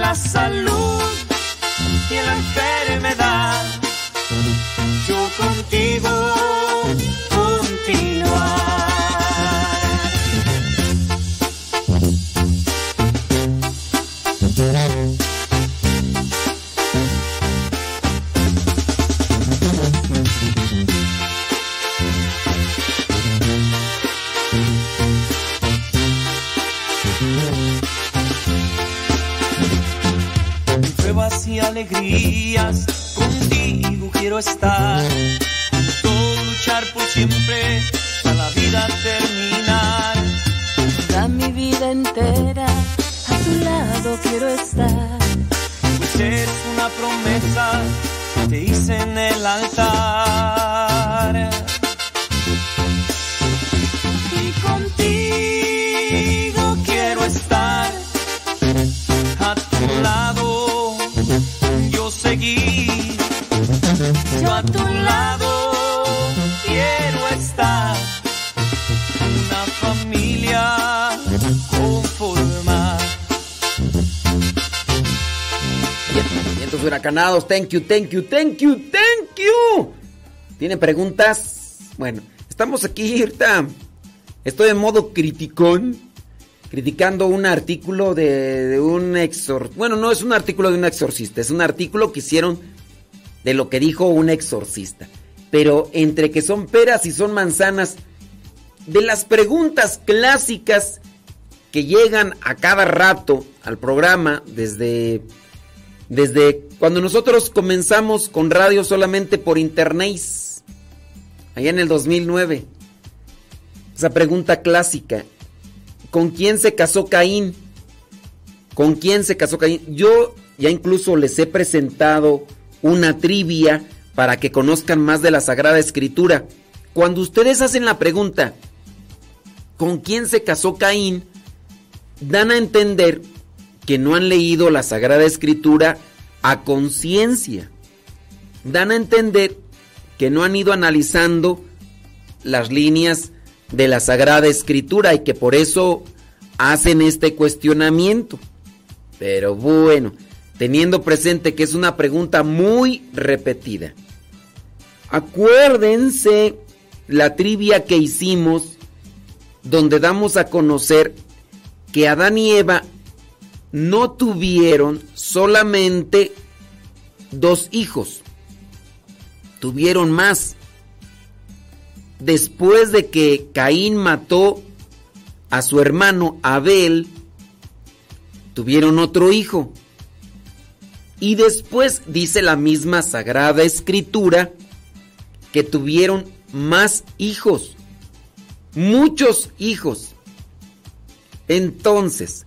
La salud y la enfermedad. Yo contigo alegrías, contigo quiero estar. Thank you, thank you, thank you, thank you. ¿Tienen preguntas? Bueno, estamos aquí ahorita. Estoy en modo criticón. Criticando un artículo de, un exor... Bueno, no es un artículo de un exorcista, es un artículo que hicieron de lo que dijo un exorcista. Pero entre que son peras y son manzanas, de las preguntas clásicas que llegan a cada rato al programa desde desde cuando nosotros comenzamos con radio solamente por internet allá en el 2009 esa pregunta clásica. ¿Con quién se casó Caín? ¿Con quién se casó Caín? Yo ya incluso les he presentado una trivia para que conozcan más de la Sagrada Escritura. Cuando ustedes hacen la pregunta, ¿con quién se casó Caín? Dan a entender que no han leído la Sagrada Escritura a conciencia. Dan a entender que no han ido analizando las líneas de la Sagrada Escritura y que por eso hacen este cuestionamiento. Pero bueno, teniendo presente que es una pregunta muy repetida. Acuérdense la trivia que hicimos donde damos a conocer que Adán y Eva no tuvieron solamente dos hijos, tuvieron más. Después de que Caín mató a su hermano Abel, tuvieron otro hijo. Y después dice la misma Sagrada Escritura que tuvieron más hijos, muchos hijos. Entonces,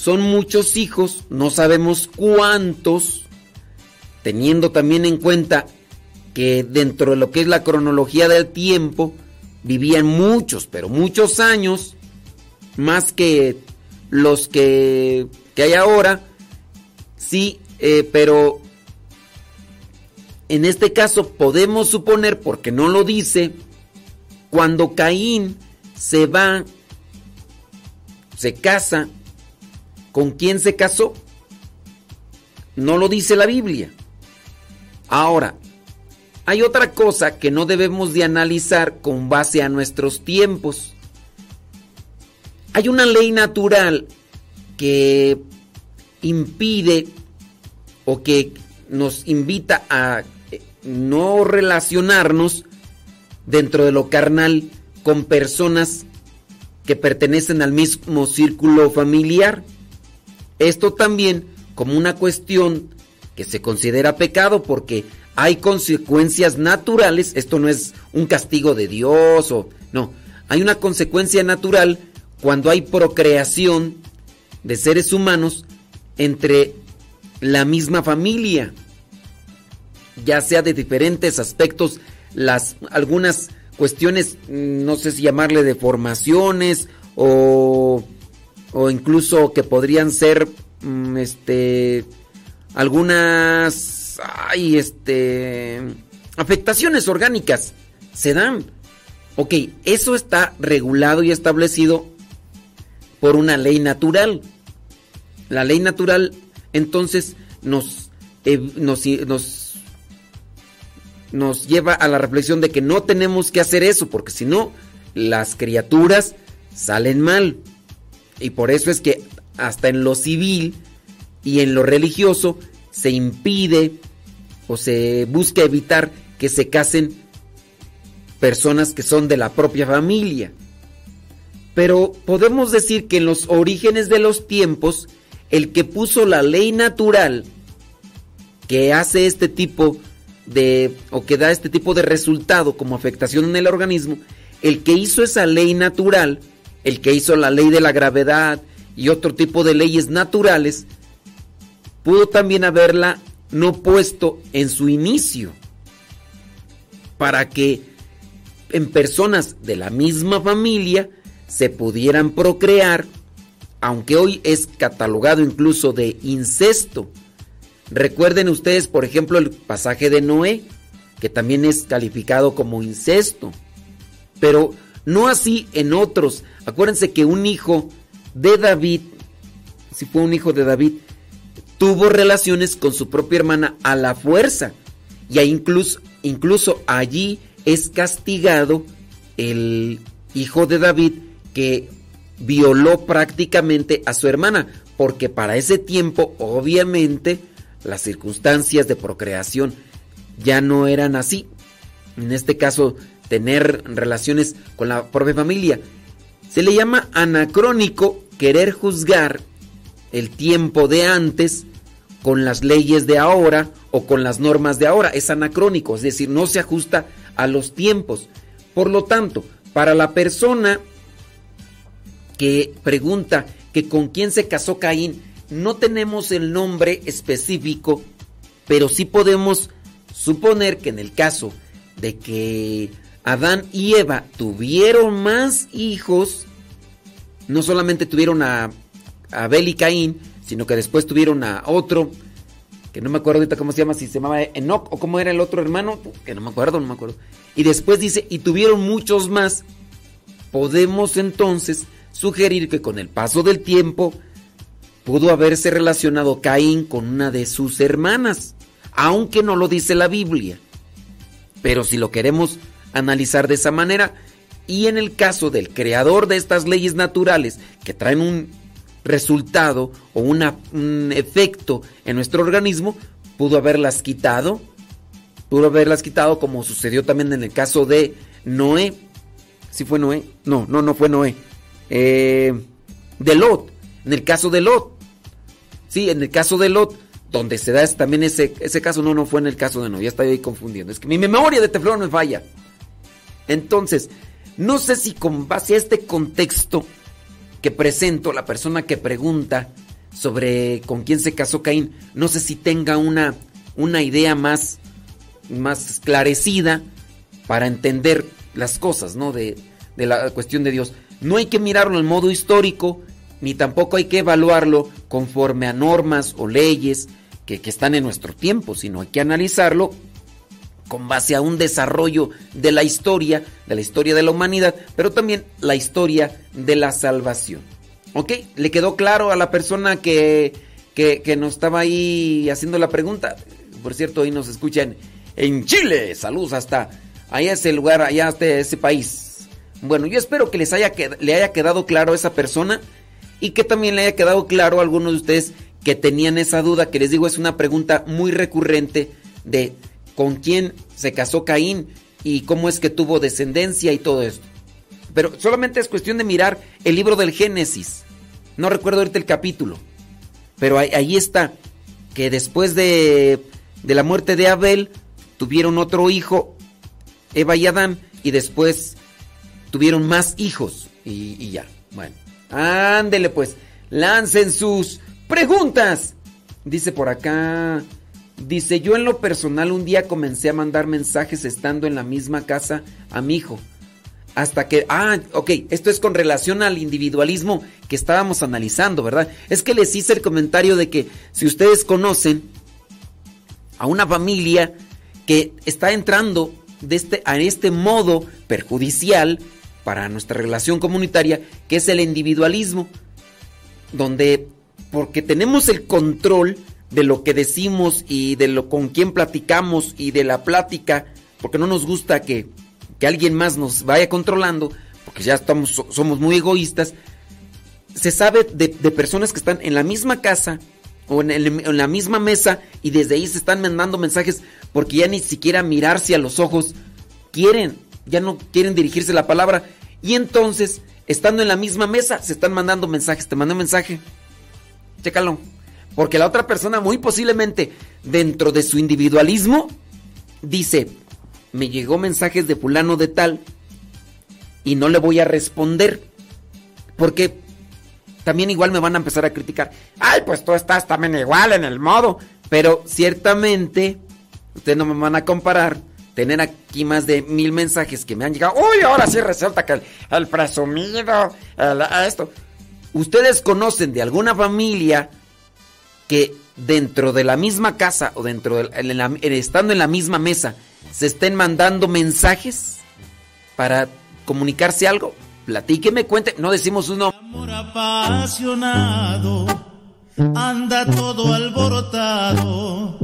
son muchos hijos, no sabemos cuántos, teniendo también en cuenta que dentro de lo que es la cronología del tiempo, vivían muchos, pero muchos años, más que los que, que hay ahora, sí, eh, pero en este caso podemos suponer, porque no lo dice, cuando Caín se va, se casa, ¿con quién se casó? No lo dice la Biblia. Ahora, hay otra cosa que no debemos de analizar con base a nuestros tiempos. Hay una ley natural que impide o que nos invita a no relacionarnos dentro de lo carnal con personas que pertenecen al mismo círculo familiar. Esto también como una cuestión que se considera pecado porque hay consecuencias naturales, esto no es un castigo de Dios o no, hay una consecuencia natural cuando hay procreación de seres humanos entre la misma familia, ya sea de diferentes aspectos, las algunas cuestiones, mm, no sé si llamarle deformaciones o, o incluso que podrían ser mm, este algunas ay, este afectaciones orgánicas se dan. Ok, eso está regulado y establecido por una ley natural. La ley natural entonces nos, eh, nos, nos, nos lleva a la reflexión de que no tenemos que hacer eso, porque si no, las criaturas salen mal. Y por eso es que hasta en lo civil y en lo religioso se impide o se busca evitar que se casen personas que son de la propia familia. Pero podemos decir que en los orígenes de los tiempos, el que puso la ley natural que hace este tipo de, o que da este tipo de resultado como afectación en el organismo, el que hizo esa ley natural, el que hizo la ley de la gravedad y otro tipo de leyes naturales, pudo también haberla no puesto en su inicio para que en personas de la misma familia se pudieran procrear, aunque hoy es catalogado incluso de incesto. Recuerden ustedes, por ejemplo, el pasaje de Noé, que también es calificado como incesto, pero no así en otros. Acuérdense que un hijo de David, si fue un hijo de David, tuvo relaciones con su propia hermana a la fuerza. Y incluso, incluso allí es castigado el hijo de David que violó prácticamente a su hermana, porque para ese tiempo obviamente las circunstancias de procreación ya no eran así. En este caso, tener relaciones con la propia familia. Se le llama anacrónico querer juzgar el tiempo de antes con las leyes de ahora o con las normas de ahora. Es anacrónico, es decir, no se ajusta a los tiempos. Por lo tanto, para la persona que pregunta que con quién se casó Caín. No tenemos el nombre específico, pero sí podemos suponer que en el caso de que Adán y Eva tuvieron más hijos, no solamente tuvieron a Abel y Caín, sino que después tuvieron a otro, que no me acuerdo ahorita cómo se llama, si se llamaba Enoch o cómo era el otro hermano, que no me acuerdo, no me acuerdo. Y después dice, y tuvieron muchos más. Podemos entonces sugerir que con el paso del tiempo pudo haberse relacionado Caín con una de sus hermanas, aunque no lo dice la Biblia. Pero si lo queremos analizar de esa manera, y en el caso del creador de estas leyes naturales que traen un resultado o un efecto en nuestro organismo, pudo haberlas quitado, pudo haberlas quitado como sucedió también en el caso de Noé. ¿Sí fue Noé? No, no, no fue Noé. Eh, de Lot, en el caso de Lot. Sí, en el caso de Lot, donde se da también ese, ese caso, no, no fue en el caso de Noé, ya estoy ahí confundiendo. Es que mi memoria de teflón me falla. Entonces, no sé si con base a este contexto que presento, la persona que pregunta sobre con quién se casó Caín, no sé si tenga una, una idea más, más esclarecida para entender las cosas, ¿no? De, de la cuestión de Dios. No hay que mirarlo en modo histórico, ni tampoco hay que evaluarlo conforme a normas o leyes que, que están en nuestro tiempo, sino hay que analizarlo con base a un desarrollo de la historia, de la historia de la humanidad, pero también la historia de la salvación. ¿Ok? ¿Le quedó claro a la persona que, que, nos estaba ahí haciendo la pregunta? Por cierto, hoy nos escuchan en Chile. Saludos hasta allá ese lugar, allá hasta ese país. Bueno, yo espero que les haya, le haya quedado claro a esa persona y que también le haya quedado claro a algunos de ustedes que tenían esa duda, que les digo es una pregunta muy recurrente de con quién se casó Caín y cómo es que tuvo descendencia y todo esto. Pero solamente es cuestión de mirar el libro del Génesis. No recuerdo ahorita el capítulo. Pero ahí, está. Que después de, de, la muerte de Abel, tuvieron otro hijo, Eva y Adán, y después tuvieron más hijos. Y, y ya. Bueno. Ándele pues. Lancen sus preguntas. Dice por acá. Dice, yo en lo personal un día comencé a mandar mensajes estando en la misma casa a mi hijo. Hasta que, ah, ok, esto es con relación al individualismo que estábamos analizando, ¿verdad? Es que les hice el comentario de que si ustedes conocen a una familia que está entrando de este, a este modo perjudicial para nuestra relación comunitaria, que es el individualismo, donde porque tenemos el control de lo que decimos y de lo con quién platicamos y de la plática, porque no nos gusta que, que alguien más nos vaya controlando, porque ya estamos, somos muy egoístas. Se sabe de, de personas que están en la misma casa o en, en, la misma mesa y desde ahí se están mandando mensajes porque ya ni siquiera mirarse a los ojos quieren, ya no quieren dirigirse la palabra y entonces, estando en la misma mesa, se están mandando mensajes, te mando un mensaje, chécalo. Porque la otra persona muy posiblemente dentro de su individualismo dice, me llegó mensajes de fulano de tal y no le voy a responder. Porque también igual me van a empezar a criticar. Ay, pues tú estás también igual en el modo. Pero ciertamente, ustedes no me van a comparar tener aquí más de mil mensajes que me han llegado. Uy, ahora sí resulta que el, el presumido, esto. Ustedes conocen de alguna familia que dentro de la misma casa o dentro de en la, estando en la misma mesa se estén mandando mensajes para comunicarse algo. Platíqueme, cuente, no decimos uno. Amor apasionado, anda todo alborotado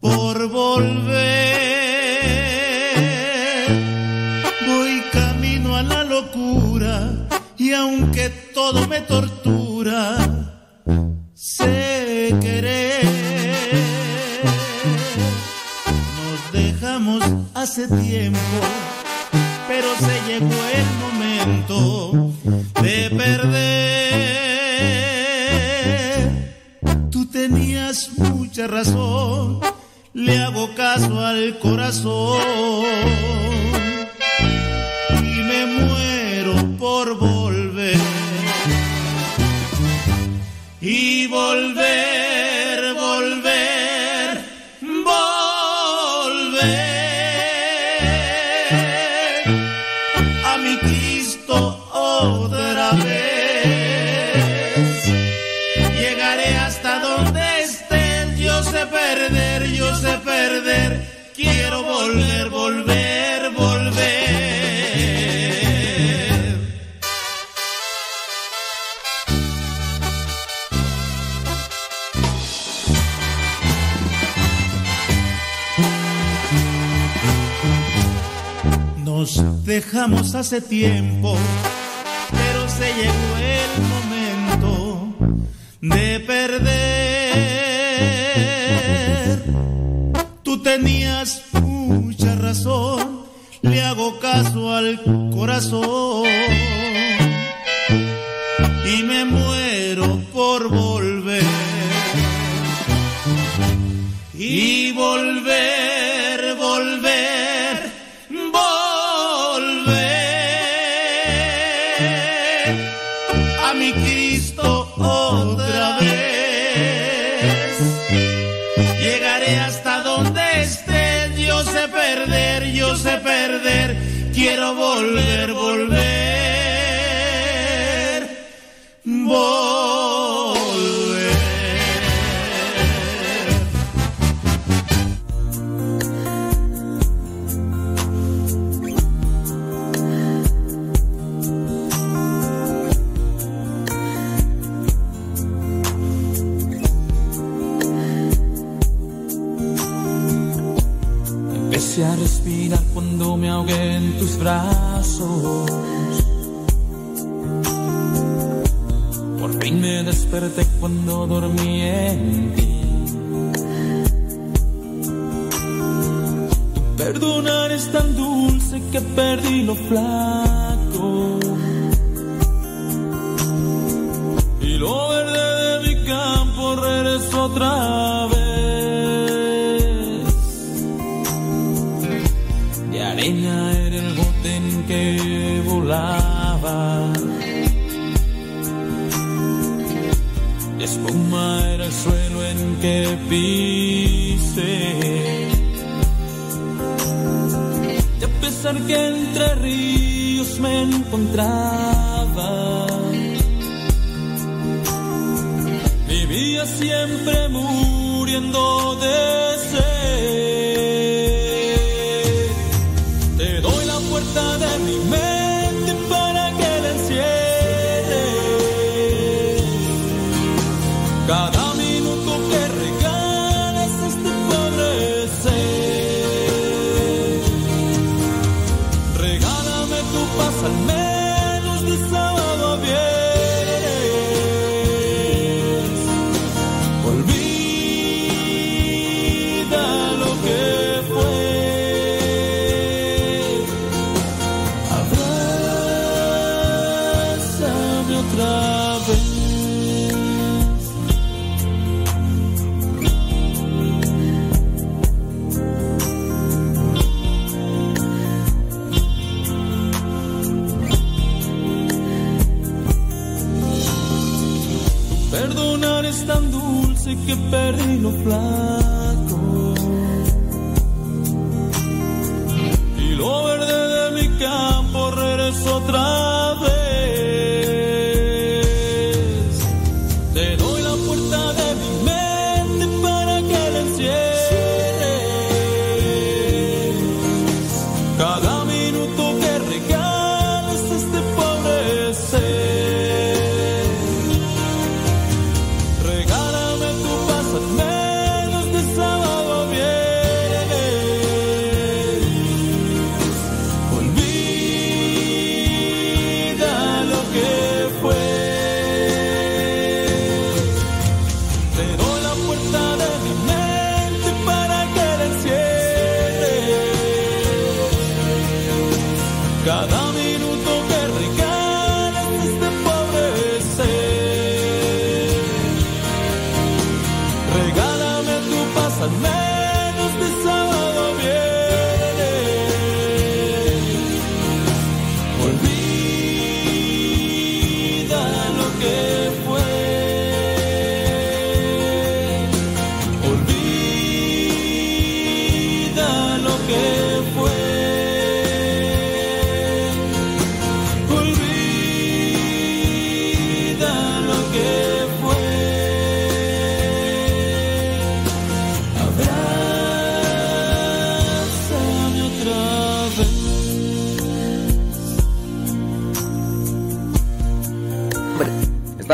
por volver. Voy camino a la locura y aunque todo me tortura, sé hace tiempo, pero se llegó el momento de perder. Tú tenías mucha razón, le hago caso al corazón y me muero por volver y volver. Dejamos hace tiempo, pero se llegó el volver, volver.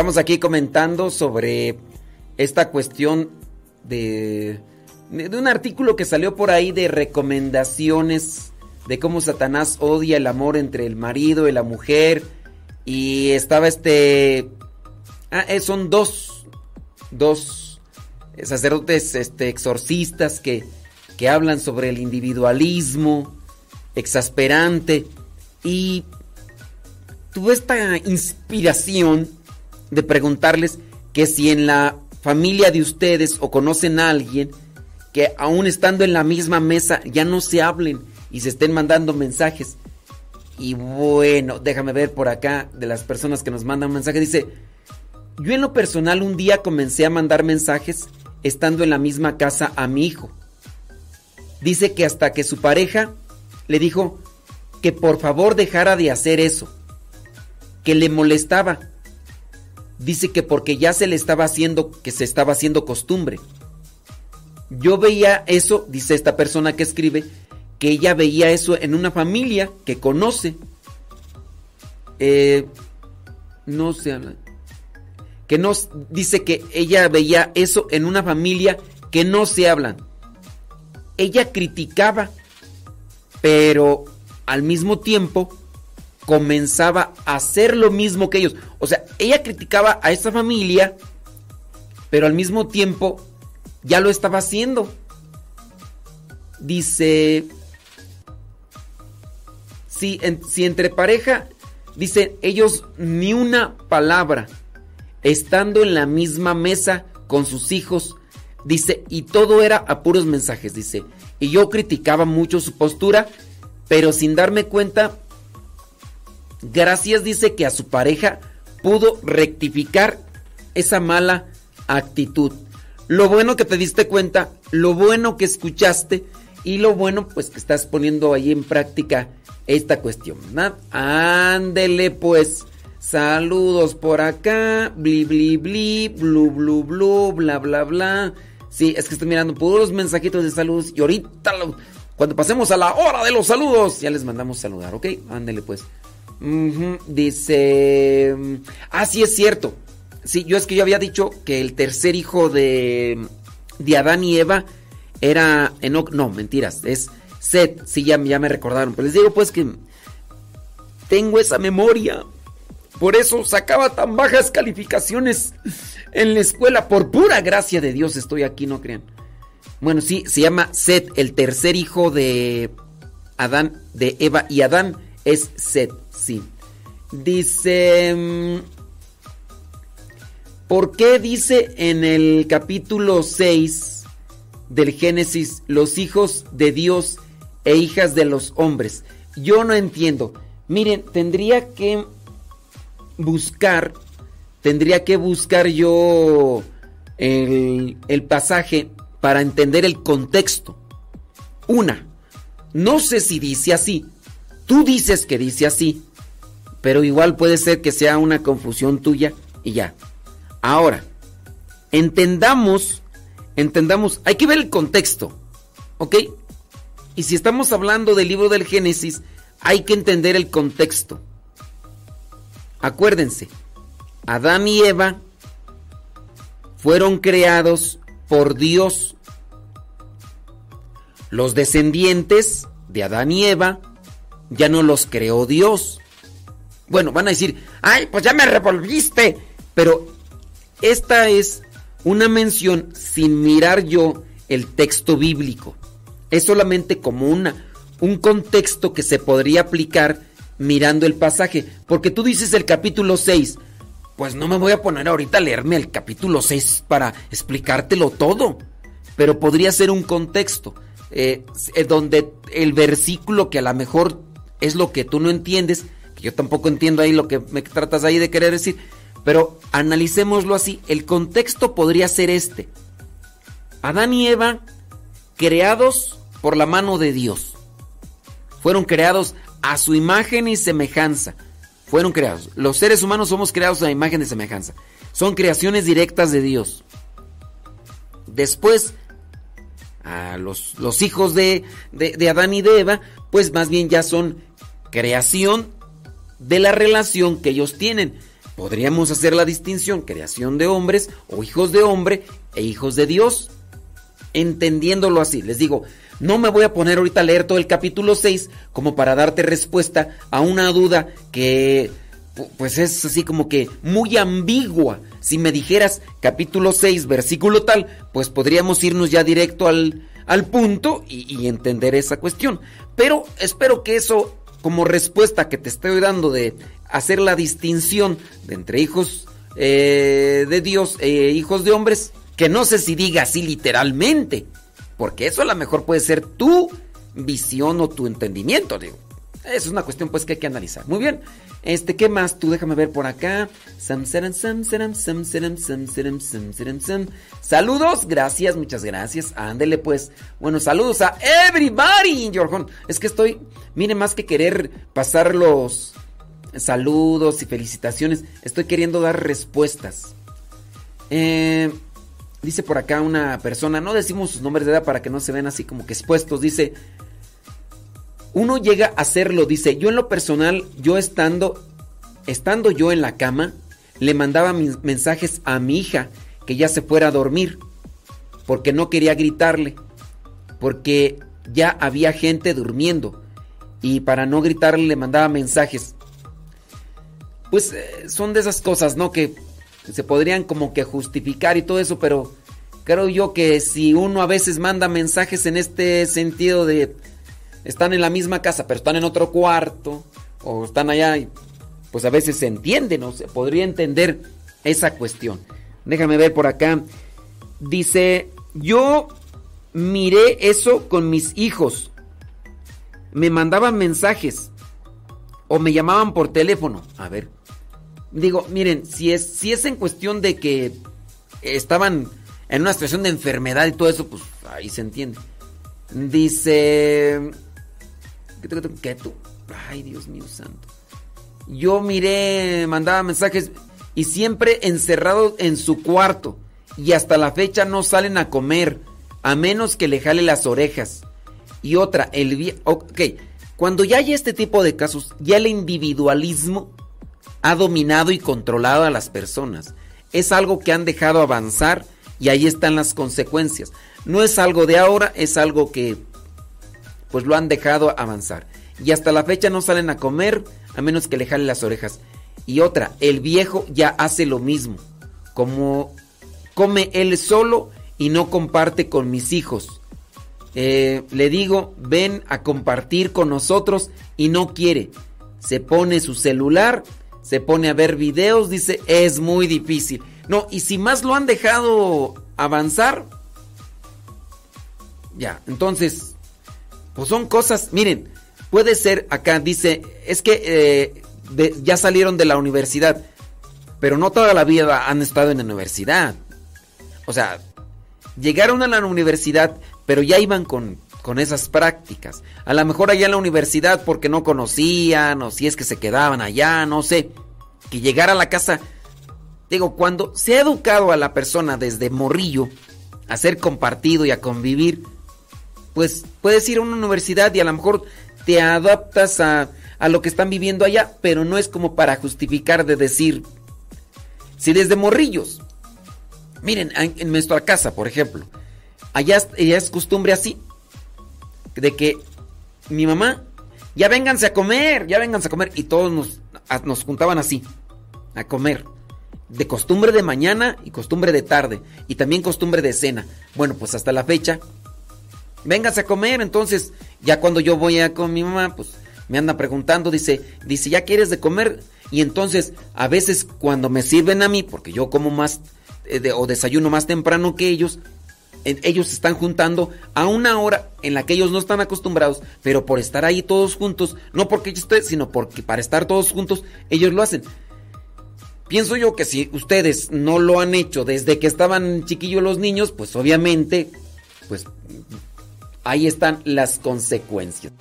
Estamos aquí comentando sobre esta cuestión de, de un artículo que salió por ahí de recomendaciones de cómo Satanás odia el amor entre el marido y la mujer. Y estaba este... Ah, eh, son dos, dos sacerdotes este, exorcistas que, que hablan sobre el individualismo exasperante. Y tuve esta inspiración de preguntarles que si en la familia de ustedes o conocen a alguien que aún estando en la misma mesa ya no se hablen y se estén mandando mensajes. Y bueno, déjame ver por acá de las personas que nos mandan mensajes. Dice, yo en lo personal un día comencé a mandar mensajes estando en la misma casa a mi hijo. Dice que hasta que su pareja le dijo que por favor dejara de hacer eso, que le molestaba. Dice que porque ya se le estaba haciendo, que se estaba haciendo costumbre. Yo veía eso, dice esta persona que escribe, que ella veía eso en una familia que conoce. Eh, no se habla. Que no dice que ella veía eso en una familia que no se hablan. Ella criticaba, pero al mismo tiempo comenzaba hacer lo mismo que ellos. O sea, ella criticaba a esa familia, pero al mismo tiempo ya lo estaba haciendo. Dice, si, si entre pareja, dice, ellos ni una palabra, estando en la misma mesa con sus hijos, dice, y todo era a puros mensajes, dice, y yo criticaba mucho su postura, pero sin darme cuenta, gracias dice que a su pareja pudo rectificar esa mala actitud. Lo bueno que te diste cuenta, lo bueno que escuchaste y lo bueno pues que estás poniendo ahí en práctica esta cuestión, ¿verdad? Ándele pues. Saludos por acá. Bli bli bli, blu blu blu, bla bla bla. Sí, es que estoy mirando puros mensajitos de saludos y ahorita cuando pasemos a la hora de los saludos ya les mandamos saludar, ¿ok? Ándele pues. Dice, ah sí es cierto. Sí, yo es que yo había dicho que el tercer hijo de de Adán y Eva era Enoch, no, mentiras, es Seth, sí, ya, ya me recordaron. Pero les digo pues que tengo esa memoria. Por eso sacaba tan bajas calificaciones en la escuela. Por pura gracia de Dios estoy aquí, no crean. Bueno, sí, se llama Seth, el tercer hijo de Adán, de Eva y Adán es Seth, Dice... mm, ¿Por qué dice en el capítulo 6 del Génesis los hijos de Dios e hijas de los hombres? Yo no entiendo. Miren, tendría que buscar, tendría que buscar yo el pasaje para entender el contexto. Una, no sé si dice así. Tú dices que dice así, pero igual puede ser que sea una confusión tuya y ya. Ahora, entendamos, entendamos, hay que ver el contexto, ¿ok? Y si estamos hablando del libro del Génesis, hay que entender el contexto. Acuérdense, Adán y Eva fueron creados por Dios. Los descendientes de Adán y Eva ya no los creó Dios. Bueno, van a decir, ay, pues ya me revolviste. Pero esta es una mención sin mirar yo el texto bíblico. Es solamente como una, un contexto que se podría aplicar mirando el pasaje. Porque tú dices el capítulo 6. Pues no me voy a poner ahorita a leerme el capítulo 6 para explicártelo todo. Pero podría ser un contexto. eh, eh, donde el versículo que a lo mejor es lo que tú no entiendes, yo tampoco entiendo ahí lo que me tratas ahí de querer decir, pero analicémoslo así, el contexto podría ser este. Adán y Eva, creados por la mano de Dios, fueron creados a su imagen y semejanza. Fueron creados. Los seres humanos somos creados a imagen y semejanza. Son creaciones directas de Dios. Después, a los, hijos de, de, de Adán y de Eva, pues más bien ya son creación de la relación que ellos tienen. podríamos hacer la distinción creación de hombres o hijos de hombre e hijos de Dios. Entendiéndolo así, les digo, no me voy a poner ahorita a leer todo el capítulo 6 como para darte respuesta a una duda que pues es así como que muy ambigua. Si me dijeras capítulo 6, versículo tal, pues podríamos irnos ya directo al, al punto y, y entender esa cuestión. Pero espero que eso, como respuesta que te estoy dando de hacer la distinción de entre hijos eh, de Dios e hijos de hombres, que no sé si diga así literalmente, porque eso a lo mejor puede ser tu visión o tu entendimiento, digo. Es una cuestión pues que hay que analizar. Muy bien. Este, ¿qué más? Tú déjame ver por acá. Saludos, gracias, muchas gracias. Ándele pues. Bueno, saludos a everybody, Jorjón. Es que estoy, mire, más que querer pasar los saludos y felicitaciones, estoy queriendo dar respuestas. Eh, dice por acá una persona, no decimos sus nombres de edad para que no se vean así como que expuestos. Dice, uno llega a hacerlo, dice, yo en lo personal, yo estando, estando yo en la cama, le mandaba mis mensajes a mi hija que ya se fuera a dormir, porque no quería gritarle, porque ya había gente durmiendo, y para no gritarle le mandaba mensajes. Pues eh, son de esas cosas, ¿no? Que se podrían como que justificar y todo eso, pero creo yo que si uno a veces manda mensajes en este sentido de están en la misma casa, pero están en otro cuarto, o están allá, y pues a veces se entiende, ¿no? Se podría entender esa cuestión. Déjame ver por acá. Dice, yo miré eso con mis hijos. Me mandaban mensajes o me llamaban por teléfono. A ver. Digo, miren, si es, si es en cuestión de que estaban en una situación de enfermedad y todo eso, pues ahí se entiende. Dice... Ay, Dios mío santo. Yo miré, mandaba mensajes y siempre encerrado en su cuarto. Y hasta la fecha no salen a comer, a menos que le jale las orejas. Y otra, el... Ok, cuando ya hay este tipo de casos, ya el individualismo ha dominado y controlado a las personas. Es algo que han dejado avanzar y ahí están las consecuencias. No es algo de ahora, es algo que pues lo han dejado avanzar. Y hasta la fecha no salen a comer a menos que le jale las orejas. Y otra, el viejo ya hace lo mismo. Como come él solo y no comparte con mis hijos. Eh, le digo, ven a compartir con nosotros y no quiere. Se pone su celular, se pone a ver videos, dice, es muy difícil. No, y si más lo han dejado avanzar, ya, entonces, pues son cosas, miren, puede ser acá, dice, es que eh, ya salieron de la universidad, pero no toda la vida han estado en la universidad. O sea, llegaron a la universidad, pero ya iban con, con esas prácticas. A lo mejor allá en la universidad porque no conocían, o si es que se quedaban allá, no sé. Que llegar a la casa, digo, cuando se ha educado a la persona desde morrillo a ser compartido y a convivir, pues puedes ir a una universidad y a lo mejor te adaptas a, a lo que están viviendo allá, pero no es como para justificar de decir, si desde morrillos, miren, en, nuestra casa, por ejemplo, allá, es costumbre así, de que mi mamá, ya vénganse a comer, ya vénganse a comer, y todos nos, nos juntaban así, a comer. De costumbre de mañana y costumbre de tarde. Y también costumbre de cena. Bueno, pues hasta la fecha véngase a comer. Entonces, ya cuando yo voy con mi mamá, pues me anda preguntando, dice, dice, ¿ya quieres de comer? Y entonces, a veces cuando me sirven a mí, porque yo como más eh, o desayuno más temprano que ellos, ellos están juntando a una hora en la que ellos no están acostumbrados, pero por estar ahí todos juntos, no porque yo esté, sino porque para estar todos juntos, ellos lo hacen. Pienso yo que si ustedes no lo han hecho desde que estaban chiquillos los niños, pues obviamente, pues ahí están las consecuencias.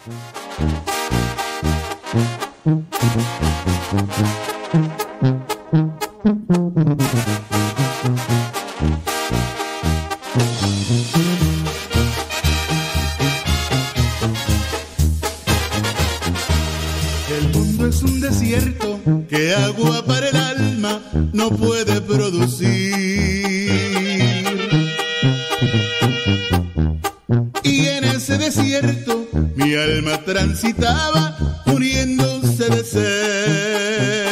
El mundo es un desierto que agua para el alma no puede producir. Mi alma transitaba muriéndose de sed.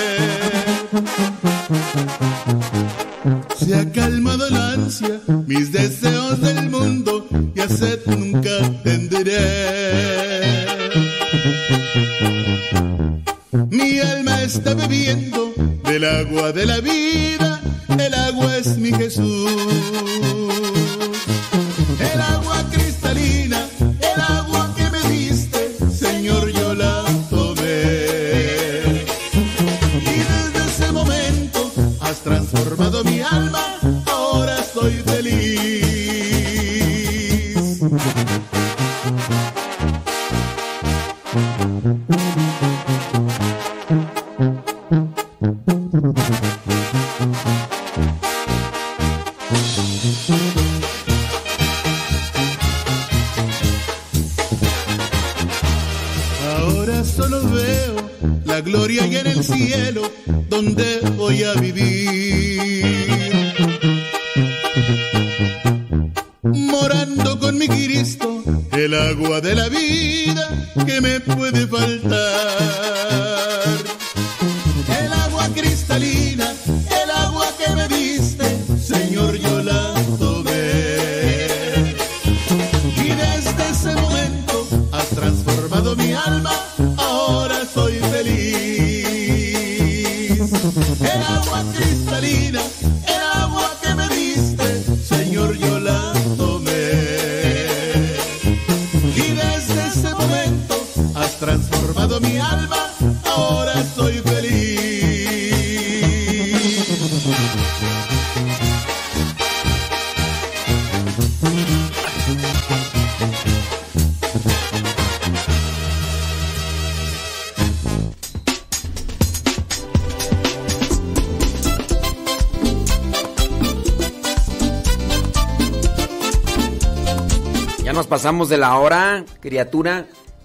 Se ha calmado la ansia, mis deseos del mundo y sed nunca tendré. Mi alma está bebiendo del agua de la vida, el agua es mi Jesús.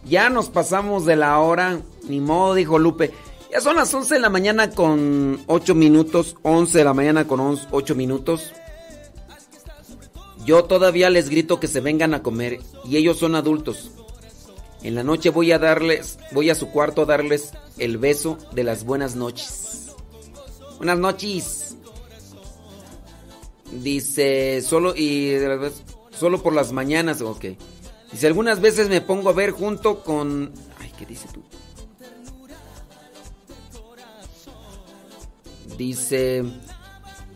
Ya nos pasamos de la hora. Ni modo, dijo Lupe. Ya son las 11 de la mañana con 8 minutos. 11 de la mañana con 8 minutos. Yo todavía les grito que se vengan a comer y ellos son adultos. En la noche voy a darles, voy a su cuarto a darles el beso de las buenas noches. Buenas noches. Dice, solo y solo por las mañanas, ok. Dice, algunas veces me pongo a ver junto con... Ay, ¿qué dice tú? Dice,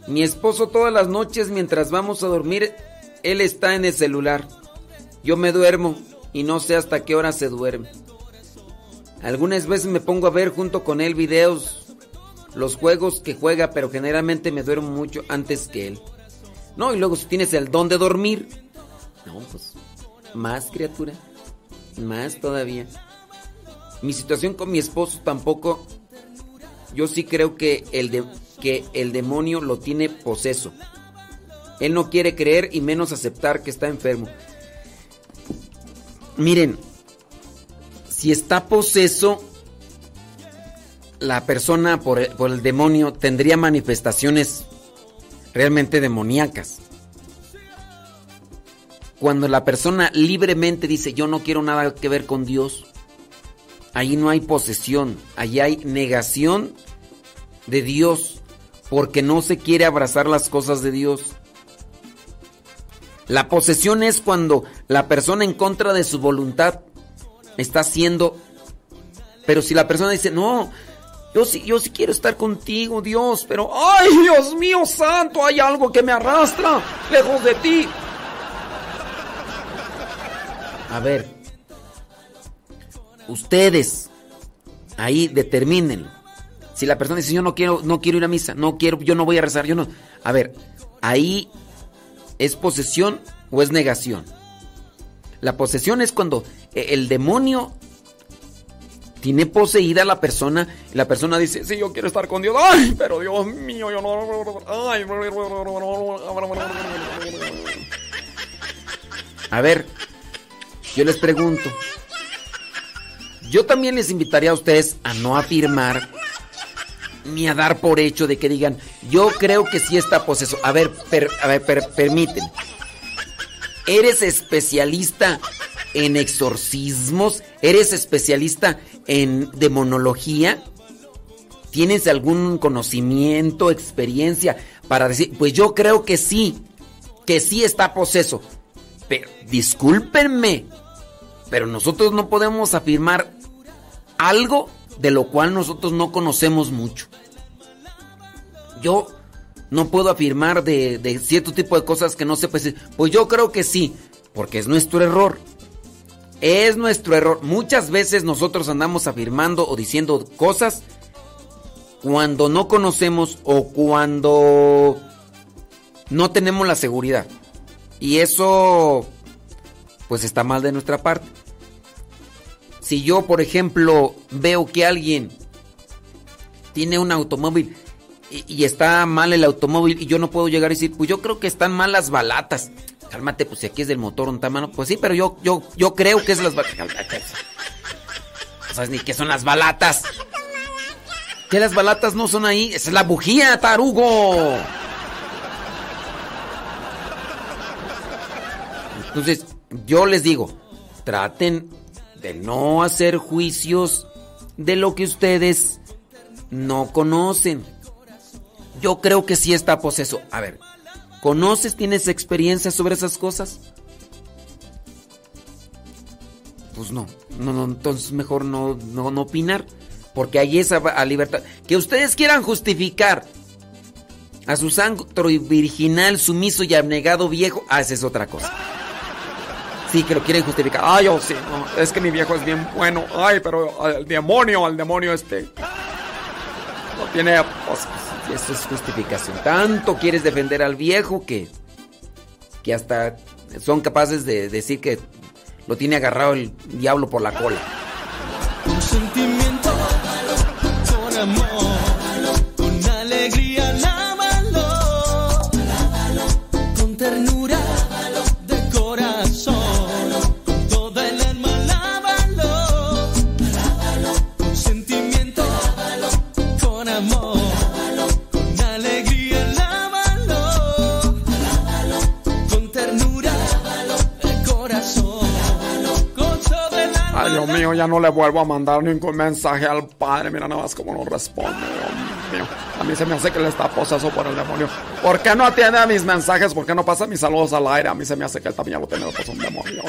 mi esposo todas las noches mientras vamos a dormir, él está en el celular. Yo me duermo y no sé hasta qué hora se duerme. Algunas veces me pongo a ver junto con él videos, los juegos que juega, pero generalmente me duermo mucho antes que él. No, y luego si tienes el don de dormir, no, pues más criatura, más todavía. Mi situación con mi esposo tampoco, yo sí creo que el, que el demonio lo tiene poseso. Él no quiere creer y menos aceptar que está enfermo. Miren, si está poseso, la persona por el demonio tendría manifestaciones realmente demoníacas. Cuando la persona libremente dice yo no quiero nada que ver con Dios, ahí no hay posesión, ahí hay negación de Dios, porque no se quiere abrazar las cosas de Dios. La posesión es cuando la persona en contra de su voluntad está haciendo, pero si la persona dice, no, yo sí, yo sí quiero estar contigo, Dios, pero, ay, Dios mío santo, hay algo que me arrastra lejos de ti. A ver, ustedes ahí determinen. Si la persona dice, yo no quiero, no quiero ir a misa, no quiero, yo no voy a rezar, yo no. A ver, ahí ¿Es posesión o es negación? La posesión es cuando eh, el demonio tiene poseída a la persona y la persona dice, sí, yo quiero estar con Dios. Ay, pero Dios mío, yo no... Ay. A ver, yo les pregunto. Yo también les invitaría a ustedes a no afirmar ni a dar por hecho de que digan, yo creo que sí está poseso. A ver, per- a ver, per- permíteme. ¿Eres especialista en exorcismos? ¿Eres especialista en demonología? ¿Tienes algún conocimiento, experiencia para decir, pues yo creo que sí, que sí está poseso? Pero discúlpenme, pero nosotros no podemos afirmar algo de lo cual nosotros no conocemos mucho. Yo no puedo afirmar de, cierto tipo de cosas que no sé, pues, pues yo creo que sí, porque es nuestro error. Es nuestro error. Muchas veces nosotros andamos afirmando o diciendo cosas cuando no conocemos o cuando no tenemos la seguridad. Y eso pues está mal de nuestra parte. Si yo, por ejemplo, veo que alguien tiene un automóvil y, está mal el automóvil y yo no puedo llegar y decir, pues yo creo que están mal las balatas. Cálmate, pues si aquí es del motor un mano, pues sí, pero yo, yo, yo creo que es las balatas. Sabes ni qué son las balatas. Que las balatas no son ahí, esa es la bujía, tarugo. Entonces, yo les digo, traten de no hacer juicios de lo que ustedes no conocen. Yo creo que sí está poseso. A ver, ¿conoces, tienes experiencia sobre esas cosas? Pues no, no, no entonces mejor no, no, no opinar, porque hay esa libertad. Que ustedes quieran justificar a su santo y virginal, sumiso y abnegado viejo, ah, esa es otra cosa. Sí, que lo quieren justificar. Ay, oh, sí, es que mi viejo es bien bueno. Ay, pero al demonio, al demonio este. No tiene. pues, eso es justificación. Tanto quieres defender al viejo que. que hasta son capaces de decir que lo tiene agarrado el diablo por la cola. Dios mío, ya no le vuelvo a mandar ningún mensaje al padre. Mira nada más cómo no responde, Dios mío. A mí se me hace que le está poseso por el demonio. ¿Por qué no atiende a mis mensajes? ¿Por qué no pasa mis saludos al aire? A mí se me hace que él también lo tiene por un demonio.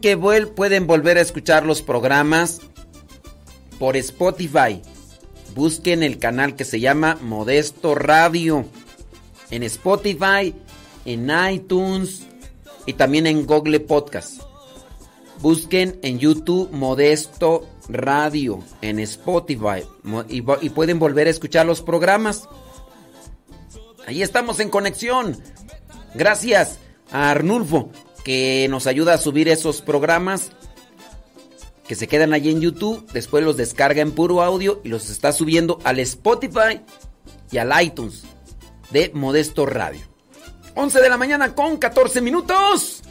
Que pueden volver a escuchar los programas por Spotify. Busquen el canal que se llama Modesto Radio. En Spotify, en iTunes y también en Google Podcast. Busquen en YouTube Modesto Radio, en Spotify. y pueden volver a escuchar los programas. Ahí estamos en conexión. Gracias a Arnulfo que nos ayuda a subir esos programas que se quedan allí en YouTube, después los descarga en puro audio y los está subiendo al Spotify y al iTunes de Modesto Radio. 11 de la mañana con 14 minutos.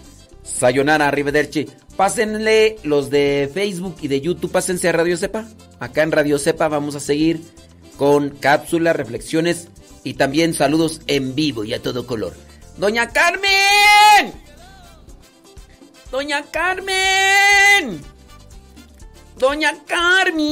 Sayonara, arrivederci. Pásenle los de Facebook y de YouTube, pásense a Radio Cepa. Acá en Radio Cepa vamos a seguir con cápsulas, reflexiones y también saludos en vivo y a todo color. Doña Carmen. Doña Carmen. Doña Carmen.